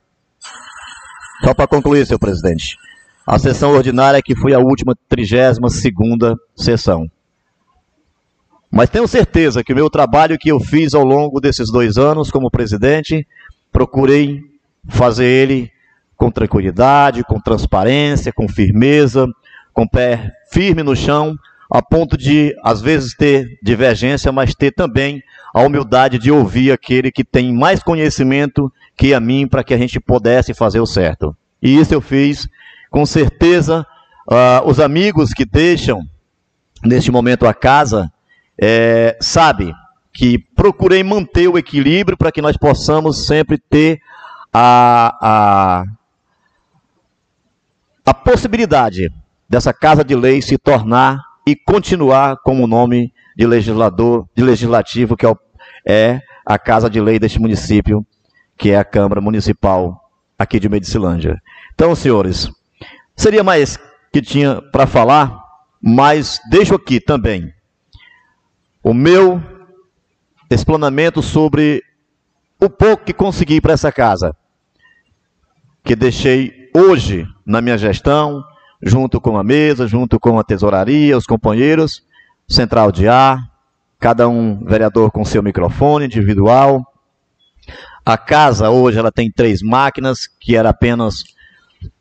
Só para concluir, senhor presidente a sessão ordinária que foi a última 32 segunda sessão. Mas tenho certeza que o meu trabalho que eu fiz ao longo desses dois anos como presidente, procurei fazer ele com tranquilidade, com transparência, com firmeza, com pé firme no chão, a ponto de, às vezes, ter divergência, mas ter também a humildade de ouvir aquele que tem mais conhecimento que a mim, para que a gente pudesse fazer o certo. E isso eu fiz com certeza, uh, os amigos que deixam neste momento a casa, é, sabe que procurei manter o equilíbrio para que nós possamos sempre ter a, a, a possibilidade dessa casa de lei se tornar e continuar como nome de legislador, de legislativo, que é, o, é a casa de lei deste município, que é a Câmara Municipal aqui de Medicilândia. Então, senhores, Seria mais que tinha para falar, mas deixo aqui também o meu explanamento sobre o pouco que consegui para essa casa, que deixei hoje na minha gestão, junto com a mesa, junto com a tesouraria, os companheiros, central de ar, cada um vereador com seu microfone individual. A casa hoje ela tem três máquinas, que era apenas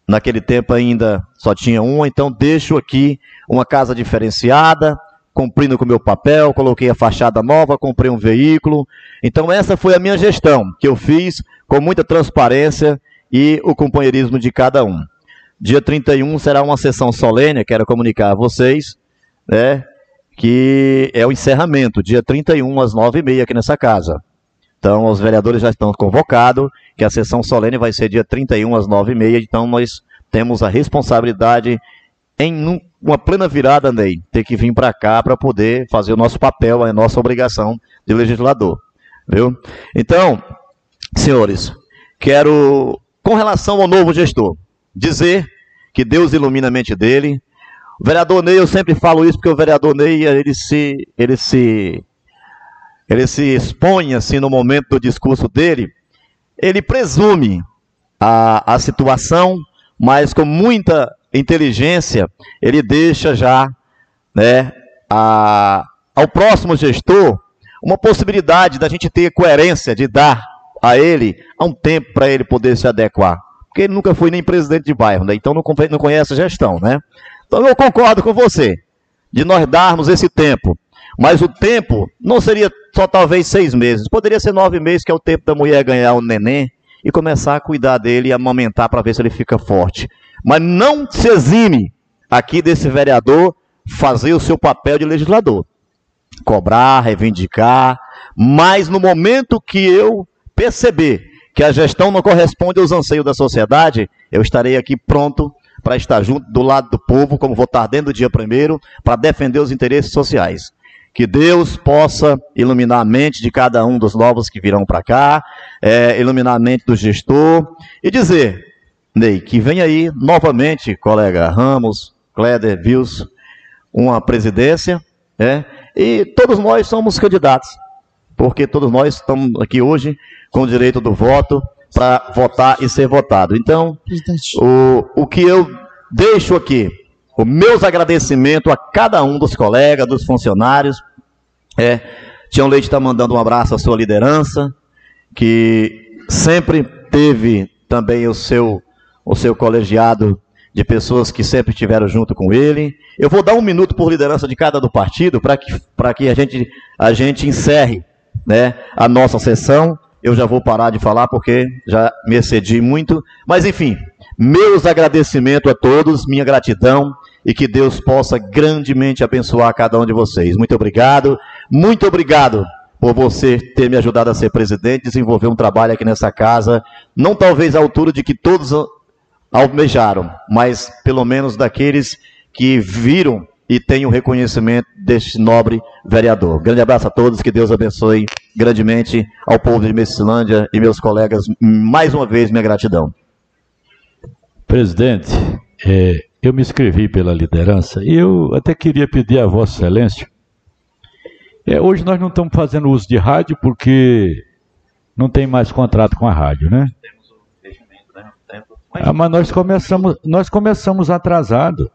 Naquele tempo ainda só tinha uma, então deixo aqui uma casa diferenciada, cumprindo com o meu papel, coloquei a fachada nova, comprei um veículo. Então, essa foi a minha gestão, que eu fiz com muita transparência e o companheirismo de cada um. Dia 31 será uma sessão solene, quero comunicar a vocês, né, que é o encerramento, dia 31 às 9h30 aqui nessa casa. Então, os vereadores já estão convocados, que a sessão solene vai ser dia 31 às 9h30, então nós temos a responsabilidade em uma plena virada, Ney, ter que vir para cá para poder fazer o nosso papel, a nossa obrigação de legislador. Viu? Então, senhores, quero, com relação ao novo gestor, dizer que Deus ilumina a mente dele. O vereador Ney, eu sempre falo isso porque o vereador Ney, ele se, ele se, ele se expõe assim no momento do discurso dele, ele presume a, a situação, mas com muita inteligência, ele deixa já né, a, ao próximo gestor uma possibilidade da gente ter coerência de dar a ele há um tempo para ele poder se adequar. Porque ele nunca foi nem presidente de bairro, né? então não, não conhece a gestão. Né? Então eu concordo com você, de nós darmos esse tempo. Mas o tempo não seria só talvez seis meses, poderia ser nove meses, que é o tempo da mulher ganhar o um neném e começar a cuidar dele e amamentar para ver se ele fica forte. Mas não se exime aqui desse vereador fazer o seu papel de legislador. Cobrar, reivindicar, mas no momento que eu perceber que a gestão não corresponde aos anseios da sociedade, eu estarei aqui pronto para estar junto do lado do povo, como vou estar dentro do dia primeiro, para defender os interesses sociais. Que Deus possa iluminar a mente de cada um dos novos que virão para cá, é, iluminar a mente do gestor e dizer: Ney, que vem aí novamente, colega Ramos, Kleder, Vils, uma presidência, né? e todos nós somos candidatos, porque todos nós estamos aqui hoje com o direito do voto para votar e ser votado. Então, o, o que eu deixo aqui, os meus agradecimentos a cada um dos colegas, dos funcionários, é, Tião Leite está mandando um abraço à sua liderança, que sempre teve também o seu o seu colegiado de pessoas que sempre estiveram junto com ele. Eu vou dar um minuto por liderança de cada do partido para que, que a, gente, a gente encerre né, a nossa sessão. Eu já vou parar de falar porque já me excedi muito. Mas enfim, meus agradecimentos a todos, minha gratidão e que Deus possa grandemente abençoar cada um de vocês. Muito obrigado. Muito obrigado por você ter me ajudado a ser presidente, desenvolver um trabalho aqui nessa casa, não talvez à altura de que todos almejaram, mas pelo menos daqueles que viram e têm o reconhecimento deste nobre vereador. Grande abraço a todos, que Deus abençoe grandemente ao povo de Messilândia e meus colegas. Mais uma vez, minha gratidão. Presidente, é, eu me inscrevi pela liderança e eu até queria pedir a Vossa Excelência. É, hoje nós não estamos fazendo uso de rádio porque não tem mais contrato com a rádio, né? Ah, mas nós começamos, nós começamos atrasado.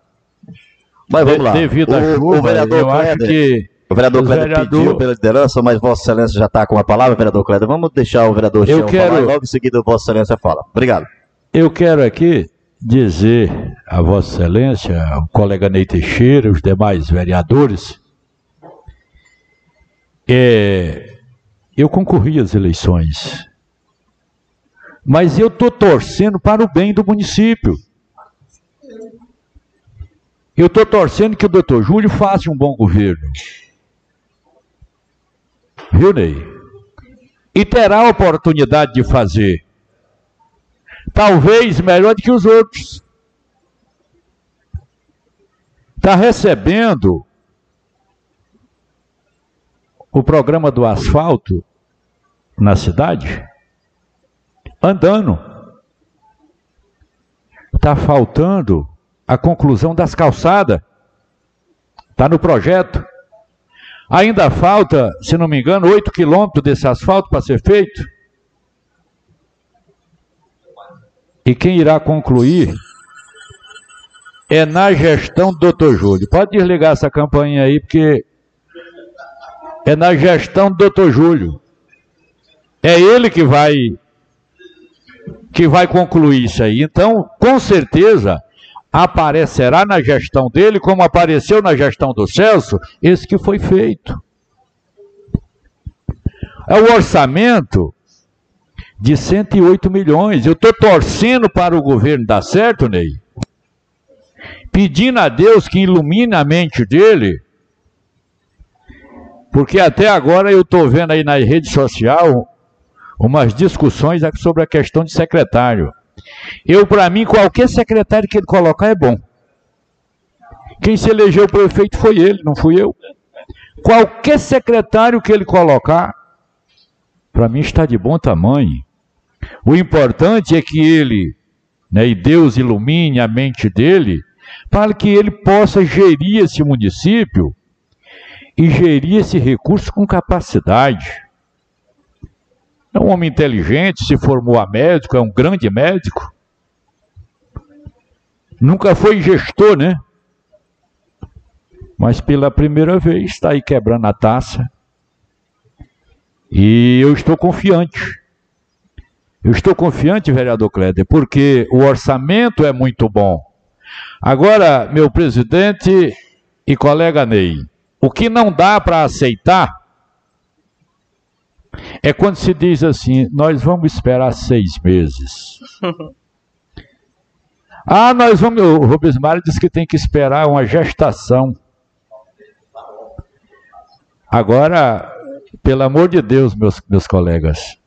Mas vamos lá. Devido à chuva, o vereador eu acho que o vereador Cléder vereador... pediu pela liderança, mas Vossa Excelência já está com a palavra, vereador Cléder. Vamos deixar o vereador eu quero... falar e logo em seguida Vossa Excelência fala. Obrigado. Eu quero aqui dizer a Vossa Excelência, o colega Ney Teixeira, os demais vereadores, é, eu concorri às eleições mas eu estou torcendo para o bem do município. Eu estou torcendo que o doutor Júlio faça um bom governo. Viu, Ney? E terá a oportunidade de fazer. Talvez melhor do que os outros. Está recebendo o programa do asfalto na cidade? andando. Está faltando a conclusão das calçadas. Está no projeto. Ainda falta, se não me engano, 8 quilômetros desse asfalto para ser feito. E quem irá concluir é na gestão do Dr. Júlio. Pode desligar essa campanha aí, porque é na gestão do Dr. Júlio. É ele que vai que vai concluir isso aí. Então, com certeza, aparecerá na gestão dele, como apareceu na gestão do Celso, esse que foi feito. É o orçamento de 108 milhões. Eu estou torcendo para o governo dar certo, Ney. Pedindo a Deus que ilumine a mente dele. Porque até agora eu estou vendo aí na rede social umas discussões sobre a questão de secretário. Eu, para mim, qualquer secretário que ele colocar é bom. Quem se elegeu prefeito foi ele, não fui eu. Qualquer secretário que ele colocar, para mim está de bom tamanho. O importante é que ele, né, e Deus ilumine a mente dele, para que ele possa gerir esse município e gerir esse recurso com capacidade. É um homem inteligente, se formou a médico, é um grande médico. Nunca foi gestor, né? Mas pela primeira vez está aí quebrando a taça. E eu estou confiante. Eu estou confiante, vereador Kleder, porque o orçamento é muito bom. Agora, meu presidente e colega Ney, o que não dá para aceitar é quando se diz assim: nós vamos esperar seis meses. ah, nós vamos. O Rubens Mário diz que tem que esperar uma gestação. Agora, pelo amor de Deus, meus, meus colegas,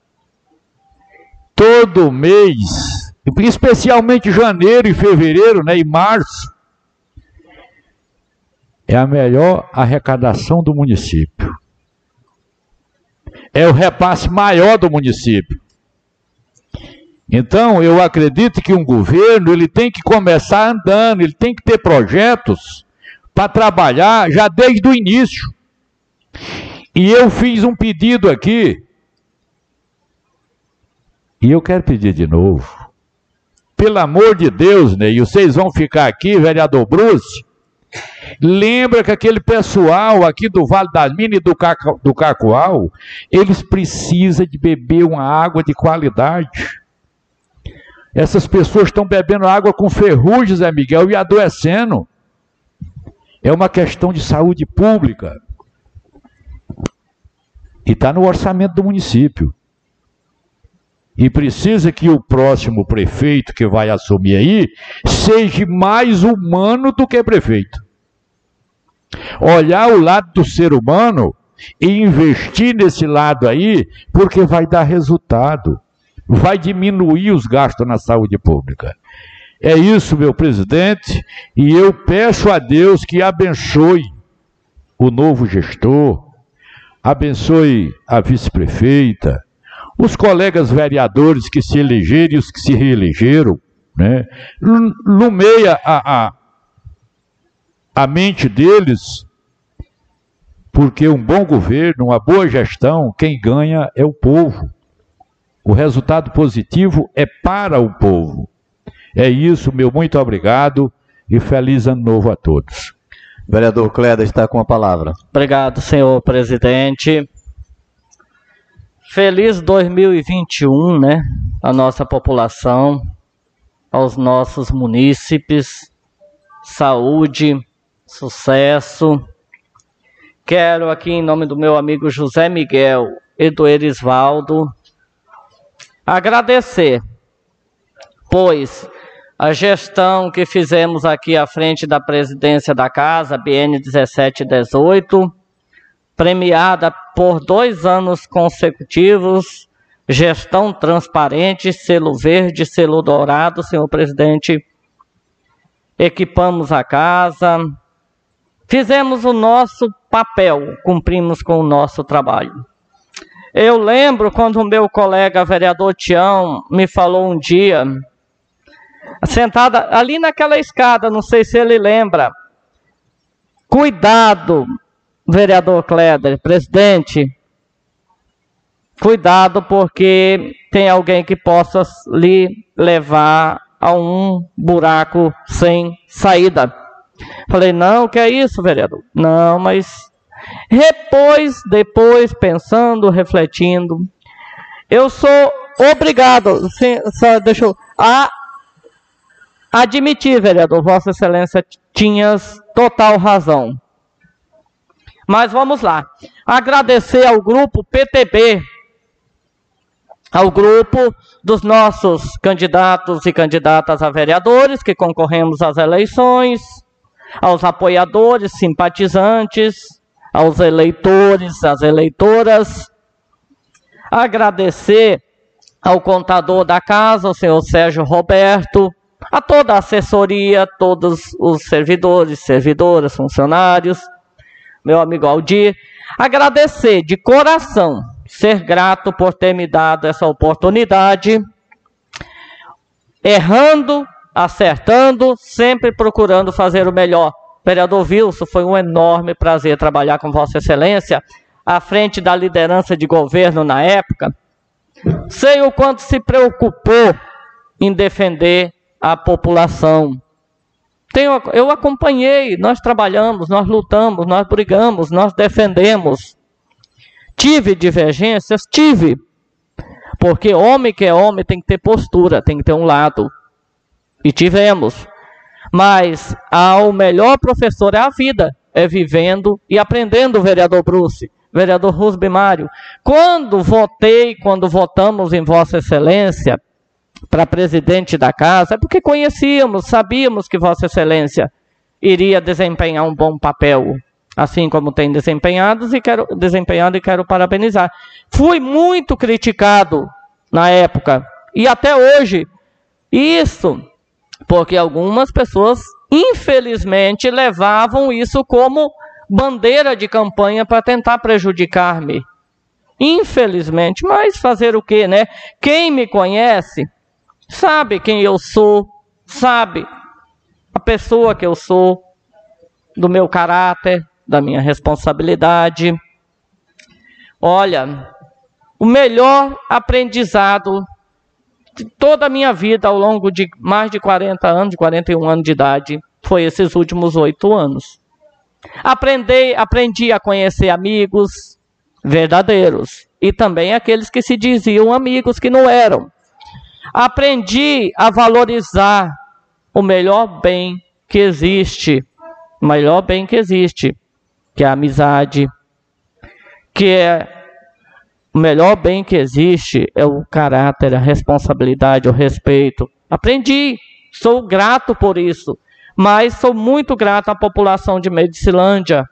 todo mês, especialmente janeiro e fevereiro, né, e março, é a melhor arrecadação do município é o repasse maior do município. Então, eu acredito que um governo ele tem que começar andando, ele tem que ter projetos para trabalhar já desde o início. E eu fiz um pedido aqui, e eu quero pedir de novo. Pelo amor de Deus, Ney, vocês vão ficar aqui, vereador Bruce, Lembra que aquele pessoal aqui do Vale das Minas e do, Caco, do Cacoal, eles precisam de beber uma água de qualidade. Essas pessoas estão bebendo água com ferrugem, Zé Miguel, e adoecendo. É uma questão de saúde pública. E está no orçamento do município. E precisa que o próximo prefeito que vai assumir aí seja mais humano do que prefeito. Olhar o lado do ser humano e investir nesse lado aí, porque vai dar resultado. Vai diminuir os gastos na saúde pública. É isso, meu presidente, e eu peço a Deus que abençoe o novo gestor, abençoe a vice-prefeita, os colegas vereadores que se elegeram e os que se reelegeram, né? Lumeia a, a, a mente deles, porque um bom governo, uma boa gestão, quem ganha é o povo. O resultado positivo é para o povo. É isso, meu muito obrigado e feliz ano novo a todos. Vereador Cléder está com a palavra. Obrigado, senhor presidente. Feliz 2021, né? A nossa população, aos nossos munícipes, saúde, sucesso. Quero aqui, em nome do meu amigo José Miguel e do Erisvaldo, agradecer, pois a gestão que fizemos aqui à frente da presidência da casa, BN 1718, premiada por dois anos consecutivos, gestão transparente, selo verde, selo dourado, senhor presidente. Equipamos a casa, fizemos o nosso papel, cumprimos com o nosso trabalho. Eu lembro quando o meu colega vereador Tião me falou um dia, sentada ali naquela escada, não sei se ele lembra, cuidado, vereador Kleder, presidente, cuidado porque tem alguém que possa lhe levar a um buraco sem saída. Falei, não, que é isso, vereador? Não, mas depois, depois, pensando, refletindo, eu sou obrigado, sim, só deixa eu, a Admitir, vereador, Vossa Excelência tinha total razão. Mas vamos lá. Agradecer ao grupo PTB, ao grupo dos nossos candidatos e candidatas a vereadores que concorremos às eleições, aos apoiadores, simpatizantes, aos eleitores, às eleitoras. Agradecer ao contador da casa, o senhor Sérgio Roberto, a toda a assessoria, todos os servidores, servidoras, funcionários, meu amigo Aldir, agradecer de coração, ser grato por ter me dado essa oportunidade, errando, acertando, sempre procurando fazer o melhor. Vereador Wilson, foi um enorme prazer trabalhar com Vossa Excelência à frente da liderança de governo na época. Sei o quanto se preocupou em defender a população. Tenho, eu acompanhei, nós trabalhamos, nós lutamos, nós brigamos, nós defendemos. Tive divergências? Tive. Porque homem que é homem tem que ter postura, tem que ter um lado. E tivemos. Mas o melhor professor é a vida, é vivendo e aprendendo, vereador Bruce, vereador Rusbe Mário. Quando votei, quando votamos em Vossa Excelência, para presidente da casa, é porque conhecíamos, sabíamos que Vossa Excelência iria desempenhar um bom papel, assim como tem desempenhado e quero, desempenhado e quero parabenizar. Fui muito criticado na época e até hoje. Isso porque algumas pessoas, infelizmente, levavam isso como bandeira de campanha para tentar prejudicar-me. Infelizmente, mas fazer o que, né? Quem me conhece sabe quem eu sou, sabe a pessoa que eu sou, do meu caráter, da minha responsabilidade. Olha, o melhor aprendizado de toda a minha vida ao longo de mais de 40 anos, de 41 anos de idade, foi esses últimos oito anos. Aprendi, aprendi a conhecer amigos verdadeiros e também aqueles que se diziam amigos que não eram. Aprendi a valorizar o melhor bem que existe, o melhor bem que existe, que é a amizade, que é o melhor bem que existe é o caráter, a responsabilidade, o respeito. Aprendi, sou grato por isso, mas sou muito grato à população de Medicilândia.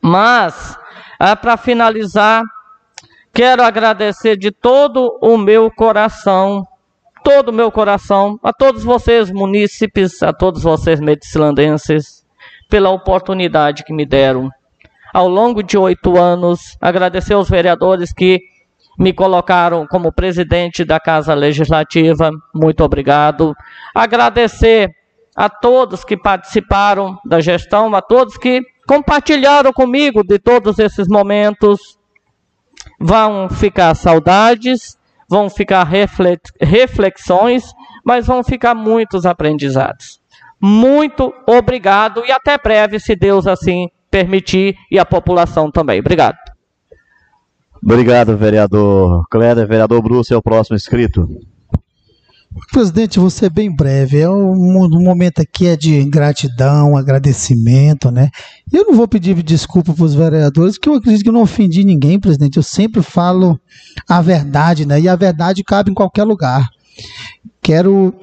Mas, é, para finalizar, Quero agradecer de todo o meu coração, todo o meu coração, a todos vocês munícipes, a todos vocês medicilandenses, pela oportunidade que me deram. Ao longo de oito anos, agradecer aos vereadores que me colocaram como presidente da Casa Legislativa, muito obrigado. Agradecer a todos que participaram da gestão, a todos que compartilharam comigo de todos esses momentos vão ficar saudades, vão ficar reflexões, mas vão ficar muitos aprendizados. Muito obrigado e até breve, se Deus assim permitir e a população também. Obrigado. Obrigado, vereador Cléder. Vereador Bruce é o próximo inscrito. Presidente, você bem breve. É um, um, momento aqui é de gratidão, agradecimento, né? Eu não vou pedir desculpa para os vereadores, porque eu acredito que eu não ofendi ninguém, presidente. Eu sempre falo a verdade, né? E a verdade cabe em qualquer lugar. Quero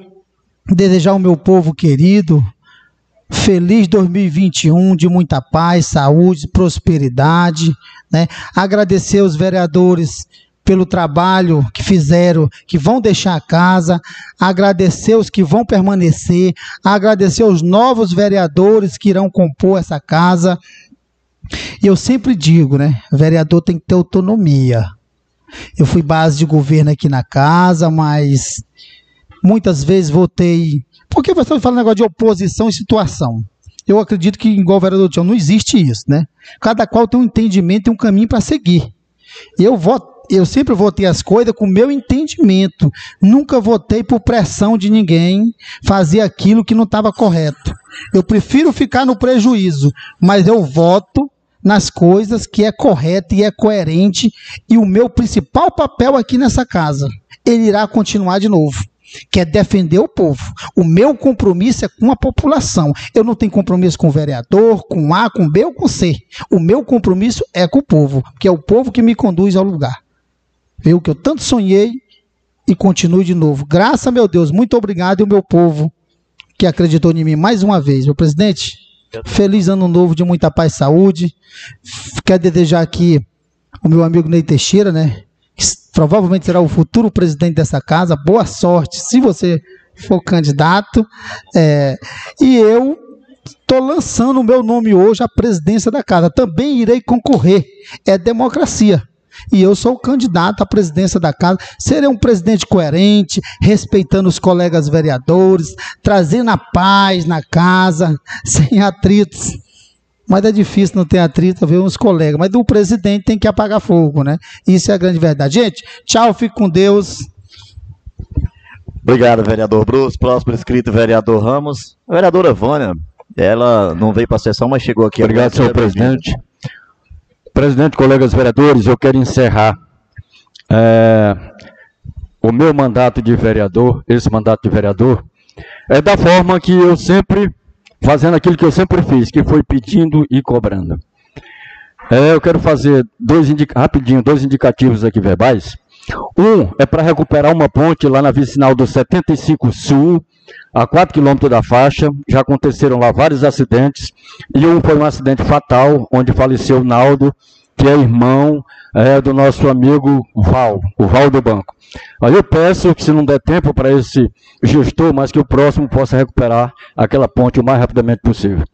desejar ao meu povo querido feliz 2021 de muita paz, saúde, prosperidade, né? Agradecer aos vereadores pelo trabalho que fizeram, que vão deixar a casa, agradecer os que vão permanecer, agradecer os novos vereadores que irão compor essa casa. E eu sempre digo, né, vereador tem que ter autonomia. Eu fui base de governo aqui na casa, mas muitas vezes votei. Porque você fala negócio de oposição e situação. Eu acredito que, igual o vereador Tião, não existe isso, né? Cada qual tem um entendimento e um caminho para seguir. Eu voto eu sempre votei as coisas com o meu entendimento. Nunca votei por pressão de ninguém fazer aquilo que não estava correto. Eu prefiro ficar no prejuízo, mas eu voto nas coisas que é correto e é coerente. E o meu principal papel aqui nessa casa, ele irá continuar de novo. que é defender o povo. O meu compromisso é com a população. Eu não tenho compromisso com o vereador, com A, com B ou com C. O meu compromisso é com o povo, que é o povo que me conduz ao lugar. Viu que eu tanto sonhei e continuo de novo. Graças meu Deus, muito obrigado e o meu povo que acreditou em mim mais uma vez. Meu presidente, feliz ano novo de muita paz e saúde. Quero desejar aqui o meu amigo Ney Teixeira, né? Que provavelmente será o futuro presidente dessa casa. Boa sorte, se você for candidato. É, e eu estou lançando o meu nome hoje à presidência da casa. Também irei concorrer. É democracia e eu sou o candidato à presidência da casa. Serei um presidente coerente, respeitando os colegas vereadores, trazendo a paz na casa, sem atritos. Mas é difícil não ter atrito, ver uns colegas. Mas o presidente tem que apagar fogo, né? Isso é a grande verdade. Gente, tchau, fique com Deus. Obrigado, vereador Bruce. Próximo inscrito, vereador Ramos. A vereadora Vânia, ela não veio para a sessão, mas chegou aqui. Obrigado, senhor presidente. Presidente, colegas vereadores, eu quero encerrar é, o meu mandato de vereador, esse mandato de vereador, é da forma que eu sempre, fazendo aquilo que eu sempre fiz, que foi pedindo e cobrando. É, eu quero fazer dois rapidinho, dois indicativos aqui verbais. Um é para recuperar uma ponte lá na vicinal do 75 Sul, a 4 quilômetros da faixa. Já aconteceram lá vários acidentes. E um foi um acidente fatal, onde faleceu o Naldo, que é irmão é, do nosso amigo Val, o Val do Banco. Aí eu peço que, se não der tempo para esse gestor, mas que o próximo possa recuperar aquela ponte o mais rapidamente possível.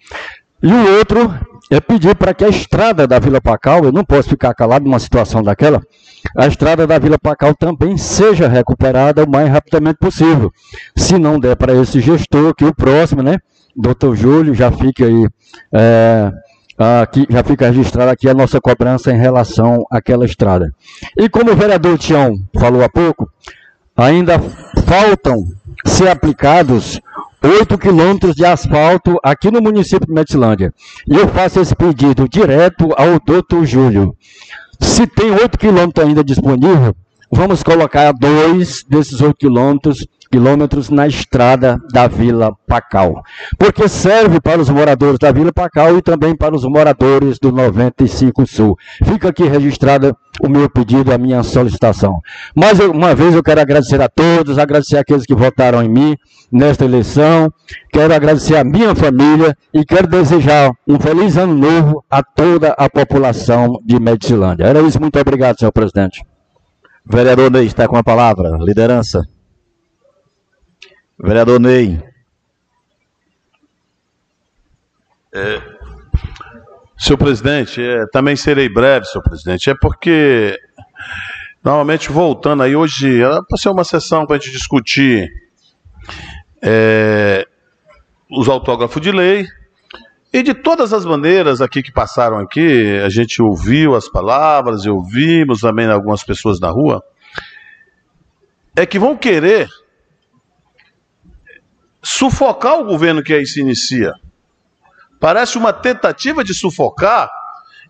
E o outro é pedir para que a estrada da Vila Pacal, eu não posso ficar calado numa situação daquela, a estrada da Vila Pacal também seja recuperada o mais rapidamente possível. Se não der para esse gestor, que o próximo, né, doutor Júlio, já fica aí, é, aqui, já fica registrada aqui a nossa cobrança em relação àquela estrada. E como o vereador Tião falou há pouco, ainda faltam ser aplicados 8 quilômetros de asfalto aqui no município de Metilândia. E eu faço esse pedido direto ao doutor Júlio. Se tem 8 quilômetros ainda disponível, vamos colocar dois desses 8 quilômetros quilômetros na estrada da Vila Pacal, porque serve para os moradores da Vila Pacal e também para os moradores do 95 Sul. Fica aqui registrada o meu pedido, a minha solicitação. Mais uma vez eu quero agradecer a todos, agradecer aqueles que votaram em mim nesta eleição, quero agradecer a minha família e quero desejar um feliz ano novo a toda a população de Medicilândia. Era isso, muito obrigado, senhor presidente. Vereador Ney está com a palavra, liderança. Vereador Ney. É, senhor presidente, é, também serei breve, senhor presidente. É porque, normalmente, voltando aí, hoje era para ser uma sessão para a gente discutir é, os autógrafos de lei. E de todas as maneiras aqui que passaram aqui, a gente ouviu as palavras, e ouvimos também algumas pessoas na rua, é que vão querer sufocar o governo que aí se inicia. Parece uma tentativa de sufocar,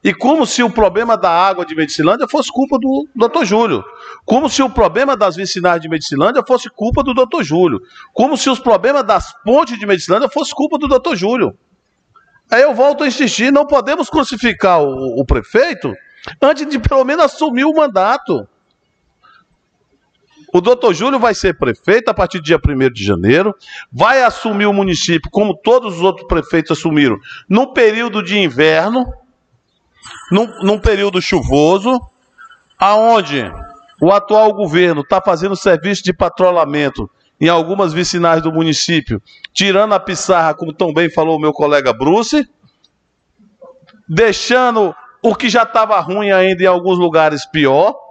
e como se o problema da água de Medicilândia fosse culpa do doutor Júlio. Como se o problema das vicinais de Medicilândia fosse culpa do doutor Júlio. Como se os problemas das pontes de Medicilândia fosse culpa do doutor Júlio. Aí eu volto a insistir, não podemos crucificar o, o prefeito antes de pelo menos assumir o mandato. O doutor Júlio vai ser prefeito a partir do dia 1 de janeiro, vai assumir o município, como todos os outros prefeitos assumiram, num período de inverno, num, num período chuvoso, aonde o atual governo está fazendo serviço de patrulhamento em algumas vicinais do município, tirando a pissarra, como tão bem falou o meu colega Bruce, deixando o que já estava ruim ainda em alguns lugares pior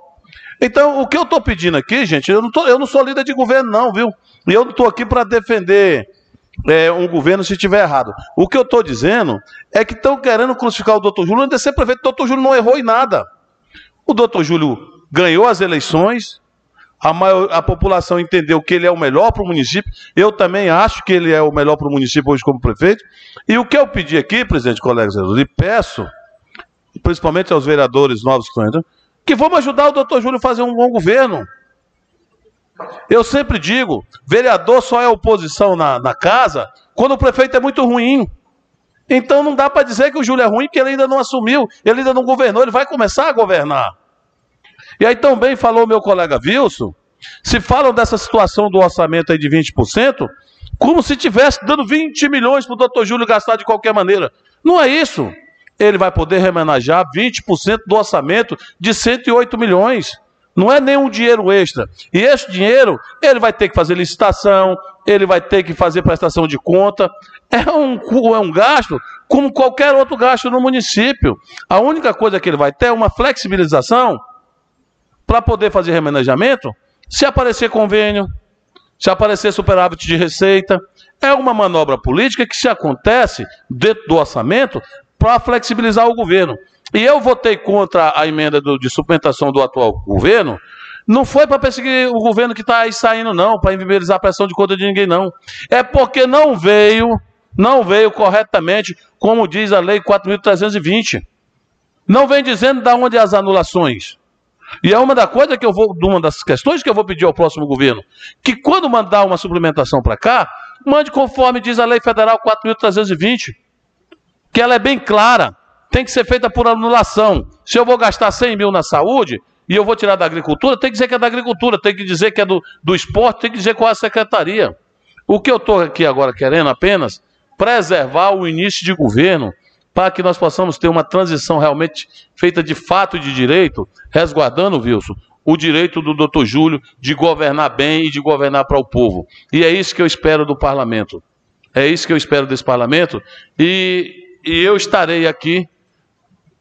então, o que eu estou pedindo aqui, gente, eu não, tô, eu não sou líder de governo, não, viu? E eu não estou aqui para defender é, um governo se estiver errado. O que eu estou dizendo é que estão querendo crucificar o doutor Júlio de ser prefeito. O doutor Júlio não errou em nada. O doutor Júlio ganhou as eleições, a, maior, a população entendeu que ele é o melhor para o município. Eu também acho que ele é o melhor para o município hoje como prefeito. E o que eu pedi aqui, presidente, colegas, e peço, principalmente aos vereadores novos que estão entrando, que vamos ajudar o doutor Júlio a fazer um bom governo. Eu sempre digo, vereador só é oposição na, na casa quando o prefeito é muito ruim. Então não dá para dizer que o Júlio é ruim, porque ele ainda não assumiu, ele ainda não governou, ele vai começar a governar. E aí também falou meu colega Wilson, se falam dessa situação do orçamento aí de 20%, como se tivesse dando 20 milhões para o doutor Júlio gastar de qualquer maneira. Não é isso. Ele vai poder remenajar 20% do orçamento de 108 milhões. Não é nenhum dinheiro extra. E esse dinheiro, ele vai ter que fazer licitação, ele vai ter que fazer prestação de conta. É um, é um gasto como qualquer outro gasto no município. A única coisa que ele vai ter é uma flexibilização para poder fazer remanejamento se aparecer convênio, se aparecer superávit de receita. É uma manobra política que se acontece dentro do orçamento para flexibilizar o governo. E eu votei contra a emenda do, de suplementação do atual governo, não foi para perseguir o governo que está aí saindo, não, para inviabilizar a pressão de conta de ninguém, não. É porque não veio, não veio corretamente, como diz a lei 4.320. Não vem dizendo de onde as anulações. E é uma da coisa que eu vou, uma das questões que eu vou pedir ao próximo governo, que quando mandar uma suplementação para cá, mande conforme diz a lei federal 4.320, que ela é bem clara tem que ser feita por anulação. Se eu vou gastar 100 mil na saúde e eu vou tirar da agricultura, tem que dizer que é da agricultura, tem que dizer que é do, do esporte, tem que dizer qual é a secretaria. O que eu estou aqui agora querendo apenas preservar o início de governo para que nós possamos ter uma transição realmente feita de fato e de direito, resguardando, Wilson, o direito do doutor Júlio de governar bem e de governar para o povo. E é isso que eu espero do parlamento. É isso que eu espero desse parlamento. E, e eu estarei aqui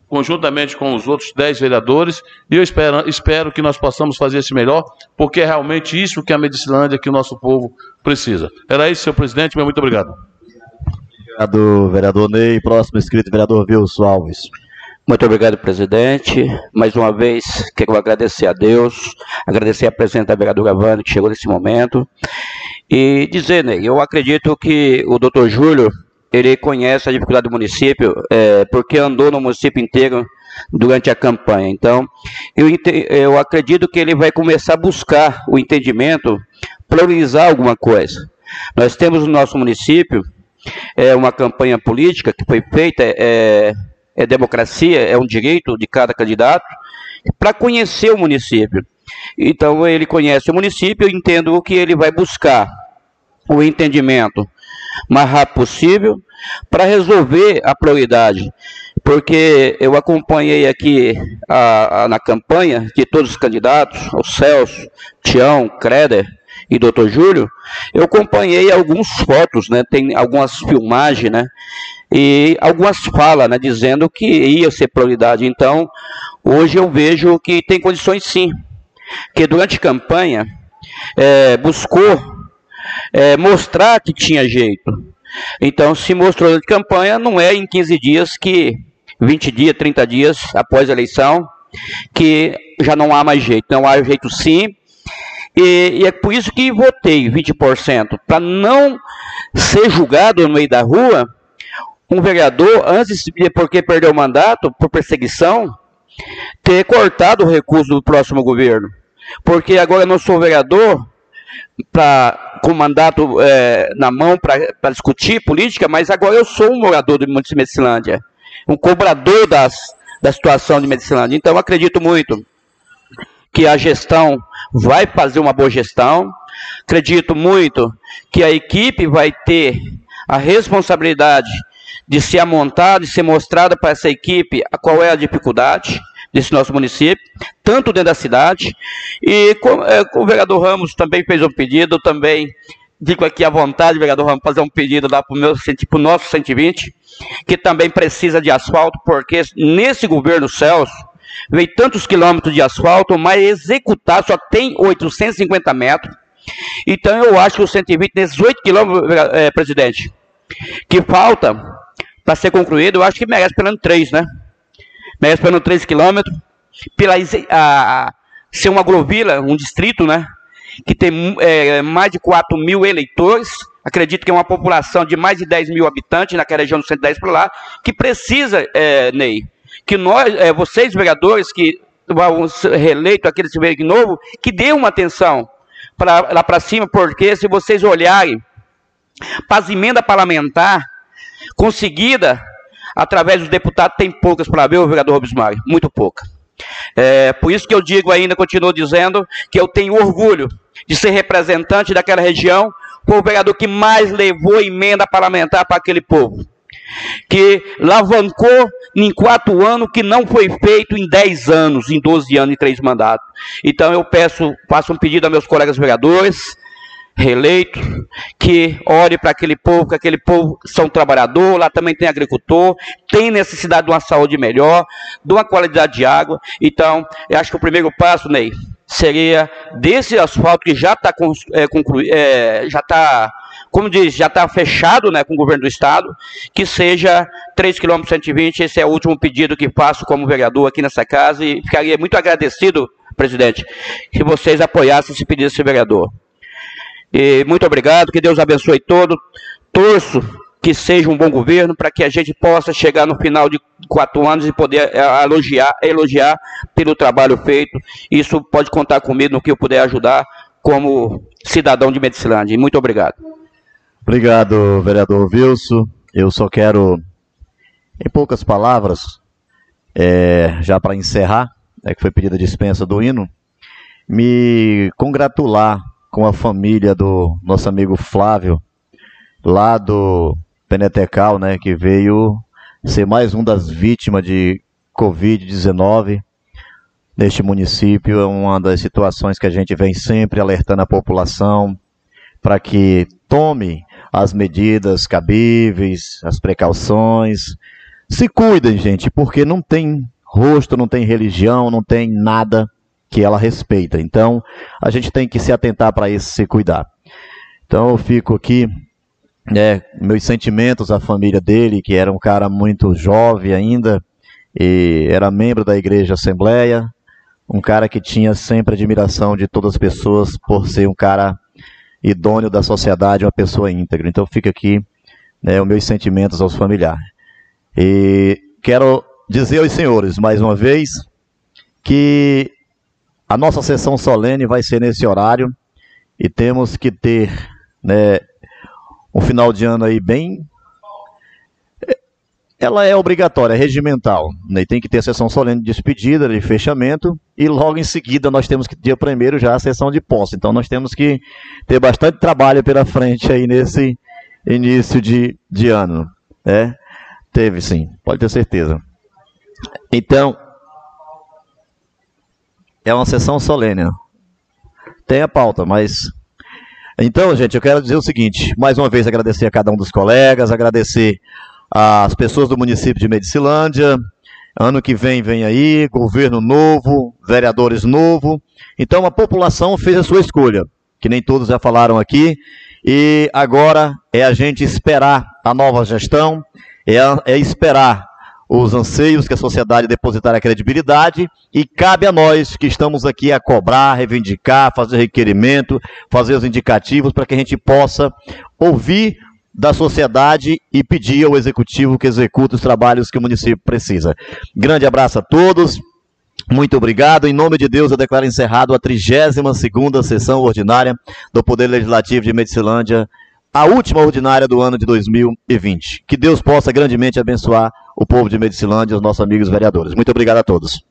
conjuntamente com os outros dez vereadores, e eu espero, espero que nós possamos fazer esse melhor, porque é realmente isso que a Medicilândia, que o nosso povo precisa. Era isso, senhor presidente, muito obrigado. Obrigado, vereador Ney. Próximo inscrito, vereador Wilson Alves. Muito obrigado, presidente. Mais uma vez, quero agradecer a Deus, agradecer a presidente da vereadora Vânia, que chegou nesse momento, e dizer, Ney, eu acredito que o doutor Júlio ele conhece a dificuldade do município, é, porque andou no município inteiro durante a campanha. Então, eu, eu acredito que ele vai começar a buscar o entendimento, priorizar alguma coisa. Nós temos no nosso município é, uma campanha política que foi feita, é, é democracia, é um direito de cada candidato, para conhecer o município. Então, ele conhece o município, eu entendo que ele vai buscar o entendimento mais rápido possível para resolver a prioridade. Porque eu acompanhei aqui a, a, na campanha de todos os candidatos, o Celso, Tião, Creder e Dr. Júlio, eu acompanhei algumas fotos, né, tem algumas filmagens, né, e algumas falas, né, dizendo que ia ser prioridade. Então, hoje eu vejo que tem condições sim, que durante a campanha é, buscou é, mostrar que tinha jeito. Então, se mostrou de campanha, não é em 15 dias que, 20 dias, 30 dias após a eleição, que já não há mais jeito. Não há jeito sim. E, e é por isso que votei 20%, para não ser julgado no meio da rua um vereador, antes de porque perdeu o mandato por perseguição, ter cortado o recurso do próximo governo. Porque agora eu não sou vereador, pra, com mandato é, na mão para discutir política, mas agora eu sou um morador de Medicilândia, um cobrador das, da situação de Medicilândia. Então, acredito muito que a gestão vai fazer uma boa gestão. Acredito muito que a equipe vai ter a responsabilidade de ser amontada, de ser mostrada para essa equipe qual é a dificuldade desse nosso município, tanto dentro da cidade, e com, é, com o vereador Ramos também fez um pedido, também digo aqui à vontade, vereador Ramos, fazer um pedido lá para o nosso 120, que também precisa de asfalto, porque nesse governo Celso, veio tantos quilômetros de asfalto, mas executar só tem 850 metros. Então eu acho que o 120, nesses 8 quilômetros, é, presidente, que falta para ser concluído, eu acho que merece pelo menos 3, né? Pelo menos 3 quilômetros. Pela a, ser uma agrovila, um distrito, né? Que tem é, mais de 4 mil eleitores. Acredito que é uma população de mais de 10 mil habitantes naquela região do 110 por lá, que precisa, é, Ney, que nós, é, vocês, vereadores, que vão ser reeleitos, aqueles que de novo, que dê uma atenção pra, lá para cima, porque se vocês olharem para as emendas parlamentar conseguida através dos deputados, tem poucas para ver, o vereador Bismarck, muito pouca. É, por isso que eu digo ainda, continuo dizendo, que eu tenho orgulho de ser representante daquela região, foi o vereador que mais levou emenda parlamentar para aquele povo. Que lavacou em quatro anos que não foi feito em dez anos, em doze anos e três mandatos. Então eu peço, faço um pedido a meus colegas vereadores, reeleito, que ore para aquele povo, que aquele povo são trabalhador, lá também tem agricultor, tem necessidade de uma saúde melhor, de uma qualidade de água. Então, eu acho que o primeiro passo, Ney, seria desse asfalto que já está é, concluído, é, já está, como diz, já está fechado né, com o governo do estado, que seja 3 km 120, esse é o último pedido que faço como vereador aqui nessa casa e ficaria muito agradecido, presidente, se vocês apoiassem esse pedido desse vereador. E muito obrigado, que Deus abençoe todo. Torço que seja um bom governo para que a gente possa chegar no final de quatro anos e poder eh, elogiar, elogiar pelo trabalho feito. Isso pode contar comigo no que eu puder ajudar como cidadão de Medicilândia. Muito obrigado. Obrigado, vereador Wilson. Eu só quero, em poucas palavras, é, já para encerrar, é que foi pedida dispensa do hino, me congratular com a família do nosso amigo Flávio, lá do Penetecal, né, que veio ser mais um das vítimas de Covid-19 neste município. É uma das situações que a gente vem sempre alertando a população para que tome as medidas cabíveis, as precauções. Se cuidem, gente, porque não tem rosto, não tem religião, não tem nada que ela respeita. Então, a gente tem que se atentar para isso, se cuidar. Então, eu fico aqui, né, meus sentimentos à família dele, que era um cara muito jovem ainda, e era membro da Igreja Assembleia, um cara que tinha sempre admiração de todas as pessoas por ser um cara idôneo da sociedade, uma pessoa íntegra. Então, fica aqui né, os meus sentimentos aos familiares. E quero dizer aos senhores, mais uma vez, que a nossa sessão solene vai ser nesse horário e temos que ter né, um final de ano aí bem. Ela é obrigatória, é regimental. Né? Tem que ter a sessão solene de despedida, de fechamento, e logo em seguida nós temos que, dia primeiro, já a sessão de posse. Então nós temos que ter bastante trabalho pela frente aí nesse início de, de ano. Né? Teve sim, pode ter certeza. Então, é uma sessão solene. Tem a pauta, mas. Então, gente, eu quero dizer o seguinte: mais uma vez agradecer a cada um dos colegas, agradecer às pessoas do município de Medicilândia. Ano que vem vem aí, governo novo, vereadores novo. Então a população fez a sua escolha, que nem todos já falaram aqui. E agora é a gente esperar a nova gestão, é, é esperar os anseios que a sociedade depositar a credibilidade e cabe a nós que estamos aqui a cobrar, reivindicar, fazer requerimento, fazer os indicativos para que a gente possa ouvir da sociedade e pedir ao executivo que execute os trabalhos que o município precisa. Grande abraço a todos. Muito obrigado. Em nome de Deus, eu declaro encerrado a 32ª sessão ordinária do Poder Legislativo de Medicilândia, a última ordinária do ano de 2020. Que Deus possa grandemente abençoar o povo de Medicilândia e os nossos amigos vereadores. Muito obrigado a todos.